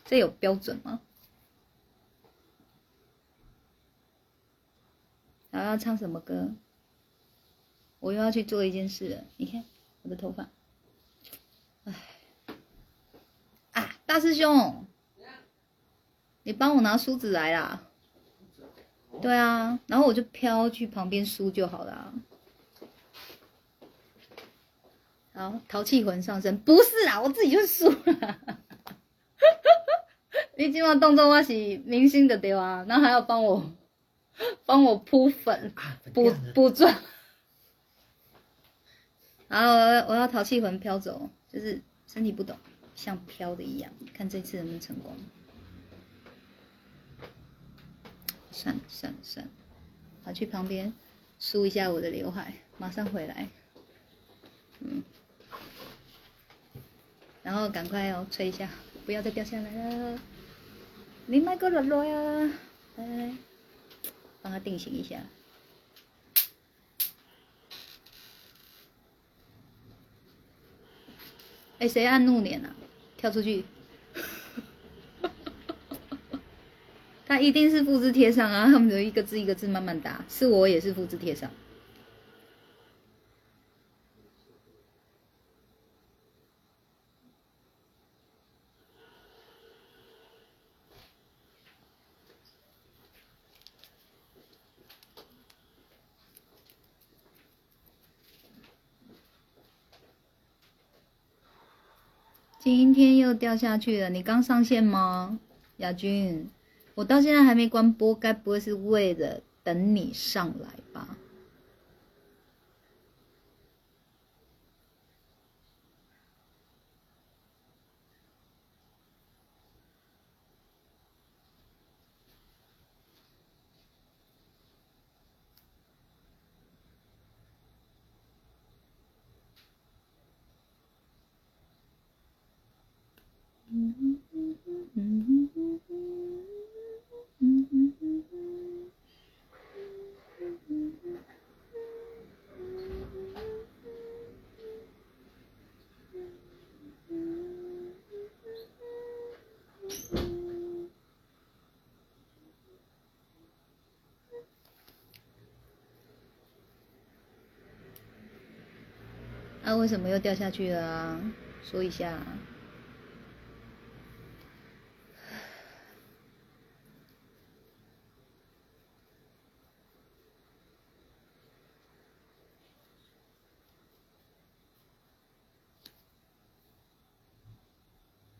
这有标准吗？然后要唱什么歌？我又要去做一件事了。你看我的头发，哎，啊，大师兄，你帮我拿梳子来啦。对啊，然后我就飘去旁边梳就好了。好，淘气魂上身，不是啊，我自己就输了。(laughs) 你今晚动作我是明星的对啊，那还要帮我。帮我铺粉，补补妆，然后我我要淘气魂飘走，就是身体不懂，像飘的一样，看这次能不能成功。算了算了算了，跑去旁边梳一下我的刘海，马上回来。嗯，然后赶快哦，吹一下，不要再掉下来了。你买个软软呀，来。帮他定型一下。哎，谁按怒脸啊？跳出去！(laughs) 他一定是复制贴上啊！他们就一个字一个字慢慢打，是我也是复制贴上。今天又掉下去了，你刚上线吗，亚军？我到现在还没关播，该不会是为了等你上来为什么又掉下去了啊？说一下。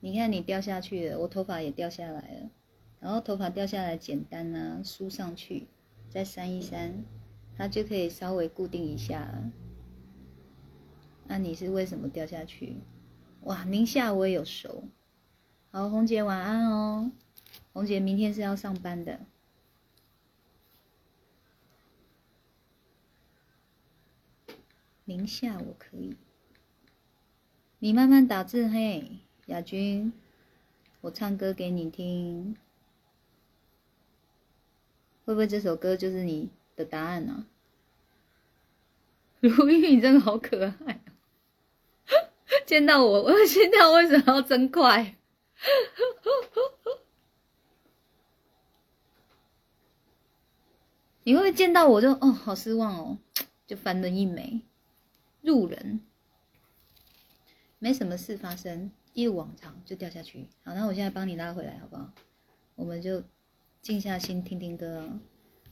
你看你掉下去了，我头发也掉下来了，然后头发掉下来简单啊，梳上去，再扇一扇，它就可以稍微固定一下了。那你是为什么掉下去？哇，宁夏我也有熟。好，红姐晚安哦。红姐明天是要上班的。宁夏我可以。你慢慢打字嘿，亚军。我唱歌给你听，会不会这首歌就是你的答案呢、(laughs) 如玉，你真的好可爱、(laughs) 见到我，我心跳为什么要增快？你会不会见到我就哦，好失望哦，(tsk) 就翻了一枚路人，没什么事发生，一如往常就掉下去。好，那我现在帮你拉回来，好不好？我们就静下心听听歌，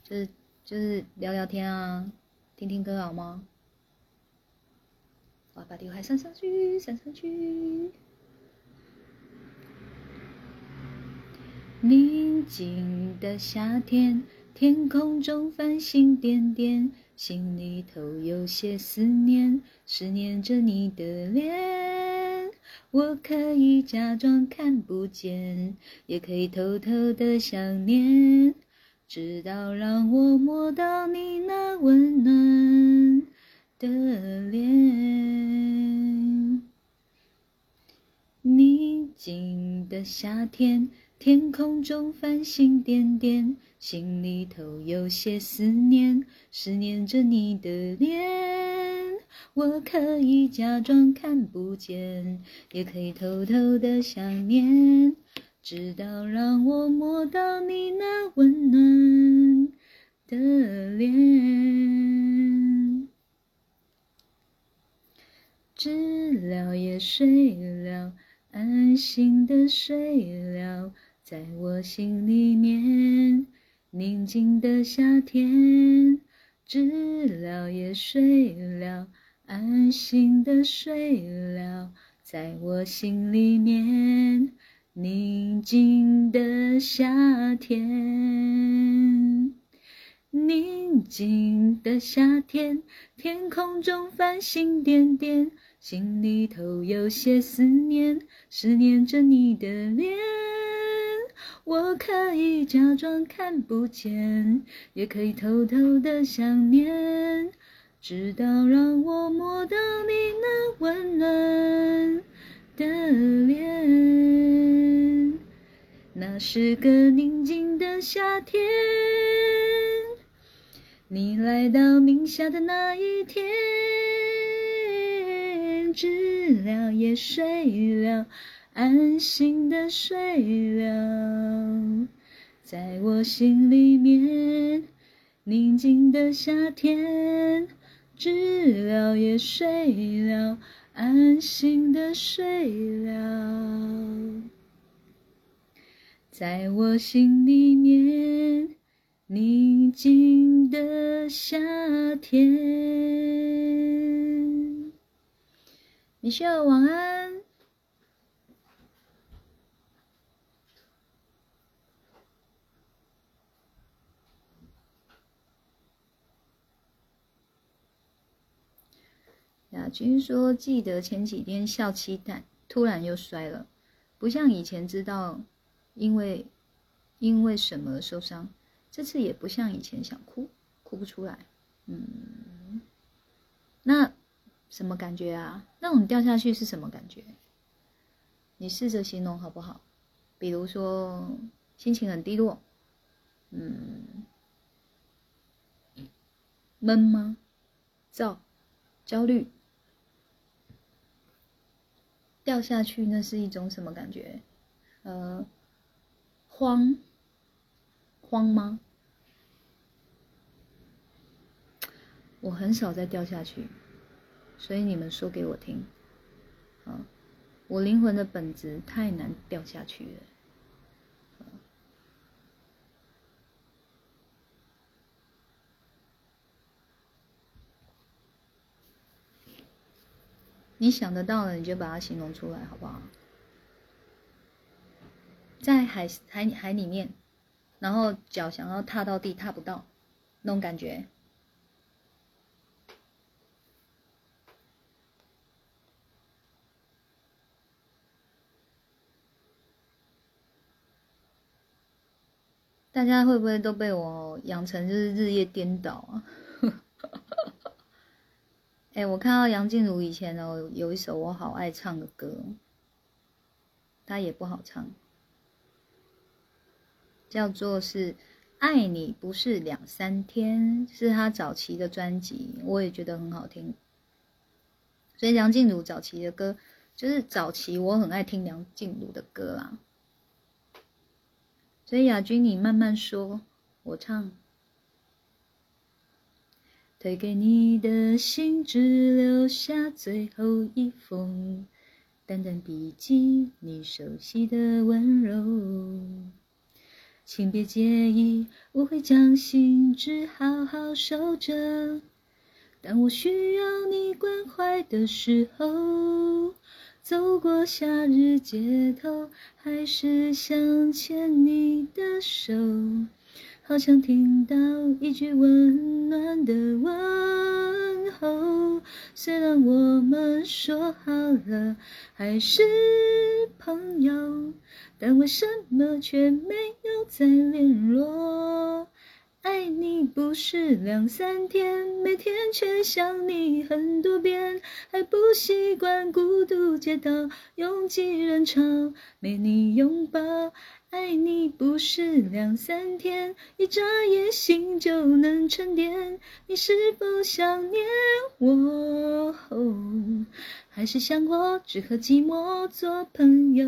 就是就是聊聊天啊，听听歌好吗？我把刘海扇上去，扇上去。宁静的夏天，天空中繁星点点，心里头有些思念，思念着你的脸。我可以假装看不见，也可以偷偷的想念，直到让我摸到你那温暖的脸。宁静的夏天，天空中繁星点点，心里头有些思念，思念着你的脸。我可以假装看不见，也可以偷偷的想念，直到让我摸到你那温暖的脸。知了也睡了，安心的睡了，在我心里面。宁静的夏天，知了也睡了，安心的睡了，在我心里面。宁静的夏天。宁静的夏天，天空中繁星点点，心里头有些思念，思念着你的脸。我可以假装看不见，也可以偷偷的想念，直到让我摸到你那温暖的脸。那是个宁静的夏天。你来到宁夏的那一天，知了也睡了，安心的睡了，在我心里面。宁静的夏天，知了也睡了，安心的睡了，在我心里面。宁静的夏天，米秀晚安。亚军说：“记得前几天笑七蛋，突然又摔了，不像以前知道因为因为什么受伤。”这次也不像以前想哭，哭不出来。嗯，那什么感觉啊？那种掉下去是什么感觉？你试着形容好不好？比如说心情很低落，嗯，闷吗？躁、焦虑，掉下去那是一种什么感觉？呃，慌，慌吗？我很少再掉下去，所以你们说给我听。啊，我灵魂的本质太难掉下去了。你想得到了，你就把它形容出来，好不好？在海海海里面，然后脚想要踏到地，踏不到，那种感觉。大家会不会都被我养成就是日夜颠倒啊？(laughs) 哎、我看到杨静茹以前哦有一首我好爱唱的歌，她也不好唱，叫做是《爱你不是两三天》，是她早期的专辑，我也觉得很好听。所以梁静茹早期的歌，就是早期我很爱听梁静茹的歌啦。所以亚军，你慢慢说，我唱。推给你的信，只留下最后一封淡淡笔记，你熟悉的温柔。请别介意，我会将信纸好好收着。当我需要你关怀的时候，走过夏日街头，还是想牵你的手。好想听到一句温暖的问候。虽然我们说好了还是朋友，但为什么却没有再联络？爱你不是两三天，每天却想你很多遍，还不习惯孤独街道拥挤人潮，没你拥抱。爱你不是两三天，一眨眼心就能沉淀。你是否想念我？还是想我只和寂寞做朋友？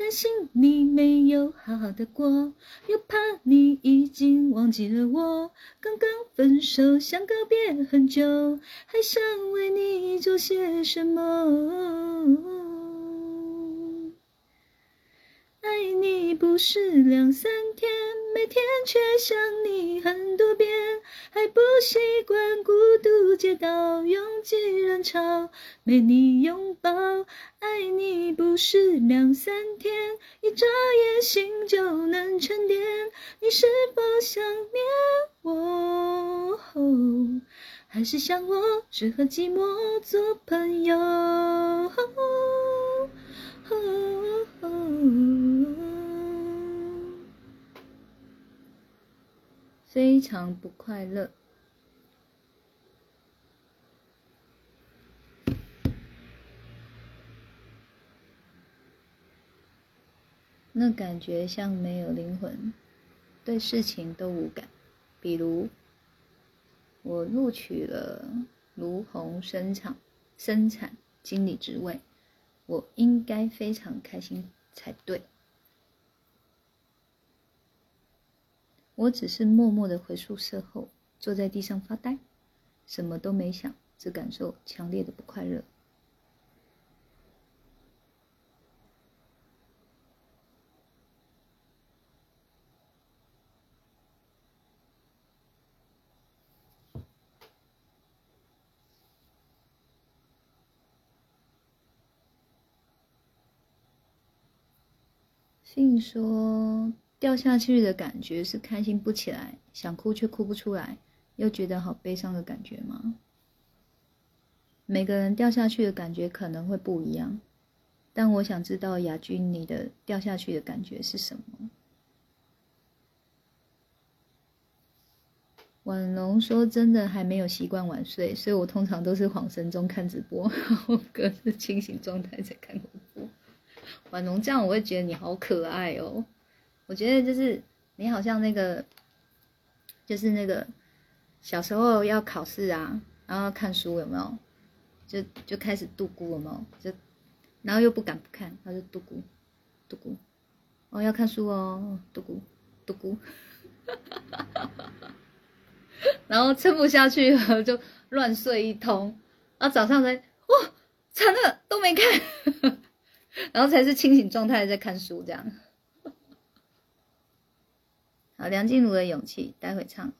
担心你没有好好的过，又怕你已经忘记了我。刚刚分手，想告别很久，还想为你做些什么？爱你不是两三天，每天却想你很多遍，还不习惯孤独街道拥挤人潮，没你拥抱。爱你不是两三天，一眨眼心就能沉淀。你是否想念我？还是想我只和寂寞做朋友？非常不快乐。那感觉像没有灵魂，对事情都无感。比如，我录取了卢红生产生产经理职位，我应该非常开心才对。我只是默默的回宿舍后，坐在地上发呆，什么都没想，只感受强烈的不快乐。信说掉下去的感觉是开心不起来，想哭却哭不出来，又觉得好悲伤的感觉吗？每个人掉下去的感觉可能会不一样，但我想知道雅君你的掉下去的感觉是什么？婉龙说：“真的还没有习惯晚睡，所以我通常都是恍神中看直播，(laughs) 我哥是清醒状态才看直播。”婉龙这样，我会觉得你好可爱哦。我觉得就是你好像那个，就是那个小时候要考试啊，然后看书有没有？就就开始度孤有没有？就然后又不敢不看，他就度孤，度孤。哦，要看书哦，度孤，度孤。(laughs) 然后撑不下去了就乱睡一通，然后早上才哇惨了都没看，然后才是清醒状态在看书这样。好，梁静茹的勇气，待会唱。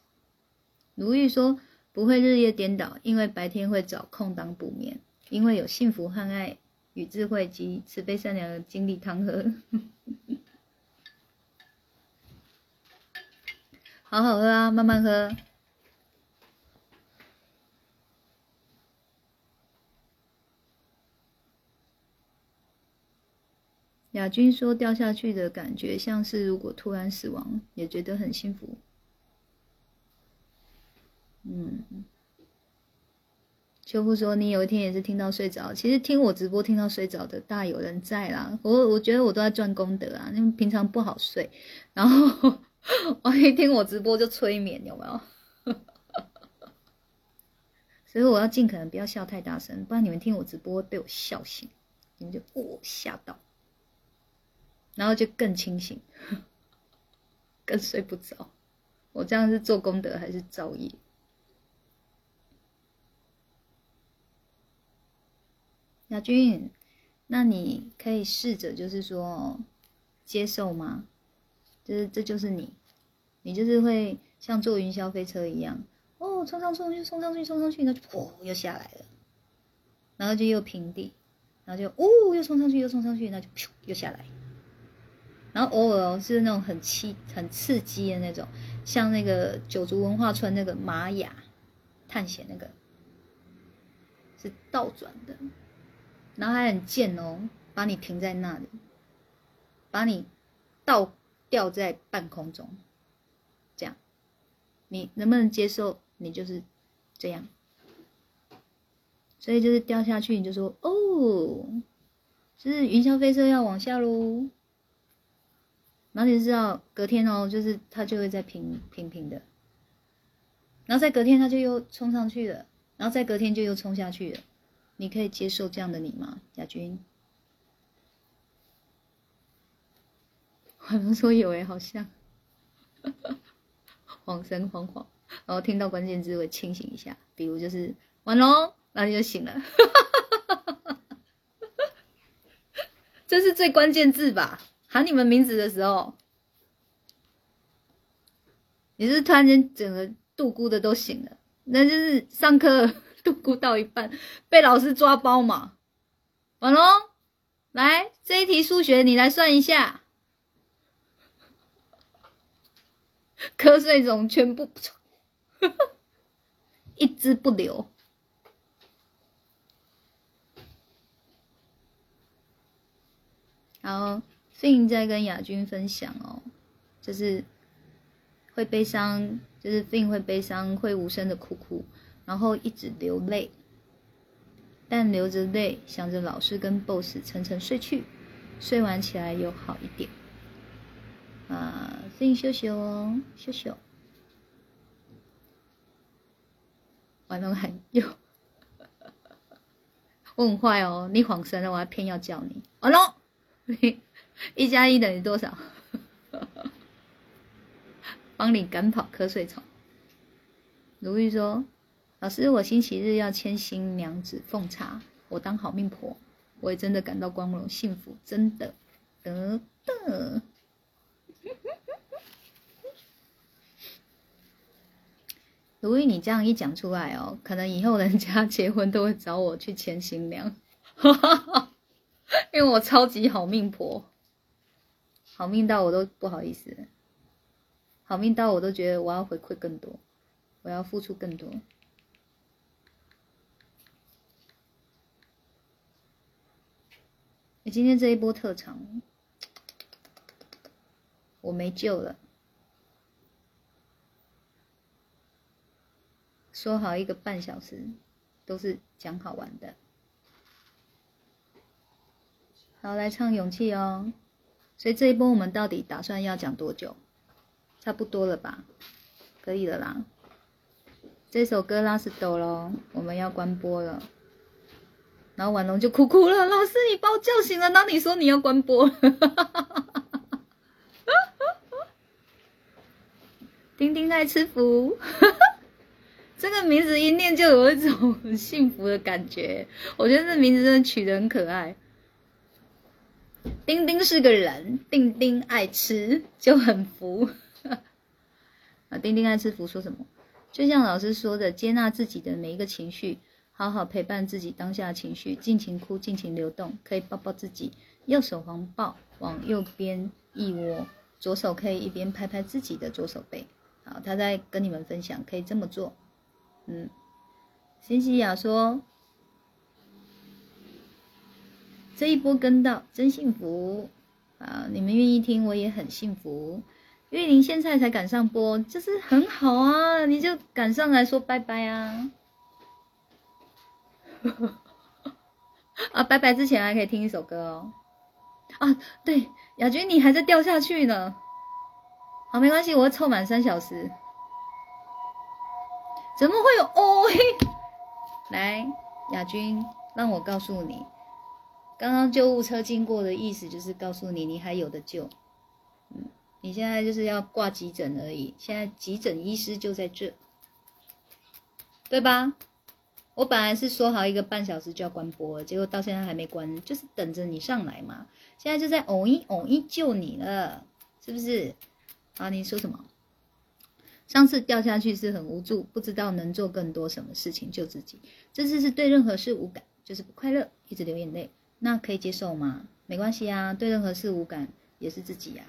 如玉说不会日夜颠倒，因为白天会找空档补眠，因为有幸福和爱与智慧及慈悲善良的经历汤喝。(laughs) 好好喝啊，慢慢喝。亚军说掉下去的感觉像是如果突然死亡，也觉得很幸福。嗯，秋夫说你有一天也是听到睡着，其实听我直播听到睡着的大有人在啦。我我觉得我都在赚功德啊，因为平常不好睡，然后 (laughs) 我一听我直播就催眠，有没有？(laughs) 所以我要尽可能不要笑太大声，不然你们听我直播被我笑醒，你们就哦吓到。然后就更清醒，(laughs) 更睡不着。我这样是做功德还是造业？亚军，那你可以试着就是说接受吗？就是这就是你，你就是会像坐云霄飞车一样，哦，冲上冲去，冲上去，冲上去，那就噗又下来了，然后就又平地，然后就哦又冲上去，又冲上去，那就噗又下来。然后偶尔是那种很刺、很刺激的那种，像那个九族文化村那个玛雅探险那个，是倒转的，然后还很贱哦，把你停在那里，把你倒吊在半空中，这样，你能不能接受？你就是这样，所以就是掉下去，你就说哦，就是云霄飞车要往下喽。然后你知道隔天哦，就是它就会在平平平的，然后再隔天它就又冲上去了，然后再隔天就又冲下去了。你可以接受这样的你吗，亚军？(laughs) 我能说有诶，好像，恍神恍恍，然后听到关键字会清醒一下，比如就是完喽，然后你就醒了，(laughs) 这是最关键字吧？喊你们名字的时候，你是突然间整个度孤的都醒了，那就是上课度孤到一半被老师抓包嘛。完喽，来这一题数学你来算一下，瞌睡中全部 (laughs) 一只不留，好。并在跟亚军分享哦，就是会悲伤，就是并会悲伤，会无声的哭哭，然后一直流泪，但流着泪想着老师跟 boss 沉沉睡去，睡完起来又好一点。啊，并休息哦，休息。完了还又，我很坏哦，你晃神了，我还偏要叫你，完了。一加一等于多少？(laughs) 帮你赶跑瞌睡虫。如玉说：“老师，我星期日要牵新娘子奉茶，我当好命婆，我也真的感到光荣幸福，真的。”得得。如玉，你这样一讲出来哦，可能以后人家结婚都会找我去牵新娘，(laughs) 因为我超级好命婆。好命到我都不好意思，好命到我都觉得我要回馈更多，我要付出更多。你今天这一波特长，我没救了。说好一个半小时，都是讲好玩的。好，来唱勇气哦。所以这一波我们到底打算要讲多久？差不多了吧？可以了啦。这首歌拉是哆喽，我们要关播了。然后婉龙就哭哭了，老师你把我叫醒了，当你说你要关播。(laughs) 丁丁在吃福，这个名字一念就有一种很幸福的感觉。我觉得这名字真的取得很可爱。丁丁是个人，丁丁爱吃就很服。(laughs) 啊，丁丁爱吃福说什么？就像老师说的，接纳自己的每一个情绪，好好陪伴自己当下情绪，尽情哭，尽情流动，可以抱抱自己，右手环抱往右边一窝，左手可以一边拍拍自己的左手背。好，他在跟你们分享，可以这么做。嗯，辛西亚说。这一波跟到真幸福啊！你们愿意听，我也很幸福。玉玲现在才赶上播，就是很好啊！你就赶上来说拜拜啊！(laughs) 啊，拜拜之前还可以听一首歌哦。啊，对，亚军你还在掉下去呢。好，没关系，我会凑满三小时。怎么会有哦嘿？来，亚军，让我告诉你。刚刚救护车经过的意思就是告诉你，你还有的救。嗯，你现在就是要挂急诊而已。现在急诊医师就在这，对吧？我本来是说好一个半小时就要关播，结果到现在还没关，就是等着你上来嘛。现在就在偶一偶一救你了，是不是？啊，你说什么？上次掉下去是很无助，不知道能做更多什么事情救自己。这次是对任何事无感，就是不快乐，一直流眼泪。那可以接受吗？没关系啊，对任何事无感也是自己呀。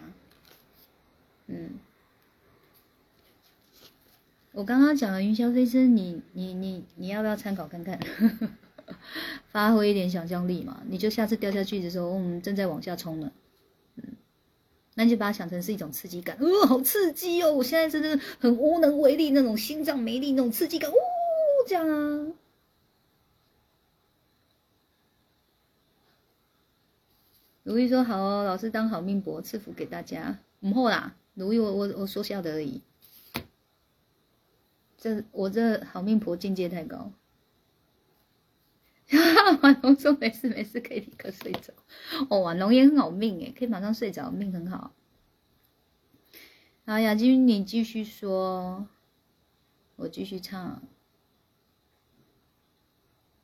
嗯，我刚刚讲的云霄飞车，你你你你要不要参考看看？(laughs) 发挥一点想象力嘛，你就下次掉下去的时候，我们正在往下冲呢。嗯，那你就把它想成是一种刺激感，呃，好刺激哦！我现在真的很无能为力，那种心脏没力那种刺激感，呜，这样啊。如意说好哦，老师当好命婆赐福给大家。唔好啦，如意我我我说笑的而已。这我这好命婆境界太高。(laughs) 婉龙说没事没事，可以立刻睡着。哦，婉龙也很好命诶，可以马上睡着，命很好。好，雅君你继续说，我继续唱。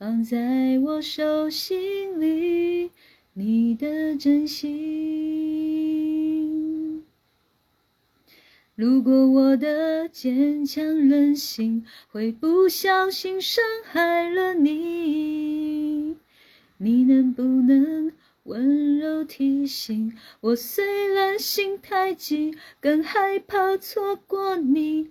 放在我手心里，你的真心。如果我的坚强任性会不小心伤害了你，你能不能温柔提醒我？虽然心太急，更害怕错过你。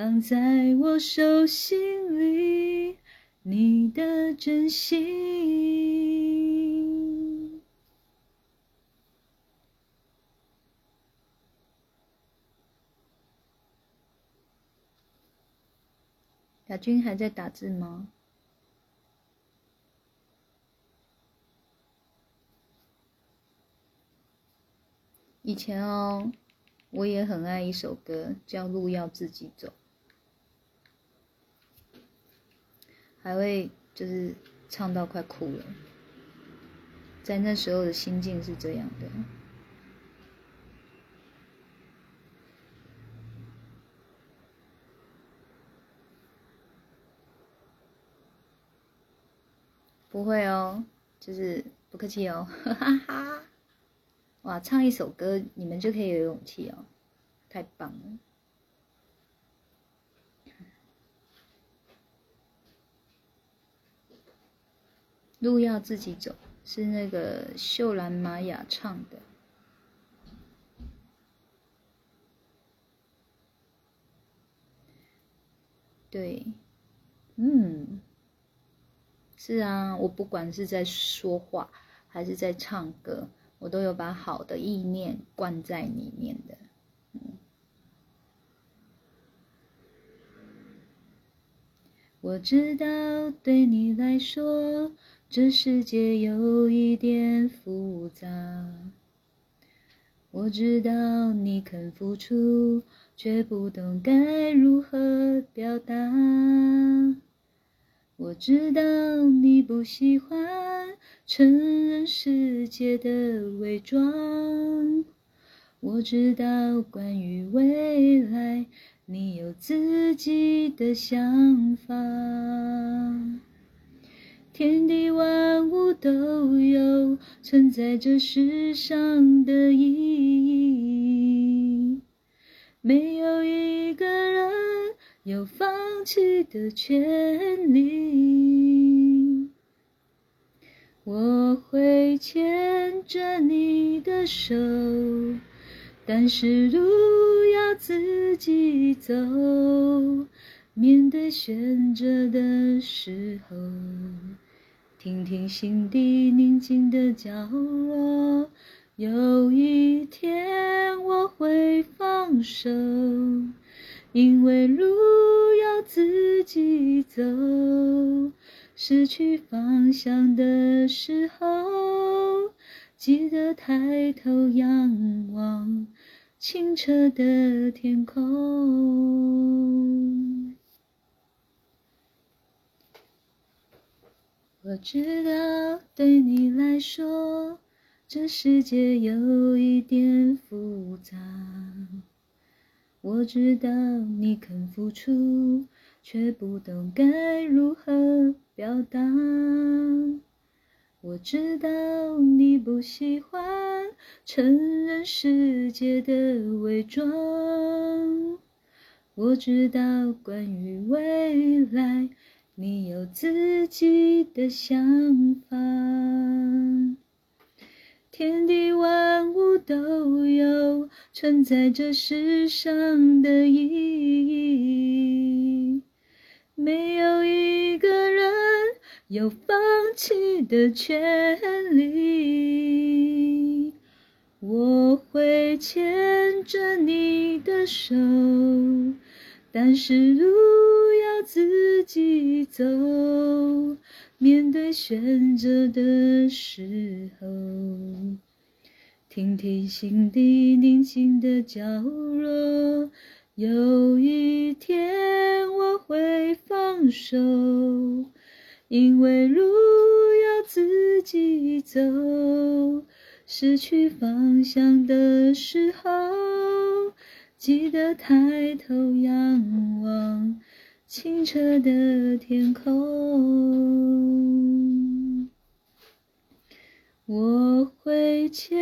放在我手心里，你的真心。亚军还在打字吗？以前哦，我也很爱一首歌，叫《路要自己走》。还会就是唱到快哭了，在那时候的心境是这样的。不会哦，就是不客气哦，哈哈哈。(laughs) 哇，唱一首歌你们就可以有勇气哦，太棒了。路要自己走，是那个秀兰玛雅唱的。对，嗯。是啊，我不管是在说话还是在唱歌，我都有把好的意念灌在里面的。我知道对你来说，这世界有一点复杂。我知道你肯付出，却不懂该如何表达。我知道你不喜欢承认世界的伪装，我知道关于未来你有自己的想法，天地万物都有存在这世上的意义，没有一个人。有放弃的权利，我会牵着你的手，但是路要自己走。面对选择的时候，听听心底宁静的角落。有一天我会放手。因为路要自己走，失去方向的时候，记得抬头仰望清澈的天空。我知道对你来说，这世界有一点复杂。我知道你肯付出，却不懂该如何表达。我知道你不喜欢承认世界的伪装。我知道关于未来，你有自己的想法。天地万物都有存在这世上的意义，没有一个人有放弃的权利。我会牵着你的手，但是路要自己走。面对选择的时候，听听心底宁静的角落。有一天我会放手，因为路要自己走。失去方向的时候，记得抬头仰望。清澈的天空，我会牵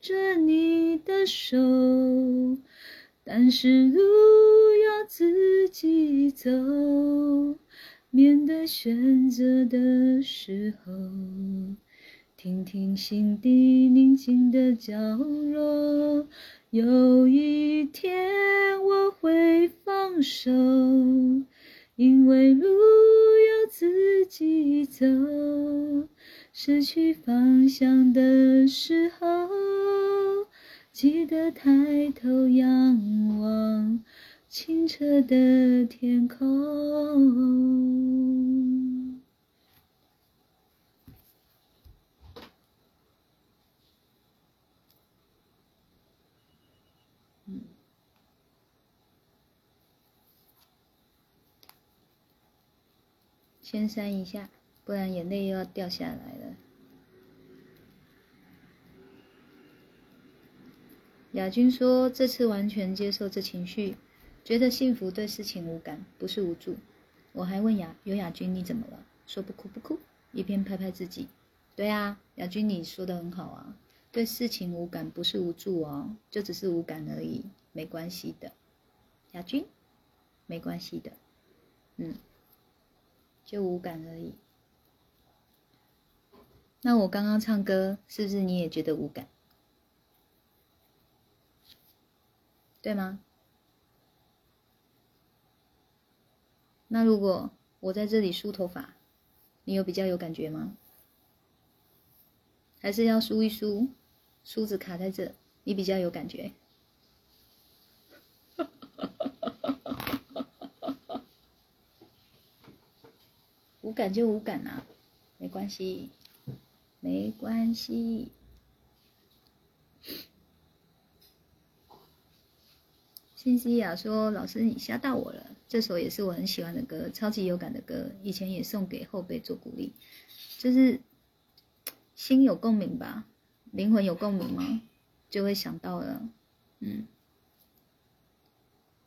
着你的手，但是路要自己走。面对选择的时候，听听心底宁静的角落。有一天我会放手，因为路要自己走。失去方向的时候，记得抬头仰望清澈的天空。先删一下不然眼泪又要掉下来了。雅君说这次完全接受这情绪觉得幸福对事情无感不是无助。我还问雅有雅君你怎么了？说不哭不哭一边拍拍自己。对啊雅君你说的很好啊对事情无感不是无助哦就只是无感而已没关系的。雅君没关系的。嗯。就无感而已。那我刚刚唱歌，是不是你也觉得无感？对吗？那如果我在这里梳头发，你有比较有感觉吗？还是要梳一梳，梳子卡在这，你比较有感觉？(laughs) 无感就无感啊，没关系，没关系。信息雅说：“老师，你吓到我了。这首也是我很喜欢的歌，超级有感的歌，以前也送给后辈做鼓励，就是心有共鸣吧，灵魂有共鸣吗？就会想到了。嗯，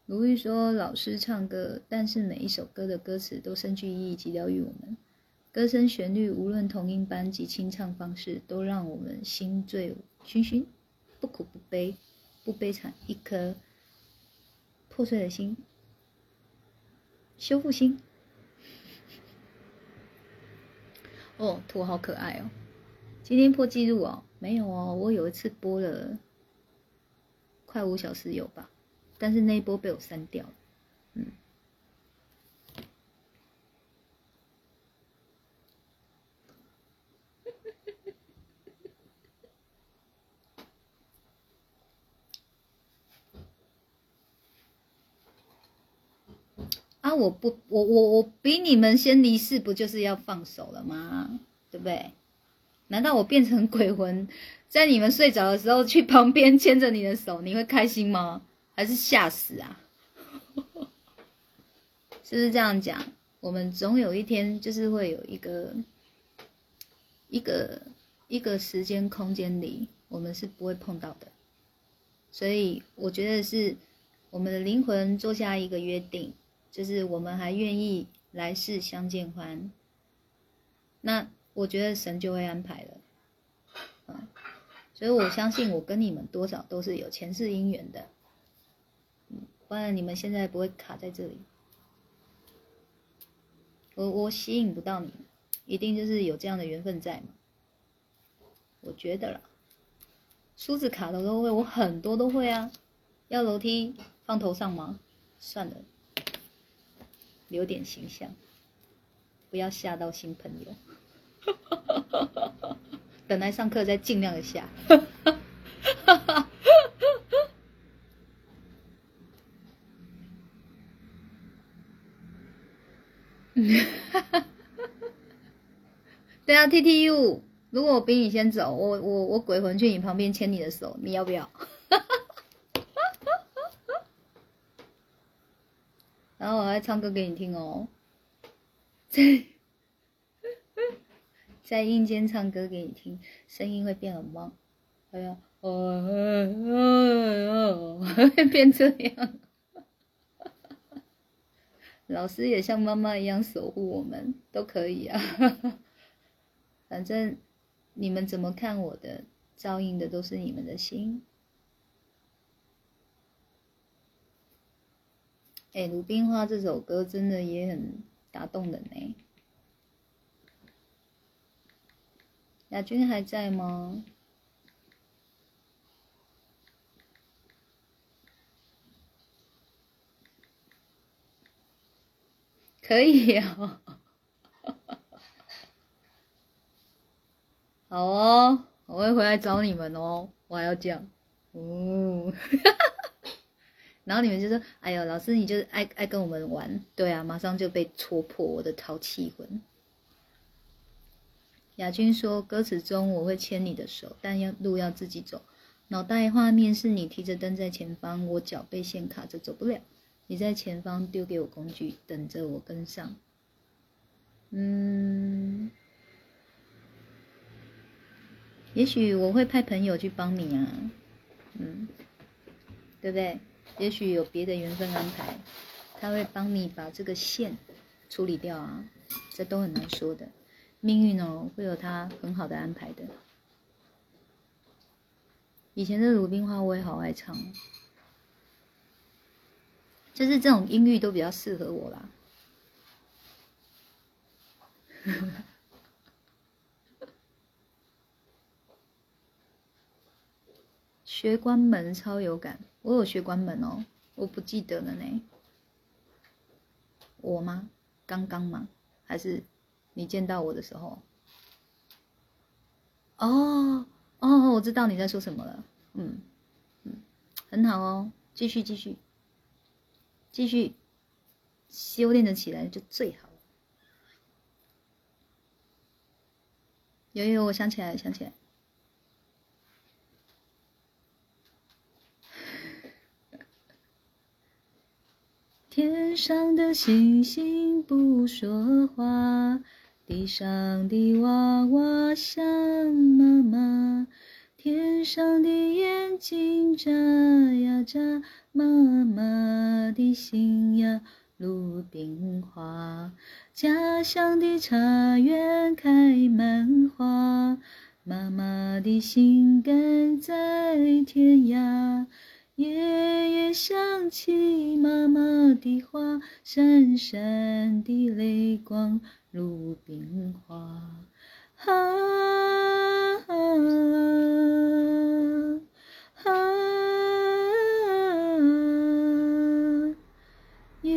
如玉说，老师唱歌，但是每一首歌的歌词都深具意义及疗愈我们，歌声旋律无论同音班及清唱方式，都让我们心醉醺醺，不苦不悲，不悲惨，一颗。”破碎的心，修复心。哦，图好可爱哦！今天破纪录哦？没有哦，我有一次播了快五小时有吧，但是那一波被我删掉了。嗯。啊！我不，我我我比你们先离世，不就是要放手了吗？对不对？难道我变成鬼魂，在你们睡着的时候去旁边牵着你的手，你会开心吗？还是吓死啊？(laughs) 是不是这样讲？我们总有一天就是会有一个一个一个时间空间里，我们是不会碰到的。所以我觉得是我们的灵魂做下一个约定。就是我们还愿意来世相见欢，那我觉得神就会安排了，嗯，所以我相信我跟你们多少都是有前世姻缘的，不然你们现在不会卡在这里，我我吸引不到你，一定就是有这样的缘分在嘛，我觉得啦，梳子卡的都会，我很多都会啊，要楼梯放头上吗？算了。留点形象，不要吓到新朋友。(laughs) 等来上课再尽量的吓。(laughs) 对啊，T T U，如果我比你先走，我我我鬼魂去你旁边牵你的手，你要不要？(laughs) 然后我还唱歌给你听哦，在 (laughs) 在阴间唱歌给你听，声音会变很旺，哎呀，哦，会 (laughs) 变这样。老师也像妈妈一样守护我们，都可以啊。反正你们怎么看我的，照应的都是你们的心。哎，《鲁冰花》这首歌真的也很打动人呢。亚军还在吗？可以啊，好哦，我会回来找你们哦，我还要讲，哦。(laughs) 然后你们就说：“哎呦，老师，你就是爱爱跟我们玩，对啊，马上就被戳破我的淘气魂。”亚军说：“歌词中我会牵你的手，但要路要自己走。脑袋画面是你提着灯在前方，我脚被线卡着走不了。你在前方丢给我工具，等着我跟上。嗯，也许我会派朋友去帮你啊。嗯。”对不对？也许有别的缘分安排，他会帮你把这个线处理掉啊，这都很难说的。命运哦，会有他很好的安排的。以前的《鲁冰花》我也好爱唱，就是这种音域都比较适合我啦。(laughs) 学关门超有感，我有学关门哦，我不记得了呢。我吗？刚刚吗？还是你见到我的时候？哦哦，我知道你在说什么了。嗯嗯，很好哦，继续继续继续修炼的起来就最好。有有，我想起来，想起来。天上的星星不说话，地上的娃娃想妈妈，天上的眼睛眨呀眨，妈妈的心呀鲁冰花，家乡的茶园开满花，妈妈的心肝在天涯。夜夜想起妈妈的话，闪闪的泪光，鲁冰花。啊啊啊！夜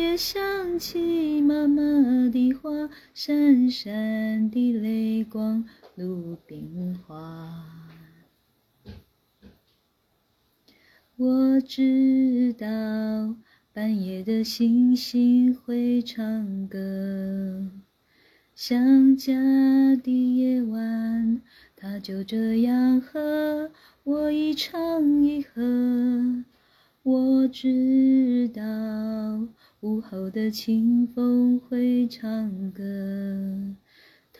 夜想起妈妈的话，闪闪的泪光，鲁冰花。我知道半夜的星星会唱歌，想家的夜晚，它就这样和我一唱一和。我知道午后的清风会唱歌。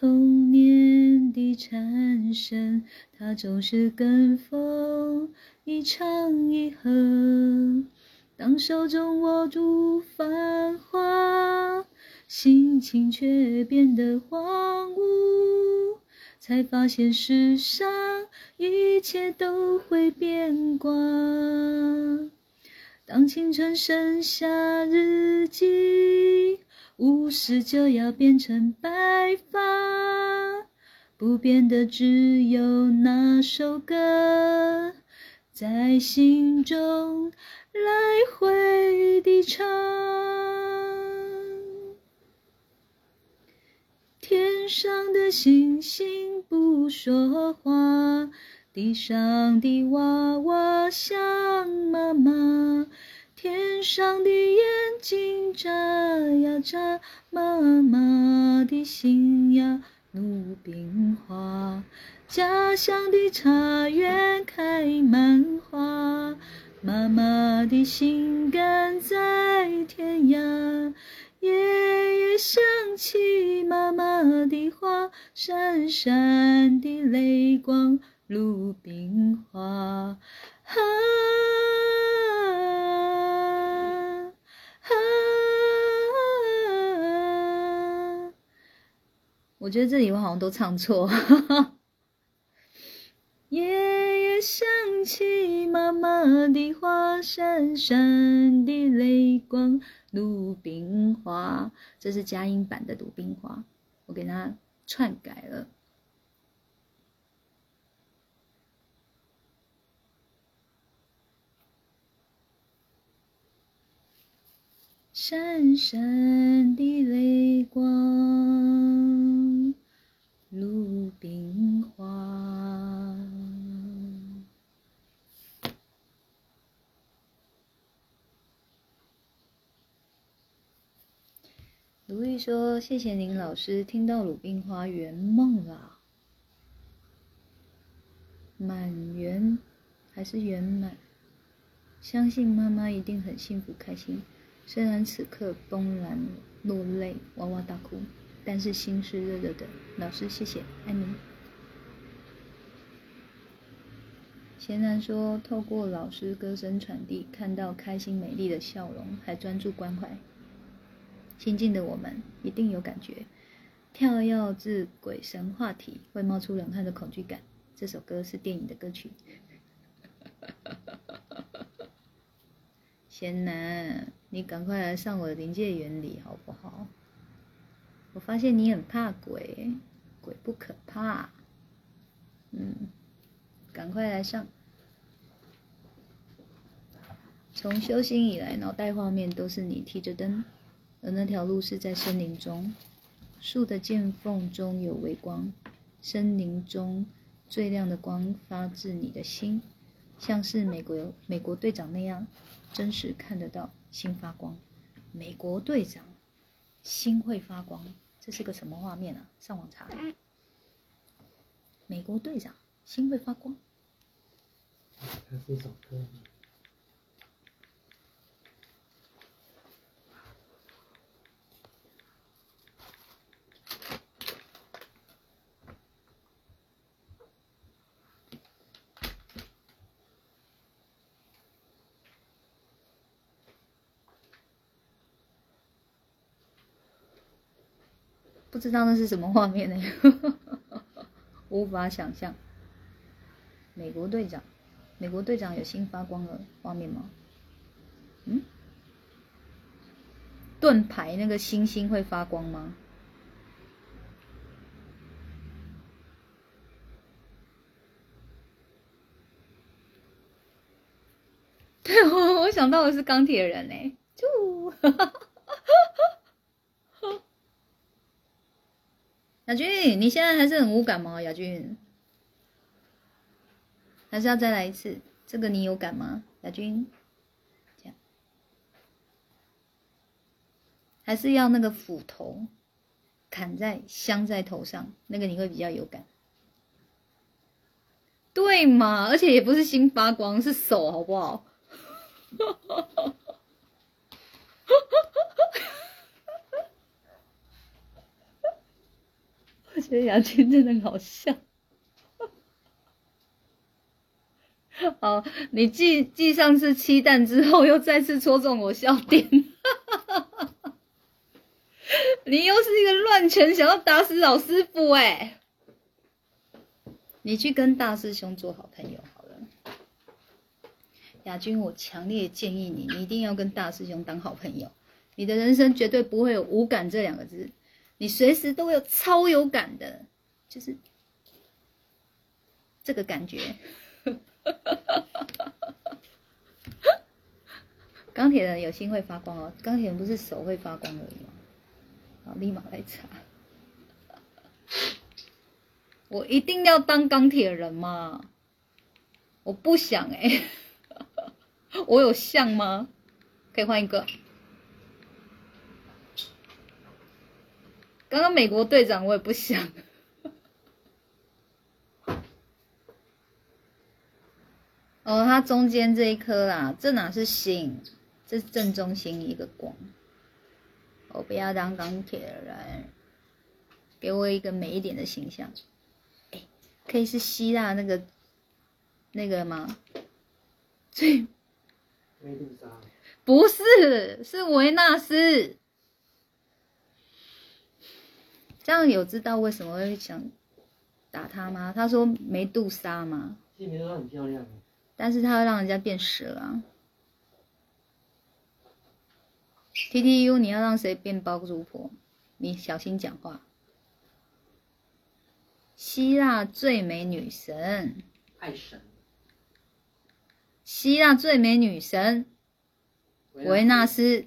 童年的蝉声，它总是跟风一唱一和。当手中握住繁华，心情却变得荒芜，才发现世上一切都会变卦。当青春剩下日记。五十就要变成白发，不变的只有那首歌，在心中来回地唱。天上的星星不说话，地上的娃娃想妈妈。天上的眼睛眨呀眨，妈妈的心呀鲁冰花，家乡的茶园开满花，妈妈的心肝在天涯。夜夜想起妈妈的话，闪闪的泪光鲁冰花。啊！我觉得这里我好像都唱错。(laughs) 夜夜想起妈妈的话，闪闪的泪光，鲁冰花。这是佳音版的鲁冰花，我给它篡改了。闪闪的泪光，鲁冰花。鲁豫说：“谢谢您，老师，听到鲁冰花圆梦了，满圆还是圆满？相信妈妈一定很幸福开心。”虽然此刻崩然落泪，哇哇大哭，但是心是热热的。老师，谢谢，爱你。贤男说，透过老师歌声传递，看到开心美丽的笑容，还专注关怀，心境的我们一定有感觉。跳跃至鬼神话题，会冒出冷汗的恐惧感。这首歌是电影的歌曲。(laughs) 贤男，你赶快来上我的临界原理好不好？我发现你很怕鬼，鬼不可怕。嗯，赶快来上。从修心以来，脑袋画面都是你提着灯，而那条路是在森林中，树的剑缝中有微光，森林中最亮的光发自你的心，像是美国美国队长那样，真实看得到心发光。美国队长心会发光，这是个什么画面啊？上网查。美国队长心会发光。它是一首歌。不知道那是什么画面呢？(laughs) 无法想象。美国队长，美国队长有新发光的画面吗？嗯？盾牌那个星星会发光吗？(laughs) 对，我我想到的是钢铁人呢，就。(laughs) 亚军，你现在还是很无感吗？亚军，还是要再来一次？这个你有感吗？亚军，这样，还是要那个斧头砍在镶在头上，那个你会比较有感，对嘛？而且也不是心发光，是手，好不好？我觉得雅君真的好笑。好，你继继上次七蛋之后，又再次戳中我笑点。(laughs) 你又是一个乱拳，想要打死老师傅哎！你去跟大师兄做好朋友好了。亚军，我强烈建议你，你一定要跟大师兄当好朋友。你的人生绝对不会有无感这两个字。你随时都有超有感的，就是这个感觉。钢铁人有心会发光哦，钢铁人不是手会发光而已吗？好，立马来查。我一定要当钢铁人吗？我不想哎，(laughs) 我有像吗？可以换一个。刚刚美国队长我也不想，(laughs) 哦，它中间这一颗啦，这哪是星？这是正中心一个光。我不要当钢铁人，给我一个美一点的形象。哎，可以是希腊那个那个吗？最，不是，是维纳斯。这样有知道为什么会想打他吗？他说梅杜莎嘛。其实梅杜莎很漂亮。但是他会让人家变蛇啊。T T U，你要让谁变包租婆？你小心讲话。希腊最美女神。爱神。希腊最美女神。维纳斯。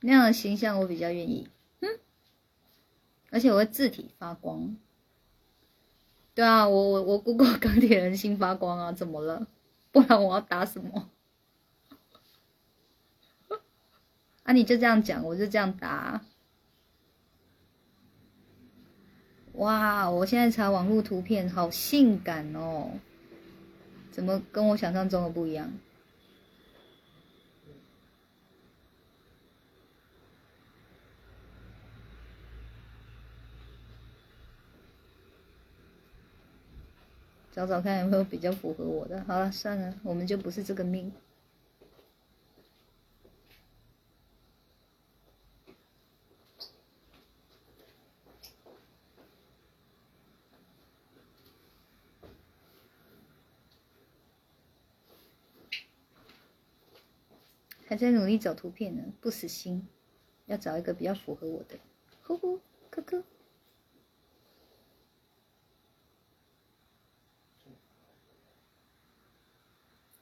那样的形象我比较愿意，嗯，而且我会字体发光，对啊，我我我 Google (laughs) 钢铁人心发光啊，怎么了？不然我要打什么？(laughs) 啊，你就这样讲，我就这样答。哇，我现在查网络图片，好性感哦，怎么跟我想象中的不一样？找找看有没有比较符合我的。好了，算了，我们就不是这个命。还在努力找图片呢，不死心，要找一个比较符合我的。呼呼，哥哥。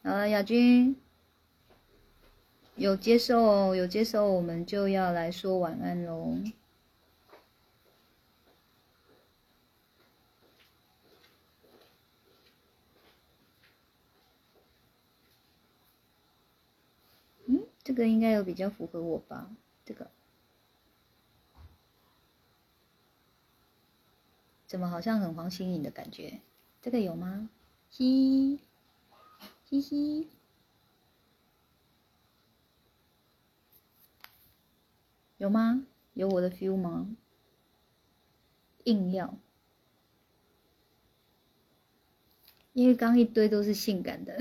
好了，亚军，有接受哦，有接受，我们就要来说晚安喽。嗯，这个应该有比较符合我吧？这个怎么好像很黄心颖的感觉？这个有吗？嘻嘻嘻，有吗？有我的 feel 吗？硬要，因为刚一堆都是性感的。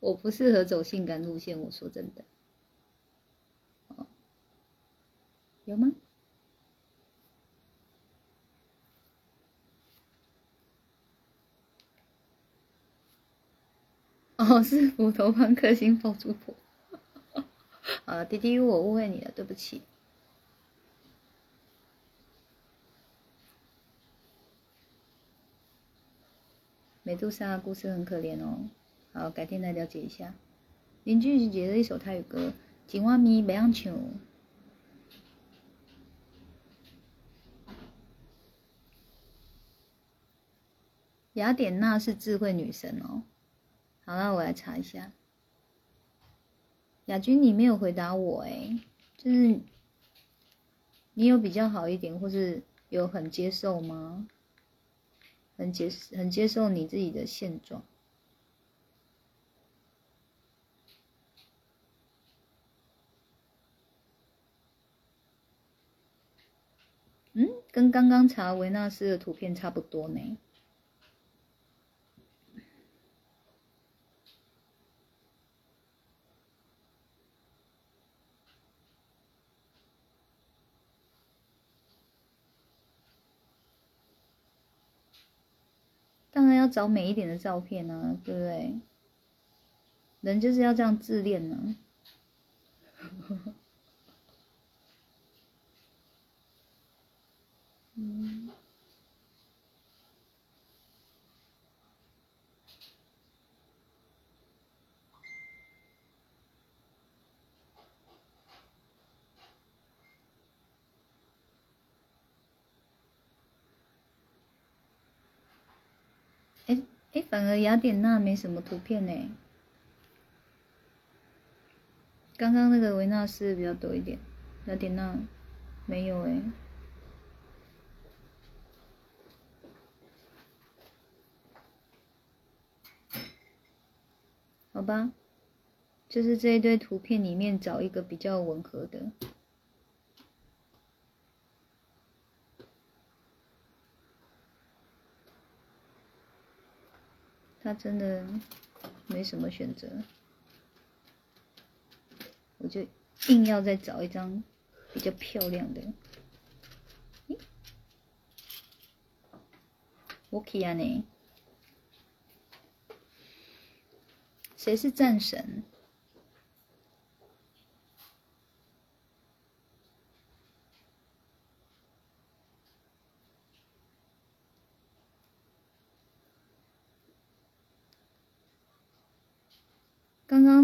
我不适合走性感路线，我说真的。有吗？(laughs) 哦，是斧头帮克星爆珠婆。(laughs) 啊，滴滴，我误会你了，对不起。美杜莎的故事很可怜哦。好，改天来了解一下。林俊杰的一首泰语歌《井蛙咪白杨球》。雅典娜是智慧女神哦。好，那我来查一下。亚军，你没有回答我哎，就是你有比较好一点，或是有很接受吗？很接很接受你自己的现状。嗯，跟刚刚查维纳斯的图片差不多呢。当然要找美一点的照片啊，对不对？人就是要这样自恋呢。(laughs) 嗯。哎，反而雅典娜没什么图片呢。刚刚那个维纳斯比较多一点，雅典娜没有哎。好吧，就是这一堆图片里面找一个比较吻合的。他真的没什么选择，我就硬要再找一张比较漂亮的。我可以啊你。谁是战神？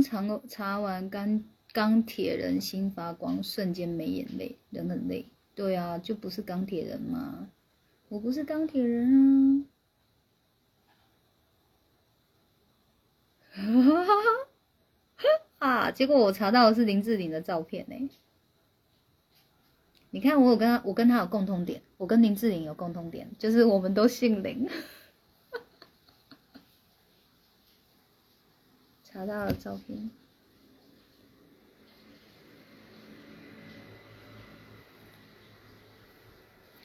查查完钢钢铁人心发光，瞬间没眼泪，人很累。对啊，就不是钢铁人吗？我不是钢铁人啊。(laughs) 啊！结果我查到的是林志玲的照片呢。你看，我有跟他，我跟他有共通点，我跟林志玲有共通点，就是我们都姓林。查到了照片。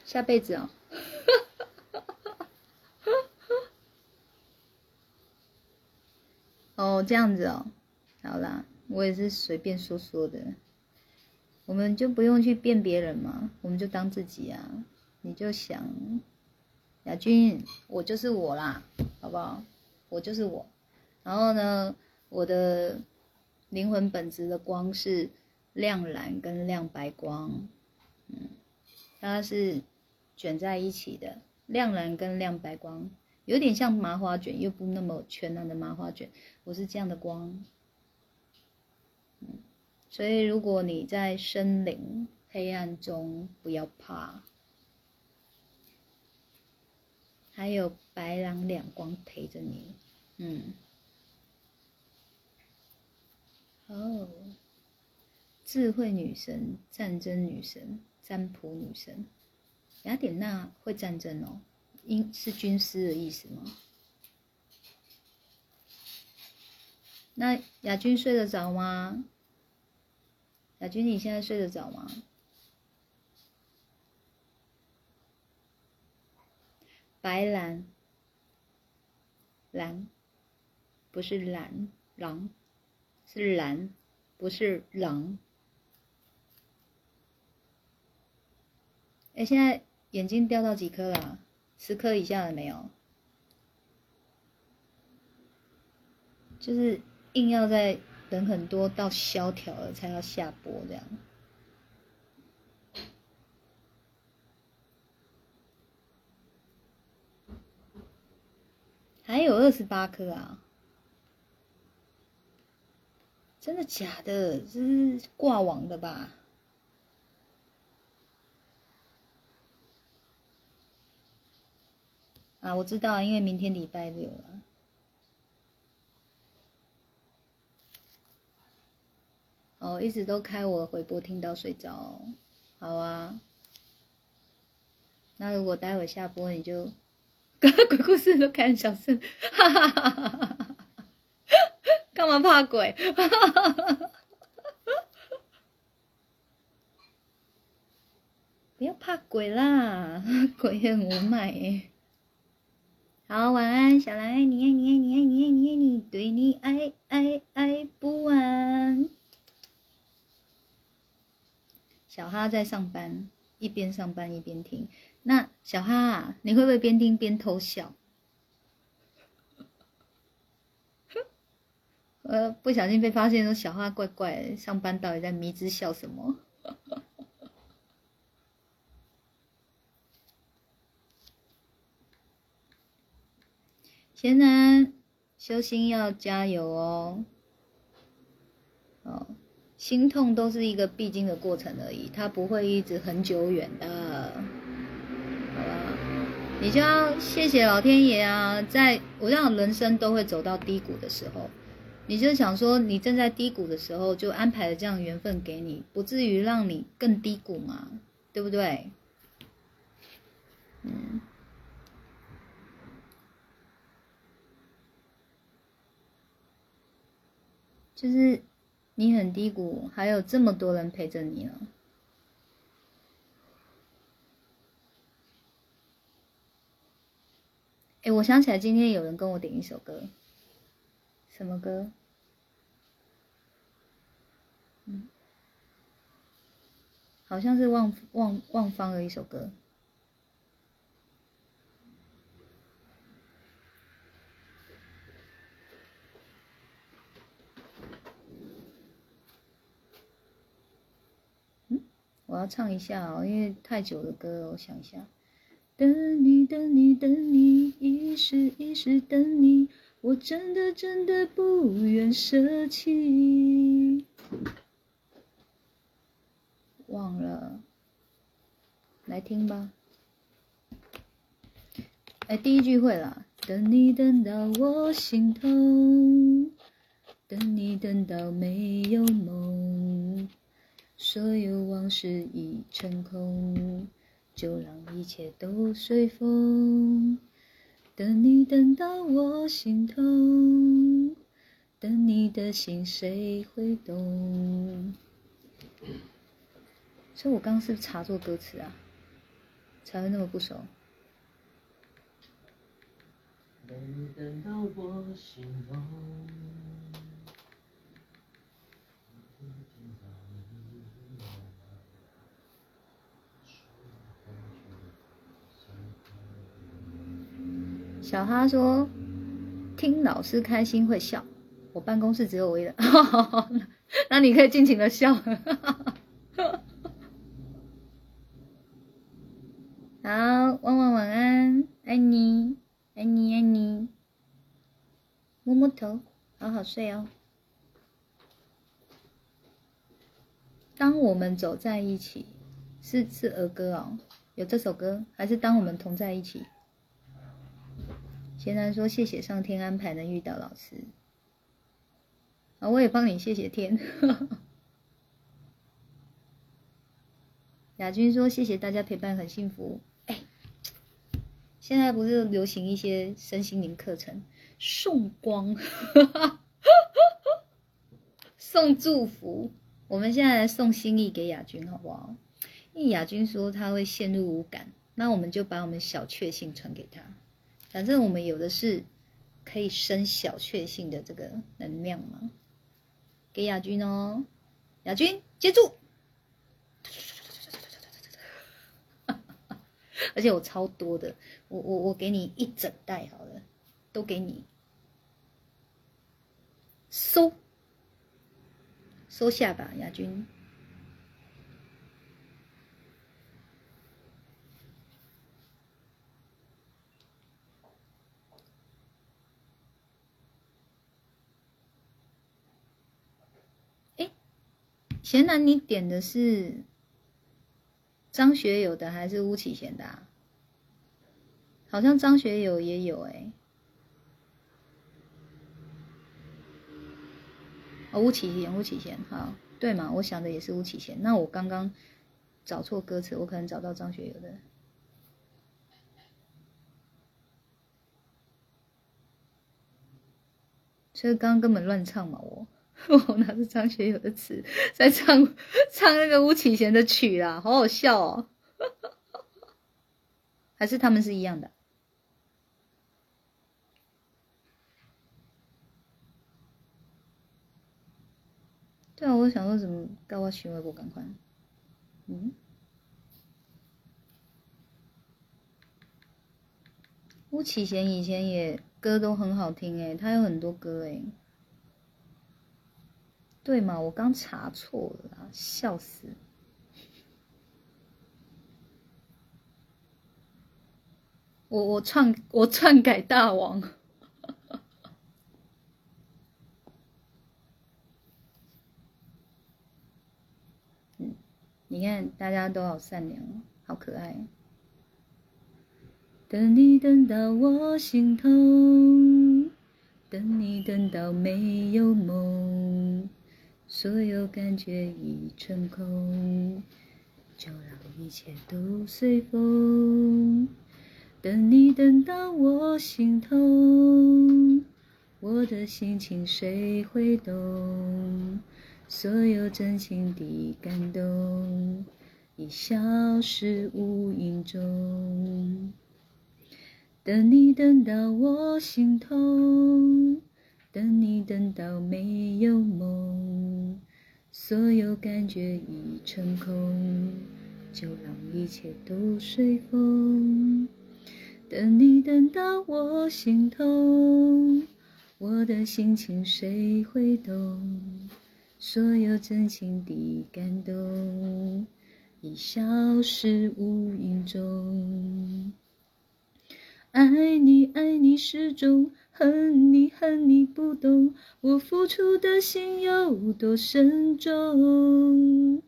下辈子哦。哦，这样子哦，好啦，我也是随便说说的，我们就不用去辨别人嘛，我们就当自己啊，你就想，雅君，我就是我啦，好不好？我就是我，然后呢，我的灵魂本质的光是亮蓝跟亮白光，嗯，它是卷在一起的，亮蓝跟亮白光。有点像麻花卷，又不那么全然的麻花卷。我是这样的光，嗯，所以如果你在森林黑暗中，不要怕，还有白狼两光陪着你，嗯，哦，智慧女神、战争女神、占卜女神，雅典娜会战争哦。因是军师的意思吗？那亚军睡得着吗？亚军，你现在睡得着吗？白蓝，蓝，不是蓝狼，是蓝，不是狼。哎，现在眼睛掉到几颗了？十颗以下了没有？就是硬要在人很多到萧条了才要下播这样。还有二十八颗啊！真的假的？这是挂网的吧？啊，我知道，因为明天礼拜六了。哦，一直都开我回播，听到睡着。好啊。那如果待会下播，你就 (laughs) 鬼故事都开小声，哈哈哈哈哈哈！干嘛怕鬼？(laughs) 不要怕鬼啦，(laughs) 鬼很无奈。好，晚安，小兰爱你，爱你，爱你，爱你，爱你，爱你，对你爱爱爱不完。小哈在上班，一边上班一边听。那小哈，你会不会边听边偷笑？呃，不小心被发现说小花怪怪，上班到底在迷之笑什么？(laughs) 贤男，修心要加油哦！哦，心痛都是一个必经的过程而已，它不会一直很久远的，好吧？你就要谢谢老天爷啊！在我让人生都会走到低谷的时候，你就想说，你正在低谷的时候，就安排了这样缘分给你，不至于让你更低谷嘛，对不对？嗯。就是你很低谷，还有这么多人陪着你呢。哎，我想起来，今天有人跟我点一首歌，什么歌？嗯，好像是望望望方的一首歌。我要唱一下哦，因为太久的歌，我想一下。等你等你等你，一时一时等你，我真的真的不愿舍弃。忘了，来听吧。哎，第一句会了。等你等到我心痛，等你等到没有梦。所有往事已成空，就让一切都随风。等你等到我心痛，等你的心谁会懂？所以我刚刚是不是查错歌词啊？才会那么不熟。等你等到我心痛。小哈说：“听老师开心会笑，我办公室只有我一人，(laughs) 那你可以尽情的笑。(laughs) 好，汪汪晚安，爱你，爱你，爱你，摸摸头，好好睡哦。当我们走在一起，是是儿歌哦，有这首歌，还是当我们同在一起？贤男说：“谢谢上天安排能遇到老师。”啊，我也帮你谢谢天。亚军说：“谢谢大家陪伴，很幸福。”哎，现在不是流行一些身心灵课程，送光，送祝福。我们现在来送心意给亚军，好不好？因为亚军说他会陷入无感，那我们就把我们小确幸传给他。反正我们有的是可以生小确幸的这个能量嘛，给亚军哦，亚军接住，(laughs) 而且我超多的，我我我给你一整袋好了，都给你。收。收下吧，亚军。贤男，你点的是张学友的还是巫启贤的？啊？好像张学友也有哎。哦，巫启贤，巫启贤，好，对嘛？我想的也是巫启贤。那我刚刚找错歌词，我可能找到张学友的。所以刚刚根本乱唱嘛，我。(laughs) 我拿着张学友的词 (laughs) 在唱唱那个巫启贤的曲啦，好好笑哦！(laughs) 还是他们是一样的？对啊，我想说怎么跟我学外国赶快？嗯？巫启贤以前也歌都很好听诶，他有很多歌诶。对嘛？我刚查错了，笑死！我我篡我篡改大王。(laughs) 你看大家都好善良，好可爱。等你等到我心痛，等你等到没有梦。所有感觉已成空，就让一切都随风。等你等到我心痛，我的心情谁会懂？所有真情的感动已消失无影踪。等你等到我心痛。等你等到没有梦，所有感觉已成空，就让一切都随风。等你等到我心痛，我的心情谁会懂？所有真情的感动已消失无影踪。爱你爱你始终。恨你恨你不懂，我付出的心有多深重，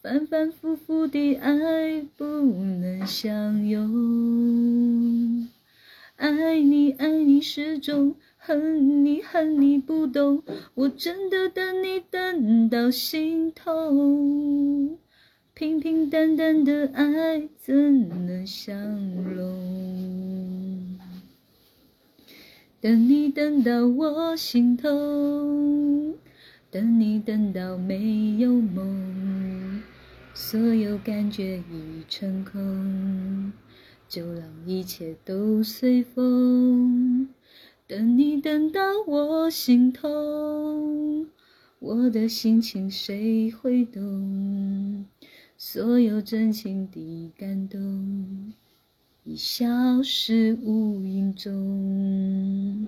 反反复复的爱不能相拥。爱你爱你始终，恨你恨你不懂，我真的等你等到心痛。平平淡淡的爱怎能相容？等你等到我心痛，等你等到没有梦，所有感觉已成空，就让一切都随风。等你等到我心痛，我的心情谁会懂？所有真情的感动，已消失无影踪。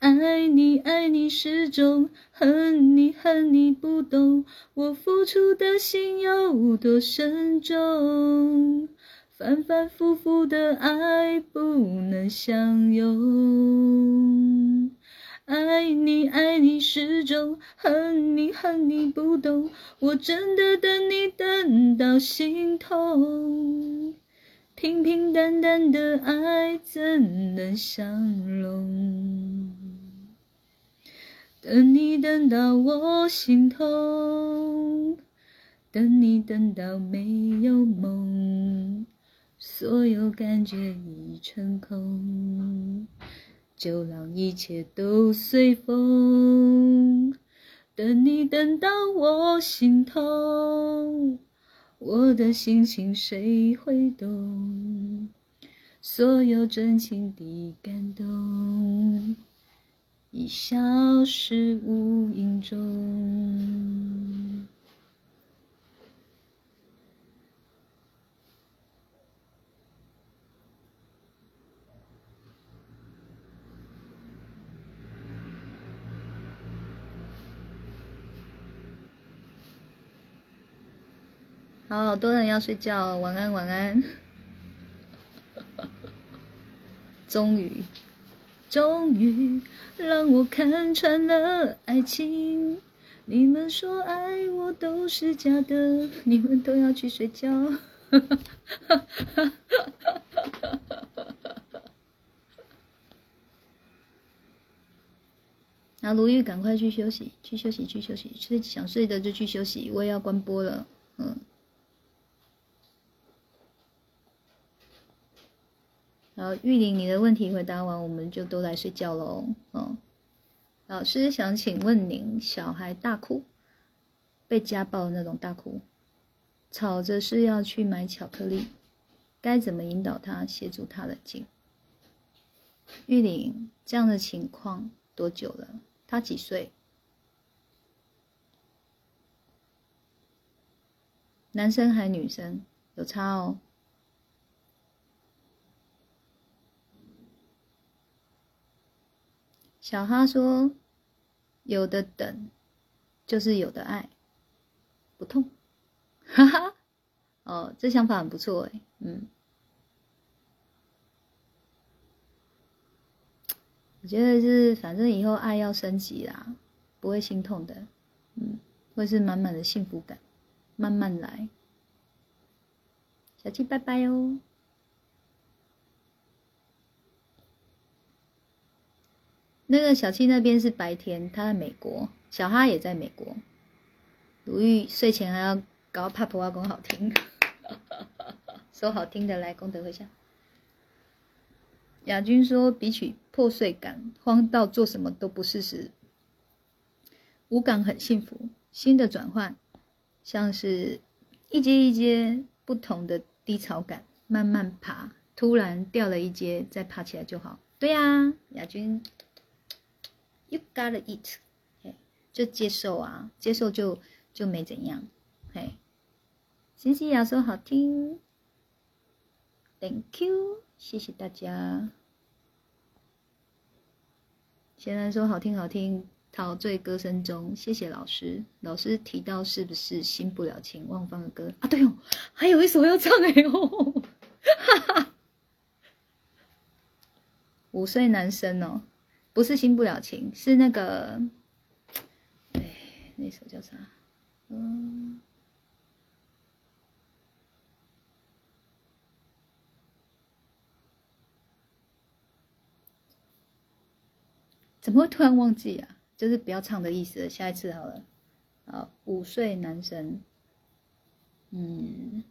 爱你爱你始终，恨你恨你不懂，我付出的心有多深重？反反复复的爱不能相拥。爱你爱你始终，恨你恨你不懂，我真的等你等到心痛。平平淡淡的爱怎能相容？等你等到我心痛，等你等到没有梦，所有感觉已成空，就让一切都随风。等你等到我心痛。我的心情谁会懂？所有真情的感动已消失无影踪。好，多人要睡觉，晚安，晚安。(laughs) 终于，终于让我看穿了爱情。你们说爱我都是假的，你们都要去睡觉。(laughs) 然后卢玉，赶快去休息，去休息，去休息。睡想睡的就去休息，我也要关播了。嗯。然后玉玲，你的问题回答完，我们就都来睡觉喽。嗯，老师想请问您，小孩大哭，被家暴的那种大哭，吵着是要去买巧克力，该怎么引导他，协助他冷静？玉玲，这样的情况多久了？他几岁？男生还女生？有差哦。小哈说：“有的等，就是有的爱，不痛。”哈哈，哦，这想法很不错哎，嗯，我觉得是，反正以后爱要升级啦，不会心痛的，嗯，会是满满的幸福感，慢慢来。小七，拜拜哦。那个小七那边是白天，他在美国，小哈也在美国。鲁豫睡前还要搞帕普阿公好听，(laughs) 说好听的来功德回向。亚军说，比起破碎感，慌到做什么都不是事，无感很幸福。新的转换，像是一阶一阶不同的低潮感，慢慢爬，突然掉了一阶，再爬起来就好。对呀，亚军。You gotta eat，嘿，就接受啊，接受就就没怎样，嘿。新西亚说好听，Thank you，谢谢大家。贤然说好听好听，陶醉歌声中，谢谢老师。老师提到是不是新不了情忘芳的歌啊？对哦，还有一首要唱哎哦，哈哈，五岁男生哦。不是新不了情，是那个，哎，那首叫啥？嗯，怎么会突然忘记啊？就是不要唱的意思，下一次好了。啊，五岁男生，嗯，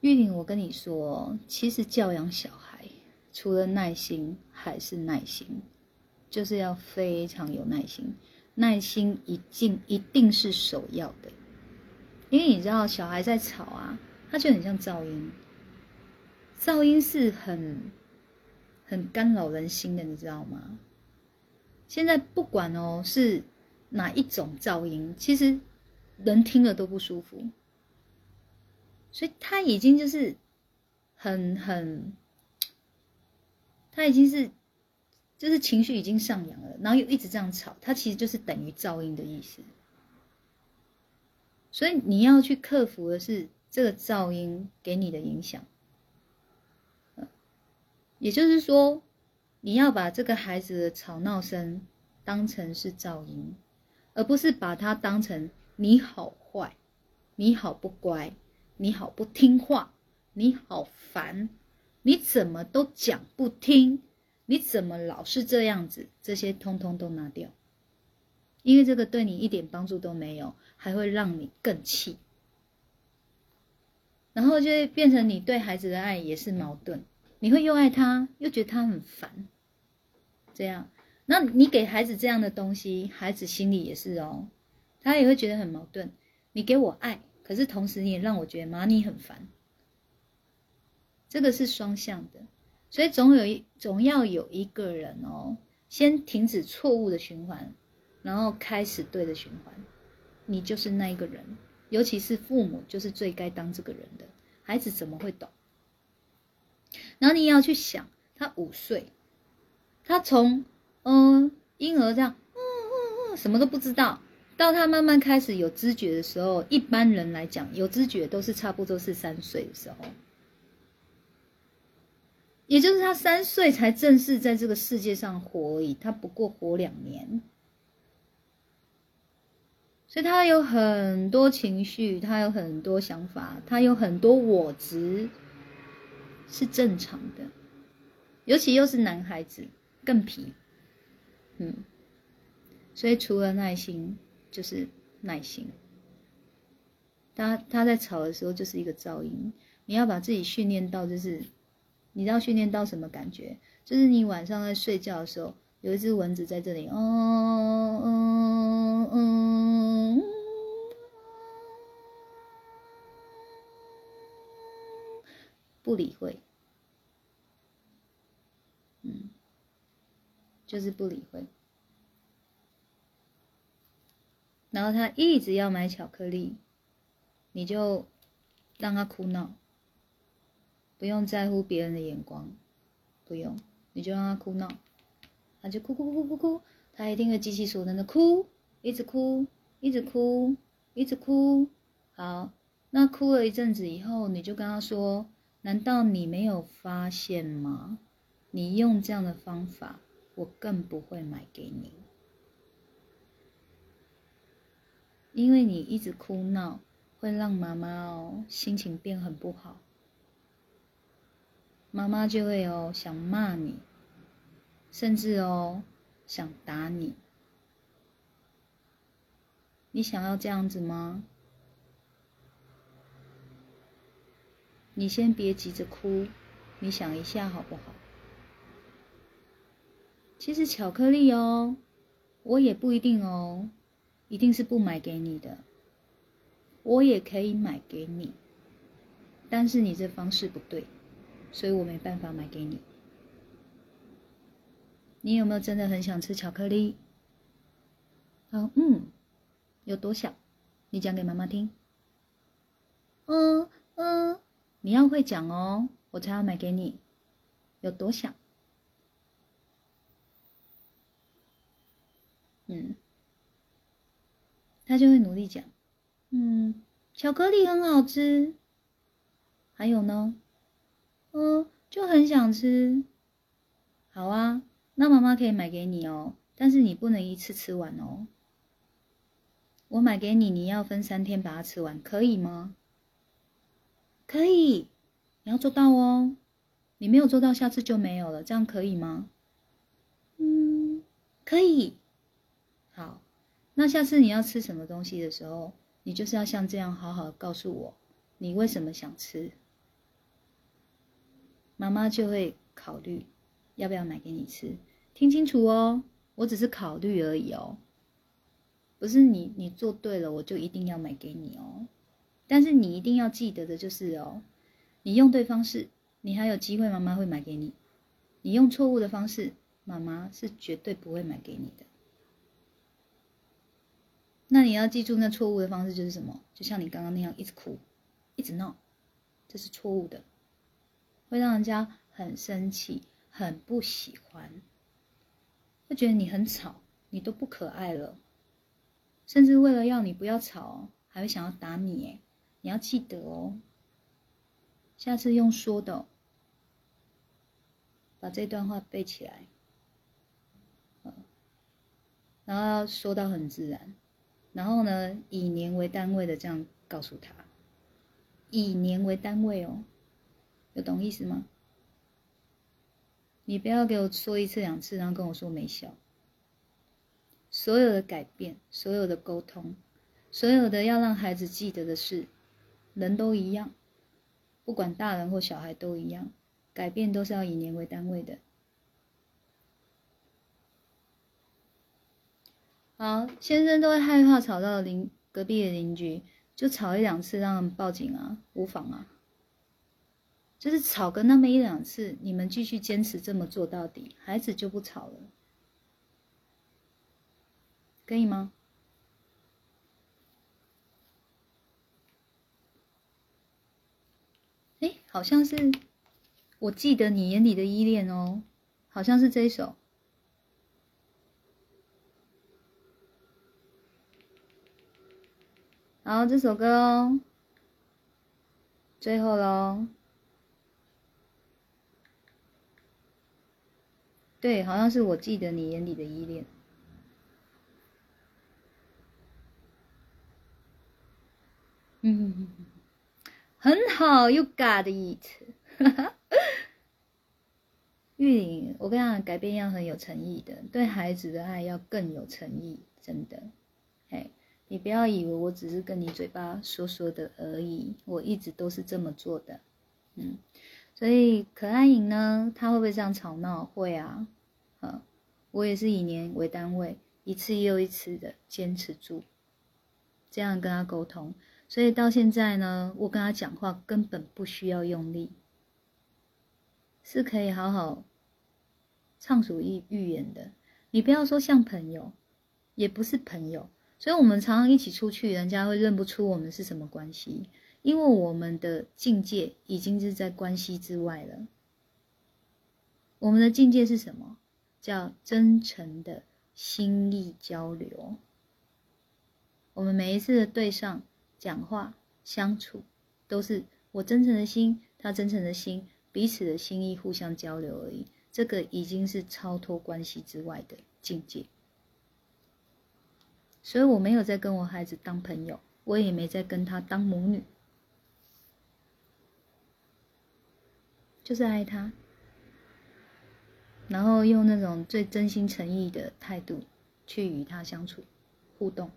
玉玲，我跟你说，其实教养小孩。除了耐心，还是耐心，就是要非常有耐心，耐心一定一定是首要的，因为你知道小孩在吵啊，他就很像噪音，噪音是很很干扰人心的，你知道吗？现在不管哦是哪一种噪音，其实人听了都不舒服，所以他已经就是很很，他已经是就是情绪已经上扬了，然后又一直这样吵，他其实就是等于噪音的意思。所以你要去克服的是这个噪音给你的影响，也就是说，你要把这个孩子的吵闹声当成是噪音，而不是把它当成你好坏、你好不乖、你好不听话、你好烦、你怎么都讲不听、你怎么老是这样子，这些通通都拿掉，因为这个对你一点帮助都没有。还会让你更气，然后就会变成你对孩子的爱也是矛盾，你会又爱他，又觉得他很烦，这样，那你给孩子这样的东西，孩子心里也是哦，他也会觉得很矛盾。你给我爱，可是同时你也让我觉得妈你很烦，这个是双向的，所以总有一总要有一个人哦，先停止错误的循环，然后开始对的循环。你就是那一个人，尤其是父母，就是最该当这个人的。孩子怎么会懂？然后你要去想，他五岁，他从嗯婴儿这样嗯嗯嗯什么都不知道，到他慢慢开始有知觉的时候，一般人来讲有知觉都是差不多是三岁的时候，也就是他三岁才正式在这个世界上活而已，他不过活两年。所以他有很多情绪，他有很多想法，他有很多我执，是正常的。尤其又是男孩子，更皮。嗯，所以除了耐心，就是耐心。他他在吵的时候就是一个噪音，你要把自己训练到，就是你知道训练到什么感觉？就是你晚上在睡觉的时候。有一只蚊子在这里，嗯嗯嗯，不理会，嗯，就是不理会。然后他一直要买巧克力，你就让他哭闹，不用在乎别人的眼光，不用，你就让他哭闹。他就哭哭哭哭哭，他一定会极其所能的哭，一直哭，一直哭，一直哭。好，那哭了一阵子以后，你就跟他说：“难道你没有发现吗？你用这样的方法，我更不会买给你，因为你一直哭闹，会让妈妈哦心情变很不好，妈妈就会哦想骂你。”甚至哦，想打你，你想要这样子吗？你先别急着哭，你想一下好不好？其实巧克力哦，我也不一定哦，一定是不买给你的，我也可以买给你，但是你这方式不对，所以我没办法买给你。你有没有真的很想吃巧克力？好，嗯，有多小？你讲给妈妈听。嗯嗯，你要会讲哦，我才要买给你。有多小？嗯，他就会努力讲。嗯，巧克力很好吃。还有呢？嗯，就很想吃。好啊。那妈妈可以买给你哦，但是你不能一次吃完哦。我买给你，你要分三天把它吃完，可以吗？可以，你要做到哦。你没有做到，下次就没有了，这样可以吗？嗯，可以。好，那下次你要吃什么东西的时候，你就是要像这样好好告诉我，你为什么想吃，妈妈就会考虑。要不要买给你吃？听清楚哦，我只是考虑而已哦，不是你你做对了我就一定要买给你哦。但是你一定要记得的就是哦，你用对方式，你还有机会妈妈会买给你。你用错误的方式，妈妈是绝对不会买给你的。那你要记住，那错误的方式就是什么？就像你刚刚那样，一直哭，一直闹，这是错误的，会让人家很生气，很不喜欢，会觉得你很吵，你都不可爱了，甚至为了要你不要吵，还会想要打你。哎，你要记得哦，下次用说的，把这段话背起来，然后要说到很自然。然后呢，以年为单位的这样告诉他，以年为单位哦，有懂意思吗？你不要给我说一次两次，然后跟我说没效。所有的改变，所有的沟通，所有的要让孩子记得的事，人都一样，不管大人或小孩都一样，改变都是要以年为单位的。好，先生都会害怕吵到邻隔壁的邻居，就吵一两次，让他们报警啊，无妨啊。就是吵个那么一两次，你们继续坚持这么做到底，孩子就不吵了，可以吗？哎，好像是，我记得你眼里的依恋哦，好像是这一首。好，这首歌哦，最后喽。对，好像是我记得你眼里的依恋。嗯，很好，You got it。(laughs) 玉玲，我跟你讲，改变要很有诚意的，对孩子的爱要更有诚意，真的，嘿。你不要以为我只是跟你嘴巴说说的而已，我一直都是这么做的，嗯，所以可爱影呢，他会不会这样吵闹？会啊，嗯，我也是以年为单位，一次又一次的坚持住，这样跟他沟通，所以到现在呢，我跟他讲话根本不需要用力，是可以好好畅所欲欲言的。你不要说像朋友，也不是朋友。所以，我们常常一起出去，人家会认不出我们是什么关系，因为我们的境界已经是在关系之外了。我们的境界是什么？叫真诚的心意交流。我们每一次的对上讲话、相处，都是我真诚的心，他真诚的心，彼此的心意互相交流而已。这个已经是超脱关系之外的境界。所以我没有在跟我孩子当朋友，我也没在跟他当母女，就是爱他，然后用那种最真心诚意的态度去与他相处、互动，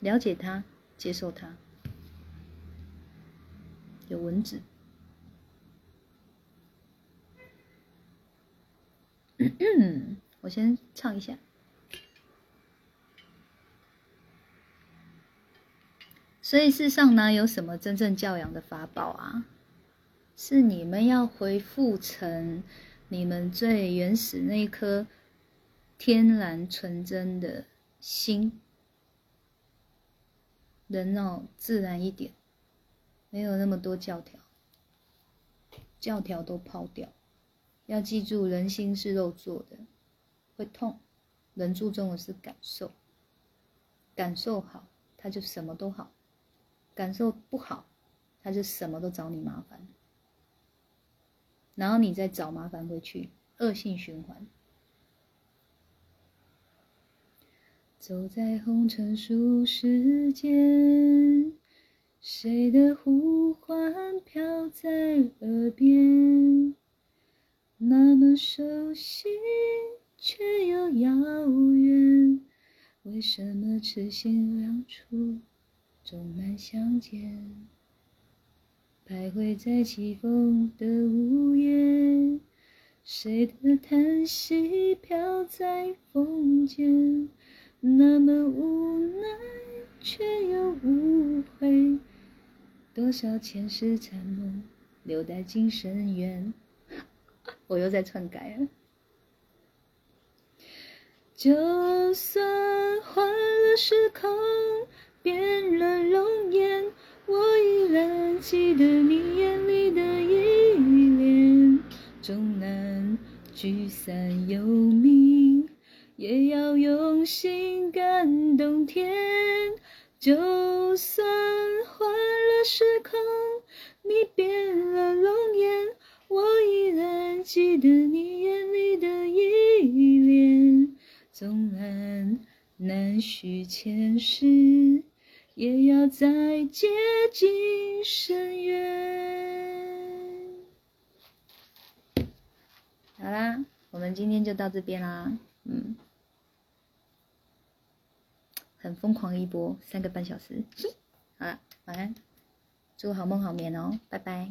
了解他，接受他，有蚊子。(coughs) 我先唱一下。所以世上哪有什么真正教养的法宝啊？是你们要恢复成你们最原始那颗天然纯真的心，人哦，自然一点，没有那么多教条，教条都抛掉。要记住，人心是肉做的。会痛，人注重的是感受，感受好，他就什么都好；感受不好，他就什么都找你麻烦，然后你再找麻烦回去，恶性循环。走在红尘俗世间，谁的呼唤飘在耳边，那么熟悉。却又遥远，为什么痴心两处终难相见？徘徊在起风的屋檐，谁的叹息飘在风间？那么无奈，却又无悔，多少前世残梦留待今生缘。(laughs) 我又在篡改了。就算换了时空，变了容颜，我依然记得你眼里的依恋。纵然聚散有命，也要用心感动天。就算换了时空，你变了容颜，我依然记得你眼里的依恋。纵然难续前世，也要再接近深渊。好啦，我们今天就到这边啦，嗯，很疯狂一波，三个半小时，(laughs) 好了，晚安，祝好梦好眠哦，拜拜。